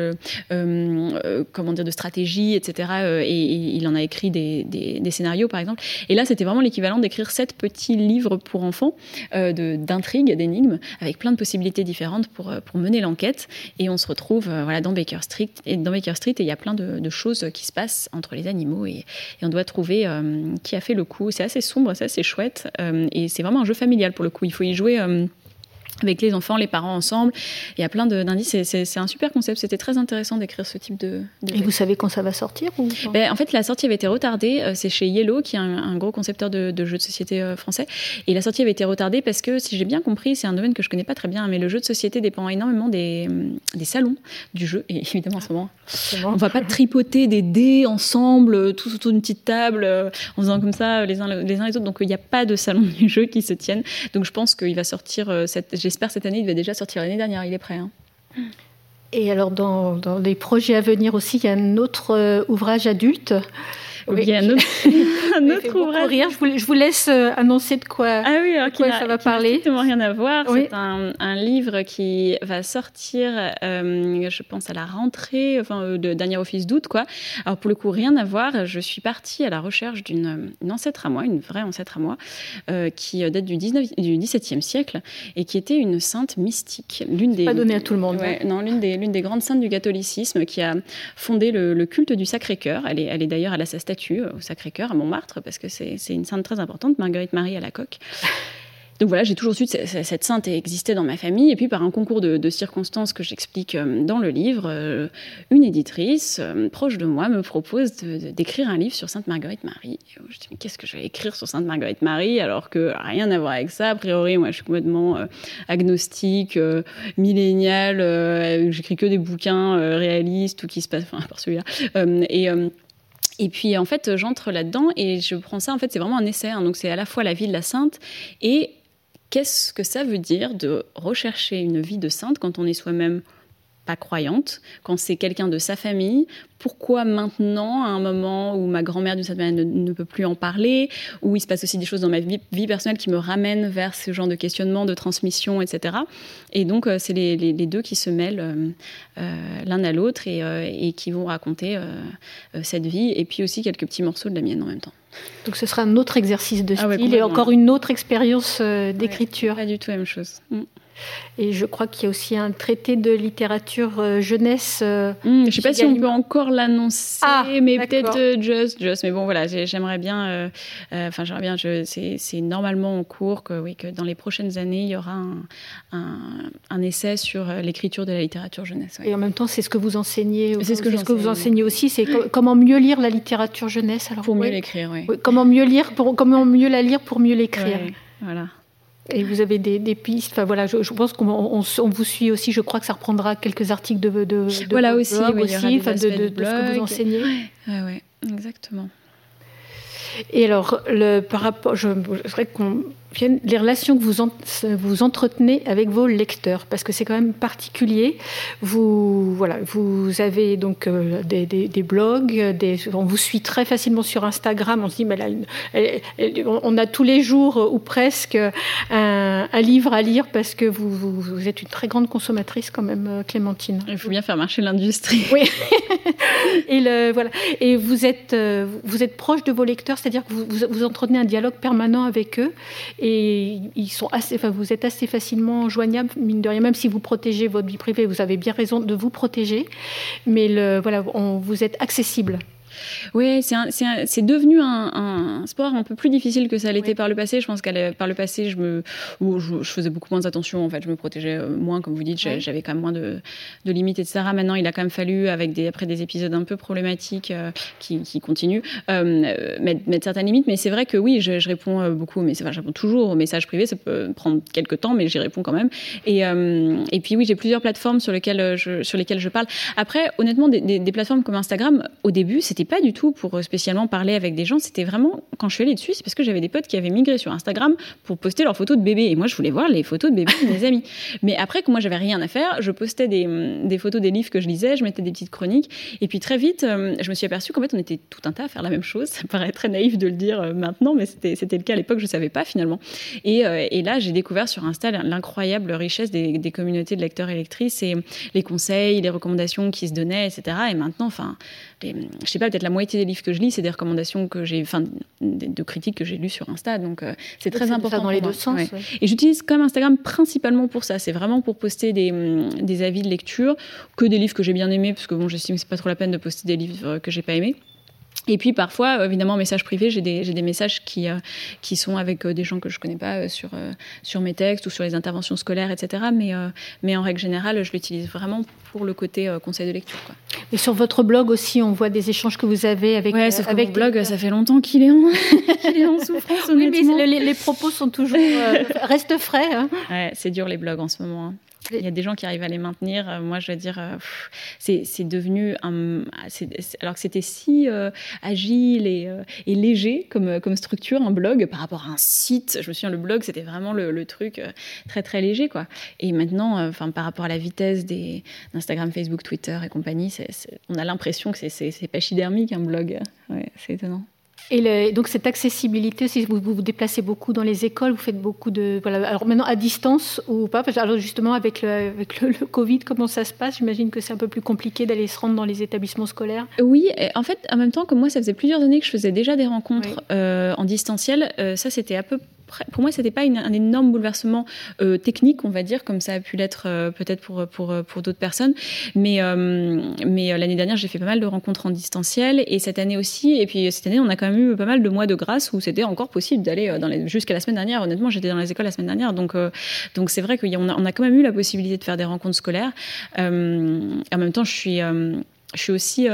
comment dire, de stratégie, etc. Et, il en a écrit des scénarios par exemple. Et là, c'était vraiment l'équivalent d'écrire sept petits livres pour enfants euh, d'intrigues, d'énigmes, avec plein de possibilités différentes pour, euh, pour mener l'enquête. Et on se retrouve euh, voilà, dans Baker Street. Et dans Baker Street, il y a plein de, choses qui se passent entre les animaux et, on doit trouver qui a fait le coup. C'est assez sombre, c'est assez chouette. et c'est vraiment un jeu familial pour le coup. Il faut y jouer avec les enfants, les parents ensemble. Il y a plein d'indices. C'est un super concept. C'était très intéressant d'écrire ce type de, Et vous savez quand ça va sortir ou ben, En fait, la sortie avait été retardée. Euh, c'est chez Yellow, qui est un, gros concepteur de, jeux de société euh, français. Et la sortie avait été retardée parce que, si j'ai bien compris, c'est un domaine que je connais pas très bien, mais le jeu de société dépend énormément des, des salons du jeu. Et évidemment, en ce moment, on va pas tripoter des dés ensemble, euh, tous autour d'une petite table, en faisant comme ça les uns les, uns les autres. Donc, il n'y a pas de salon du jeu qui se tiennent. Donc, je pense qu'il va sortir cette J'espère cette année, il va déjà sortir l'année dernière, il est prêt. Hein. Et alors, dans, dans, les projets à venir aussi, il y a un autre euh, ouvrage adulte oui, il y a un autre, ouvrage. Je vous, je vous, laisse euh, annoncer de quoi, ah oui, quoi ça va parler. Strictement rien à voir. C'est un, un, livre qui va sortir, euh, je pense, à la rentrée, enfin, euh, de dernier office d'août, quoi. Alors, pour le coup, rien à voir. Je suis partie à la recherche d'une ancêtre à moi, une vraie ancêtre à moi, qui date du, 19, du 17e siècle et qui était une sainte mystique. L'une des. Pas donnée à tout le monde. Ouais, non, l'une des, l'une des grandes saintes du catholicisme qui a fondé le, le culte du Sacré-Cœur. Elle est, elle est d'ailleurs, à la sa statue euh, au Sacré-Cœur à Montmartre, parce que c'est une sainte très importante, Marguerite Marie à la coque. Donc voilà, j'ai toujours su que cette sainte existait dans ma famille. Et puis par un concours de, circonstances que j'explique euh, dans le livre, euh, une éditrice proche de moi me propose d'écrire un livre sur Sainte Marguerite Marie. Et je dis mais qu'est-ce que je vais écrire sur Sainte Marguerite Marie alors que rien à voir avec ça. A priori, moi je suis complètement agnostique, millénial. J'écris que des bouquins réalistes ou qui se passent, enfin par celui-là. et et puis en fait, j'entre là-dedans et je prends ça, en fait, c'est vraiment un essai. Hein. donc c'est à la fois la vie de la sainte et qu'est-ce que ça veut dire de rechercher une vie de sainte quand on est soi-même? Pas croyante, quand c'est quelqu'un de sa famille, pourquoi maintenant, à un moment où ma grand-mère d'une certaine manière ne, peut plus en parler, où il se passe aussi des choses dans ma vie, personnelle qui me ramènent vers ce genre de questionnement, de transmission, etc. Et donc, euh, c'est les, deux qui se mêlent euh, euh, l'un à l'autre et, qui vont raconter cette vie, et puis aussi quelques petits morceaux de la mienne en même temps. Donc ce sera un autre exercice de ah style et encore une autre expérience d'écriture. pas du tout la même chose. Mm. Et je crois qu'il y a aussi un traité de littérature euh, jeunesse. Euh, hmm, je ne sais pas si on peut encore l'annoncer, ah, mais peut-être euh, just, just. Mais bon, voilà, j'aimerais bien. Enfin, j'aimerais bien. C'est normalement en cours que, oui, que dans les prochaines années, il y aura un, un, essai sur l'écriture de la littérature jeunesse. Et en même temps, c'est ce que vous enseignez. C'est ce que, ce que vous enseignez aussi. C'est comment mieux lire la littérature jeunesse. Alors, pour mieux l'écrire, oui. Comment mieux lire, pour, comment mieux la lire pour mieux l'écrire. voilà. Et vous avez des, pistes. Enfin voilà, je, pense qu'on on, vous suit aussi. Je crois que ça reprendra quelques articles de, de, de voilà aussi, blog aussi, de, de, de, ce que vous enseignez. Oui, ouais, exactement. Et alors, le, par rapport, je, je voudrais qu'on les relations que vous, vous entretenez avec vos lecteurs, parce que c'est quand même particulier. Vous, voilà, vous avez donc euh, des, des, blogs, des, on vous suit très facilement sur Instagram. On se dit, mais là, on a tous les jours euh, ou presque un, livre à lire parce que vous, vous, êtes une très grande consommatrice quand même, euh, Clémentine. Il faut bien faire marcher l'industrie. Oui. et le, voilà. Et vous êtes, vous êtes proche de vos lecteurs, c'est-à-dire que vous, vous entretenez un dialogue permanent avec eux et ils sont assez, enfin, vous êtes assez facilement joignable, mine de rien, même si vous protégez votre vie privée, vous avez bien raison de vous protéger, mais voilà, on, vous êtes accessible. Oui, c'est devenu un, sport un peu plus difficile que ça l'était par le passé. Je pense qu'à par le passé, je, me, je, faisais beaucoup moins attention. En fait, je me protégeais euh, moins, comme vous dites. J'avais quand même moins de, de, limites, etc. Maintenant, il a quand même fallu, avec des, après des épisodes un peu problématiques euh, qui, qui, continuent, euh, mettre, certaines limites. Mais c'est vrai que oui, je, réponds beaucoup. Mais enfin, je réponds toujours aux messages privés. Ça peut prendre quelques temps, mais j'y réponds quand même. Et, et puis oui, j'ai plusieurs plateformes sur lesquelles je, sur lesquelles je parle. Après, honnêtement, des, des, des plateformes comme Instagram, au début, c'était pas du tout pour euh, spécialement parler avec des gens. C'était vraiment, quand je suis allée dessus, c'est parce que j'avais des potes qui avaient migré sur Instagram pour poster leurs photos de bébé. Et moi, je voulais voir les photos de bébé de mes amis. Mais après, que moi, j'avais rien à faire, je postais des, mm, des, photos des livres que je lisais, je mettais des petites chroniques. Et puis très vite, euh, je me suis aperçue qu'en fait, on était tout un tas à faire la même chose. Ça paraît très naïf de le dire euh, maintenant, mais c'était le cas à l'époque, je ne savais pas finalement. Et, et là, j'ai découvert sur Insta l'incroyable richesse des, des, communautés de lecteurs et lectrices et les conseils, les recommandations qui se donnaient, etc. Et maintenant, enfin, je sais pas, peut-être la moitié des livres que je lis, c'est des recommandations que j'ai, enfin, de critiques que j'ai lues sur Insta. Donc, euh, c'est très important. dans les deux sens. Et j'utilise comme Instagram principalement pour ça. C'est vraiment pour poster des, des, avis de lecture, que des livres que j'ai bien aimés, parce que bon, j'estime que c'est pas trop la peine de poster des livres que j'ai pas aimés. Et puis parfois, évidemment, en message privé, j'ai des, des, messages qui, euh, qui sont avec euh, des gens que je ne connais pas euh, sur, sur mes textes ou sur les interventions scolaires, etc. Mais, mais en règle générale, je l'utilise vraiment pour le côté conseil de lecture. Quoi. Et sur votre blog aussi, on voit des échanges que vous avez avec. Ouais, sauf avec mon blog, ça fait longtemps qu'il est, en... est en souffrance. oui, mais les, propos sont toujours restent frais. Hein. Ouais, c'est dur les blogs en ce moment. Hein. Il y a des gens qui arrivent à les maintenir. Euh, moi, je veux dire, euh, c'est devenu un. Alors que c'était si euh, agile et, léger comme, comme structure, un blog, par rapport à un site. Je me souviens, le blog, c'était vraiment le, truc très, très léger, quoi. Et maintenant, enfin, par rapport à la vitesse d'Instagram, Facebook, Twitter et compagnie, on a l'impression que c'est pachydermique, un blog. Ouais, c'est étonnant. Et donc cette accessibilité, si vous, vous déplacez beaucoup dans les écoles, vous faites beaucoup de... Voilà, alors maintenant à distance ou pas Alors justement avec le, avec le, Covid, comment ça se passe? J'imagine que c'est un peu plus compliqué d'aller se rendre dans les établissements scolaires. Oui, en fait, en même temps, comme moi, ça faisait plusieurs années que je faisais déjà des rencontres euh, en distanciel, euh, ça c'était un peu pour moi, c'était pas un énorme bouleversement euh, technique, on va dire, comme ça a pu l'être euh, peut-être pour, pour, pour d'autres personnes. Mais, euh, mais l'année dernière, j'ai fait pas mal de rencontres en distanciel et cette année aussi. Et puis cette année, on a quand même eu pas mal de mois de grâce où c'était encore possible d'aller jusqu'à la semaine dernière. Honnêtement, j'étais dans les écoles la semaine dernière. Donc, donc c'est vrai qu'on a, on a quand même eu la possibilité de faire des rencontres scolaires. en même temps, je suis, je suis aussi.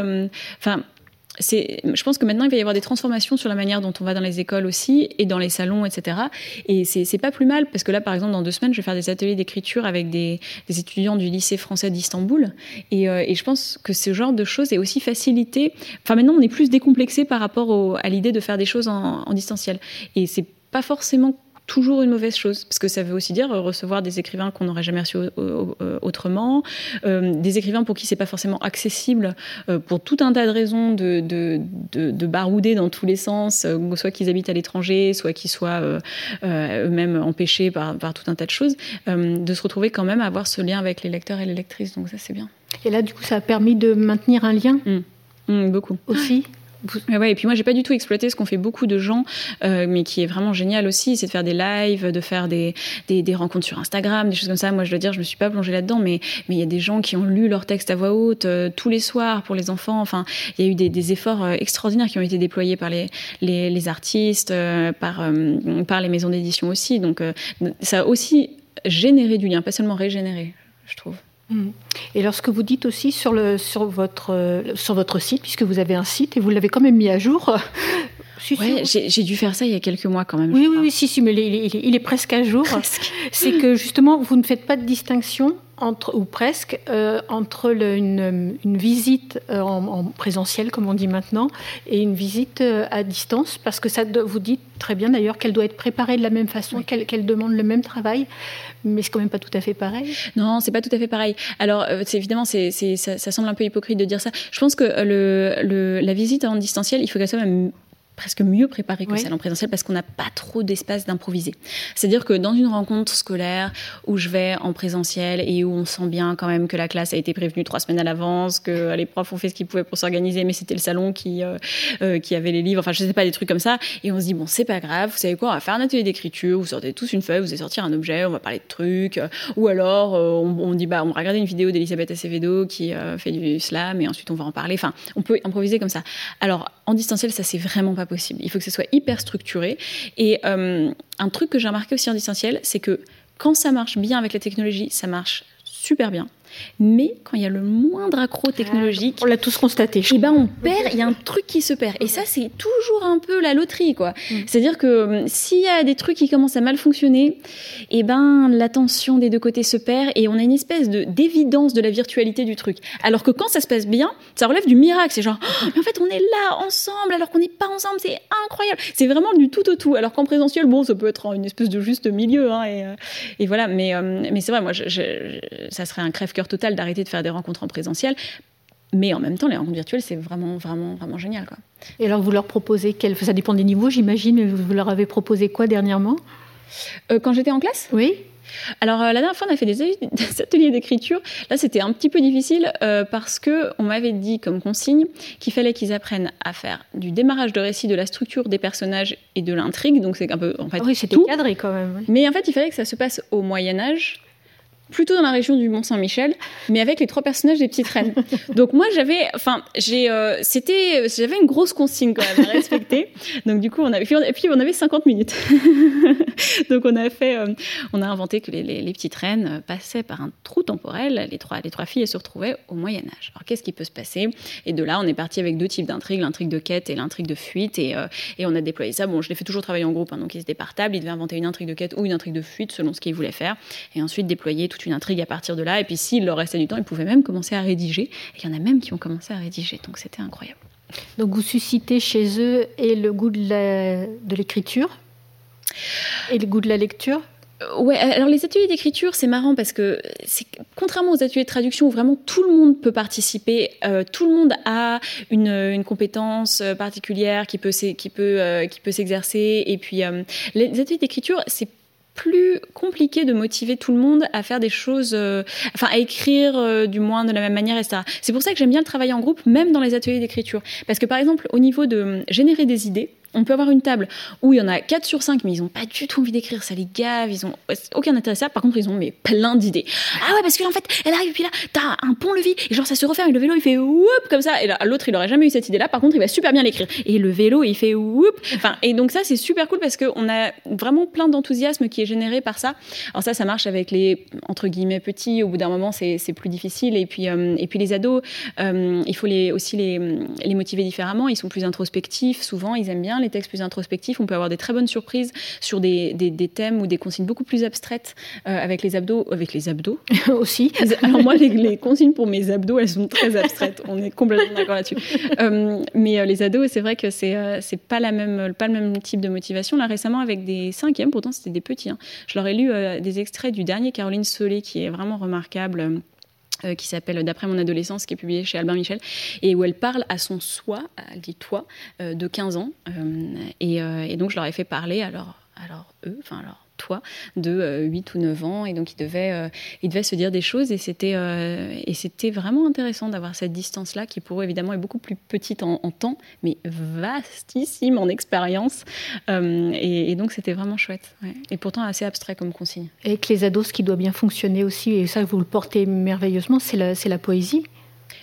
Enfin je pense que maintenant il va y avoir des transformations sur la manière dont on va dans les écoles aussi et dans les salons, etc. Et c'est pas plus mal parce que là, par exemple, dans deux semaines, je vais faire des ateliers d'écriture avec des, étudiants du lycée français d'Istanbul. Euh, et, je pense que ce genre de choses est aussi facilité. Enfin, maintenant, on est plus décomplexé par rapport à l'idée de faire des choses en, en distanciel. Et c'est pas forcément toujours une mauvaise chose, parce que ça veut aussi dire recevoir des écrivains qu'on n'aurait jamais reçus autrement, des écrivains pour qui c'est pas forcément accessible, pour tout un tas de raisons de, de, de, barouder dans tous les sens, soit qu'ils habitent à l'étranger, soit qu'ils soient eux-mêmes empêchés par, par, tout un tas de choses, de se retrouver quand même à avoir ce lien avec les lecteurs et les lectrices. Donc ça, c'est bien. Et là, du coup, ça a permis de maintenir un lien mmh. Mmh, Beaucoup. Aussi? Et puis moi, j'ai pas du tout exploité ce qu'ont fait beaucoup de gens, euh, mais qui est vraiment génial aussi, c'est de faire des lives, de faire des, des, rencontres sur Instagram, des choses comme ça. Moi, je dois dire, je me suis pas plongée là-dedans, mais mais il y a des gens qui ont lu leur texte à voix haute euh, tous les soirs pour les enfants. Enfin, il y a eu des, des efforts euh, extraordinaires qui ont été déployés par les, les, les artistes, par, par les maisons d'édition aussi. Donc, ça a aussi généré du lien, pas seulement régénéré, je trouve. Et lorsque vous dites aussi sur, le, sur, votre, euh, sur votre site, puisque vous avez un site et vous l'avez quand même mis à jour. j'ai dû faire ça il y a quelques mois quand même. Oui, oui, oui, si, si, mais il est, presque à jour. C'est que justement, vous ne faites pas de distinction entre, ou presque, euh, entre une, une, visite euh, en, présentiel, comme on dit maintenant, et une visite à distance, parce que ça, vous dites très bien d'ailleurs qu'elle doit être préparée de la même façon, qu'elle demande le même travail, mais c'est quand même pas tout à fait pareil. Non, c'est pas tout à fait pareil. Alors, euh, c'est évidemment, c'est, ça, ça, semble un peu hypocrite de dire ça. Je pense que le, le, la visite en distanciel, il faut qu'elle soit même presque mieux préparé que celle en présentiel parce qu'on n'a pas trop d'espace d'improviser. C'est-à-dire que dans une rencontre scolaire où je vais en présentiel et où on sent bien quand même que la classe a été prévenue trois semaines à l'avance, que les profs ont fait ce qu'ils pouvaient pour s'organiser, mais c'était le salon qui, euh, euh, qui avait les livres, enfin je sais pas, des trucs comme ça, et on se dit bon c'est pas grave, vous savez quoi, on va faire un atelier d'écriture, vous sortez tous une feuille, vous allez sortir un objet, on va parler de trucs, ou alors euh, on, dit bah on va regarder une vidéo d'Elisabeth Acevedo qui fait du slam et ensuite on va en parler, enfin on peut improviser comme ça. Alors en distanciel ça c'est vraiment pas possible. Il faut que ce soit hyper structuré. Et euh, un truc que j'ai remarqué aussi en distanciel, c'est que quand ça marche bien avec la technologie, ça marche super bien. Mais quand il y a le moindre accro technologique, on l'a tous constaté. Et eh ben on perd, il y a un truc qui se perd. Et ça c'est toujours un peu la loterie quoi. Mm. C'est-à-dire que hum, s'il y a des trucs qui commencent à mal fonctionner, et eh ben l'attention des deux côtés se perd et on a une espèce de d'évidence de la virtualité du truc. Alors que quand ça se passe bien, ça relève du miracle. C'est genre oh, mais en fait on est là ensemble alors qu'on n'est pas ensemble, c'est incroyable. C'est vraiment du tout au tout. Alors qu'en présentiel, bon ça peut être une espèce de juste milieu hein, et, euh, et, voilà. Mais hum, mais c'est vrai, moi je, ça serait un crève-cœur total d'arrêter de faire des rencontres en présentiel. Mais en même temps, les rencontres virtuelles, c'est vraiment, vraiment, vraiment génial. Quoi. Et alors, vous leur proposez, quel... ça dépend des niveaux, j'imagine, mais vous leur avez proposé quoi dernièrement? Euh, Quand j'étais en classe? Oui. Alors euh, la dernière fois, on a fait des, ateliers d'écriture. Là, c'était un petit peu difficile euh, parce que on m'avait dit comme consigne qu'il fallait qu'ils apprennent à faire du démarrage de récit, de la structure des personnages et de l'intrigue. Donc c'est un peu en fait oui, c'était cadré quand même. Mais en fait, il fallait que ça se passe au Moyen Âge plutôt dans la région du Mont-Saint-Michel, mais avec les trois personnages des petites reines. Donc moi j'avais, enfin j'ai, euh, c'était, j'avais une grosse consigne quand même à respecter. Donc du coup on avait, et puis on avait 50 minutes. Donc on a fait, euh, on a inventé que les, les, petites reines passaient par un trou temporel. Les trois, les trois filles se retrouvaient au Moyen Âge. Alors qu'est-ce qui peut se passer? Et de là on est parti avec deux types d'intrigues, l'intrigue de quête et l'intrigue de fuite, et, euh, et on a déployé ça. Bon, je l'ai fait toujours travailler en groupe, hein, donc ils étaient par table, ils devaient inventer une intrigue de quête ou une intrigue de fuite selon ce qu'ils voulaient faire, et ensuite déployer toute une intrigue à partir de là. Et puis s'il leur restait du temps, ils pouvaient même commencer à rédiger. Et il y en a même qui ont commencé à rédiger. Donc c'était incroyable. Donc vous suscitez chez eux et le goût de l'écriture et le goût de la lecture euh, Ouais, alors les ateliers d'écriture, c'est marrant parce que contrairement aux ateliers de traduction où vraiment tout le monde peut participer, euh, tout le monde a une, une compétence particulière qui peut, qui peut, euh, qui peut s'exercer. Et puis les ateliers d'écriture, c'est plus compliqué de motiver tout le monde à faire des choses, euh, enfin à écrire euh, du moins de la même manière, etc. C'est pour ça que j'aime bien le en groupe, même dans les ateliers d'écriture. Parce que par exemple, au niveau de générer des idées, on peut avoir une table où il y en a 4 sur 5, mais ils n'ont pas du tout envie d'écrire, ça les gave, ils aucun intérêt à ça. Par contre, ils ont mais plein d'idées. Ah ouais, parce que en fait, elle arrive, et puis là, t'as un pont-levis, et genre ça se referme, et le vélo il fait whoop comme ça. Et l'autre, il aurait jamais eu cette idée-là, par contre, il va super bien l'écrire. Et le vélo, il fait whoop. Enfin, et donc ça, c'est super cool parce qu'on a vraiment plein d'enthousiasme qui est généré par ça. Alors ça, ça marche avec les, entre guillemets, petits. Au bout d'un moment, c'est plus difficile. Et puis, euh, et puis les ados, euh, il faut les, aussi les, les motiver différemment. Ils sont plus introspectifs, souvent, ils aiment bien les textes plus introspectifs, on peut avoir des très bonnes surprises sur des, des, thèmes ou des consignes beaucoup plus abstraites avec les abdos, avec les abdos aussi. Alors moi, les, consignes pour mes abdos, elles sont très abstraites. On est complètement d'accord là-dessus. mais les ados, c'est vrai que c'est c'est pas la même, pas le même type de motivation. Là récemment, avec des cinquièmes, pourtant c'était des petits. Hein. Je leur ai lu des extraits du dernier Caroline Solé, qui est vraiment remarquable euh, qui s'appelle D'après mon adolescence, qui est publié chez Albin Michel, et où elle parle à son soi, elle dit toi, euh, de 15 ans. Euh, et, donc je leur ai fait parler, alors, alors eux, enfin toi de 8 euh, ou 9 ans. Et donc, il devait, euh, il devait se dire des choses. Et c'était, euh, et c'était vraiment intéressant d'avoir cette distance-là, qui pour eux, évidemment, est beaucoup plus petite en, temps, mais vastissime en expérience. Et, donc, c'était vraiment chouette. Et pourtant, assez abstrait comme consigne. Et que les ados, ce qui doit bien fonctionner aussi, et ça, vous le portez merveilleusement, c'est la, c'est la poésie.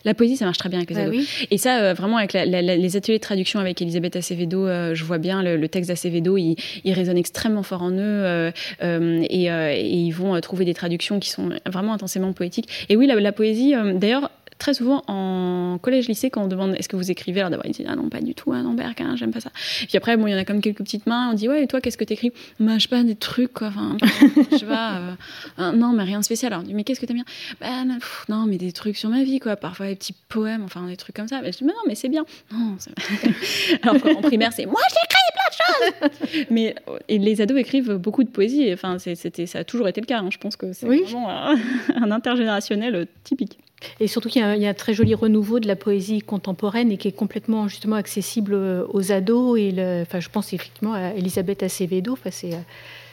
La poésie, ça marche très bien avec les bah ados. Et ça, euh, vraiment, avec les ateliers de traduction avec Elisabeth Acevedo, euh, je vois bien le, texte d'Acevedo, il, il, résonne extrêmement fort en eux euh, et, ils vont trouver des traductions qui sont vraiment intensément poétiques. Et oui, la poésie, d'ailleurs, très souvent en collège-lycée, quand on demande est-ce que vous écrivez, alors d'abord ils disent ah non, pas du tout, hein, non, hein, j'aime pas ça. Puis après, bon, il y en a comme quelques petites mains, on dit ouais, et toi, qu'est-ce que t'écris? Bah, je sais pas, des trucs, quoi, enfin, je sais pas, euh, non, mais rien de spécial. Alors, on dit mais qu'est-ce que t'aimes bien? Bah, non, mais des trucs sur ma vie, quoi, parfois des petits poèmes, enfin, des trucs comme ça. Mais je dis mais non, mais c'est bien. Non, alors qu'en primaire, c'est moi, j'écris plein de choses Mais et les ados écrivent beaucoup de poésie, enfin, c'était, ça a toujours été le cas, hein. je pense que c'est vraiment un intergénérationnel typique. Et surtout qu'il y, a un très joli renouveau de la poésie contemporaine et qui est complètement justement accessible aux ados. Et enfin, je pense effectivement à Elisabeth Acevedo. Enfin, c'est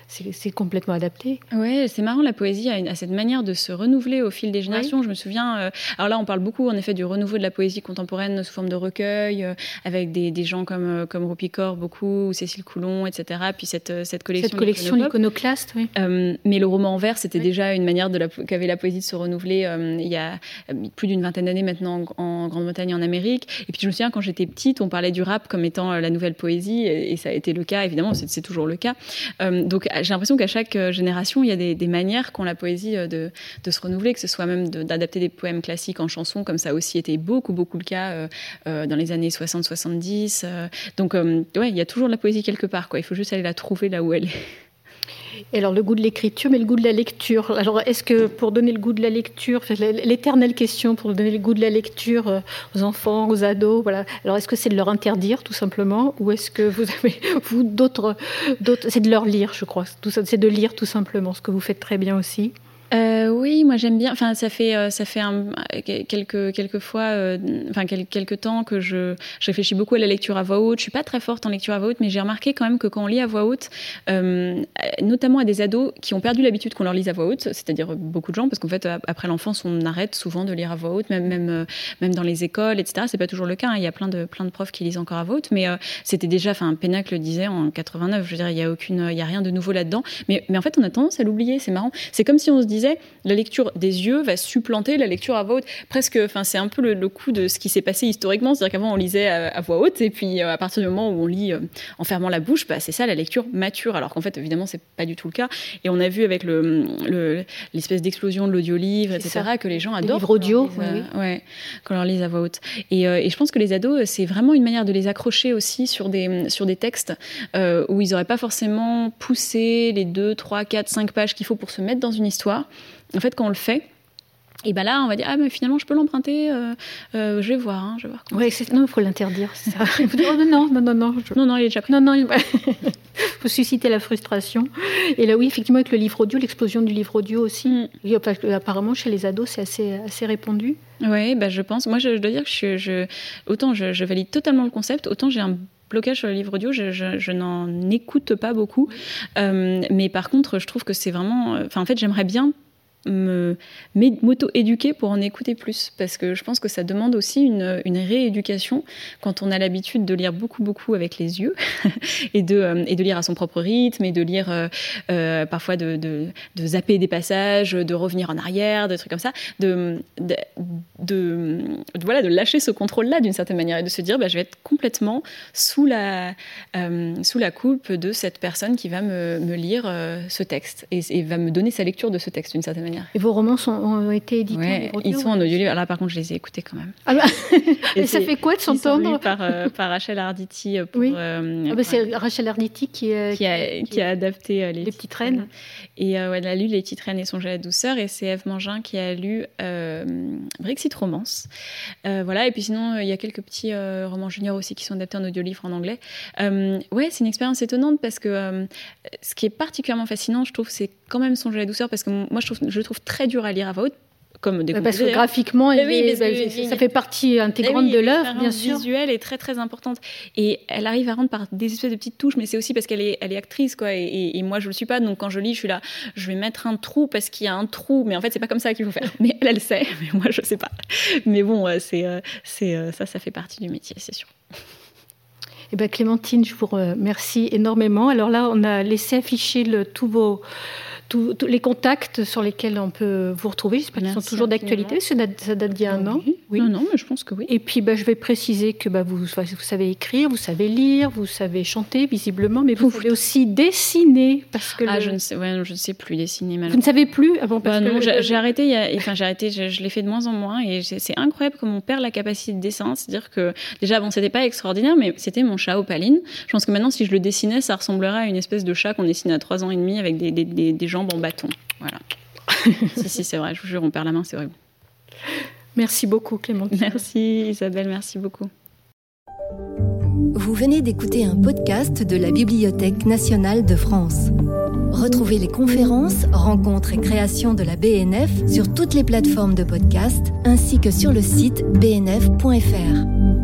c'est complètement adapté. Oui, c'est marrant, la poésie a, cette manière de se renouveler au fil des générations. Je me souviens, euh, alors là, on parle beaucoup en effet du renouveau de la poésie contemporaine sous forme de recueil, euh, avec des, des, gens comme, euh, comme Rupicor, beaucoup, ou Cécile Coulon, etc. Puis cette, cette collection. Cette collection iconoclaste, oui. mais le roman en vers, c'était déjà une manière qu'avait la poésie de se renouveler il y a plus d'une vingtaine d'années maintenant en, Grande-Bretagne et en Amérique. Et puis je me souviens, quand j'étais petite, on parlait du rap comme étant la nouvelle poésie, et, et ça a été le cas, évidemment, c'est toujours le cas. donc j'ai l'impression qu'à chaque euh, génération, il y a des, manières qu'ont la poésie euh, de, se renouveler, que ce soit même d'adapter des poèmes classiques en chansons, comme ça a aussi été beaucoup, beaucoup le cas euh, dans les années 60-70. donc, ouais, il y a toujours de la poésie quelque part. Il faut juste aller la trouver là où elle est. Alors le goût de l'écriture, mais le goût de la lecture. Alors est-ce que pour donner le goût de la lecture, l'éternelle question pour donner le goût de la lecture euh, aux enfants, aux ados, voilà. Alors est-ce que c'est de leur interdire tout simplement, ou est-ce que vous avez vous d'autres, c'est de leur lire, je crois. Tout c'est de lire tout simplement, ce que vous faites très bien aussi. Euh, oui, moi j'aime bien. Enfin, ça fait euh, ça fait quelques quelques fois, euh, enfin quelques, temps que je, réfléchis beaucoup à la lecture à voix haute. Je suis pas très forte en lecture à voix haute, mais j'ai remarqué quand même que quand on lit à voix haute, notamment à des ados qui ont perdu l'habitude qu'on leur lise à voix haute, c'est-à-dire beaucoup de gens, parce qu'en fait après l'enfance on arrête souvent de lire à voix haute, même même même dans les écoles, etc. C'est pas toujours le cas. Hein. Il y a plein de plein de profs qui lisent encore à voix haute, mais c'était déjà, enfin Pénac le disait en 89. Je veux dire, il y a aucune, il y a rien de nouveau là-dedans. Mais mais en fait on a tendance à l'oublier. C'est marrant. C'est comme si on se la lecture des yeux va supplanter la lecture à voix haute. Presque, enfin, c'est un peu le, coup de ce qui s'est passé historiquement. C'est-à-dire qu'avant, on lisait à, voix haute, et puis euh, à partir du moment où on lit euh, en fermant la bouche, bah, c'est ça la lecture mature. Alors qu'en fait, évidemment, c'est pas du tout le cas. Et on a vu avec l'espèce d'explosion de l'audio-livre, etc., que les gens adorent. livres audio, ouais, quand on leur lise à voix haute. Et, euh, et, je pense que les ados, c'est vraiment une manière de les accrocher aussi sur des, sur des textes où ils n'auraient pas forcément poussé les 2, 3, 4, 5 pages qu'il faut pour se mettre dans une histoire en fait, quand on le fait, et ben là, on va dire ah mais finalement je peux l'emprunter, euh, euh, je vais voir, hein, je vais voir. Ouais, non, il faut l'interdire. oh, non, non, non, non, non, non, il est déjà pris. Non, non, il faut susciter la frustration. Et là, oui, effectivement, avec le livre audio, l'explosion du livre audio aussi. Mm. apparemment, chez les ados, c'est assez, assez répandu. Oui, bah, je pense. Moi, je, dois dire que je, je autant je, valide totalement le concept, autant j'ai un blocage sur le livre audio, je, n'en écoute pas beaucoup. Euh, mais par contre, je trouve que c'est vraiment. Enfin, en fait, j'aimerais bien m'auto-éduquer pour en écouter plus. Parce que je pense que ça demande aussi une, rééducation quand on a l'habitude de lire beaucoup beaucoup avec les yeux et de euh, et de lire à son propre rythme et de lire euh, euh, parfois de, de, zapper des passages de revenir en arrière des trucs comme ça de de, voilà de lâcher ce contrôle là d'une certaine manière et de se dire bah, je vais être complètement sous la sous la coupe de cette personne qui va me, me lire ce texte et, et, va me donner sa lecture de ce texte d'une certaine manière Et vos romans sont, ont été édités ouais, Ils sont en audio Là, par contre, je les ai écoutés quand même. Ah bah, et, ça fait quoi de s'entendre par, euh, par Rachel Arditi. Pour, oui. Euh, ah bah c'est Rachel Arditi qui, qui, a, qui, a, adapté les, les, petites reines. Et elle a lu Les petites reines et Songe à la douceur. Et c'est Eve Mangin qui a lu Brexit Romance. voilà. Et puis sinon, il y a quelques petits romans juniors aussi qui sont adaptés en audio-livre en anglais. ouais, c'est une expérience étonnante parce que ce qui est particulièrement fascinant, je trouve, c'est quand même songer à la douceur parce que moi, je, trouve, je le trouve très dur à lire à voix haute. Comme des parce que graphiquement, oui, ça fait partie intégrante de l'œuvre, bien sûr. visuelle est très très importante et elle arrive à rendre par des espèces de petites touches, mais c'est aussi parce qu'elle est, elle est actrice quoi. Et, moi je le suis pas, donc quand je lis, je suis là, je vais mettre un trou parce qu'il y a un trou, mais en fait c'est pas comme ça qu'il faut faire. Mais elle, elle sait, mais moi je sais pas. Mais bon, c'est, c'est ça, ça fait partie du métier, c'est sûr. Eh bien, Clémentine, je vous remercie énormément. Alors là, on a laissé afficher le, tous vos tous, les contacts sur lesquels on peut vous retrouver. J'espère qu'ils sont toujours d'actualité. Ça date, ça date d'il y a un an. Oui. Non, non, mais je pense que oui. Et puis, bah, je vais préciser que bah, vous, vous savez écrire, vous savez lire, vous savez chanter, visiblement, mais vous pouvez aussi dessiner. Parce que ah, je, ne sais, ouais, je ne sais plus dessiner. Vous ne savez plus ah bon, parce bah, J'ai arrêté, enfin, j'ai arrêté, je, je l'ai fait de moins en moins. Et c'est incroyable comme on perd la capacité de dessin. C'est-à-dire que, déjà, bon, c'était pas extraordinaire, mais c'était mon chat opaline. Je pense que maintenant, si je le dessinais, ça ressemblerait à une espèce de chat qu'on dessinait à 3 ans et demi avec des, des, des, des jambes en bâton. Voilà. si, si, c'est vrai, je vous jure, on perd la main, c'est horrible. Merci beaucoup, Clémentine. Merci, Isabelle, merci beaucoup. Vous venez d'écouter un podcast de la Bibliothèque nationale de France. Retrouvez les conférences, rencontres et créations de la BNF sur toutes les plateformes de podcast ainsi que sur le site bnf.fr.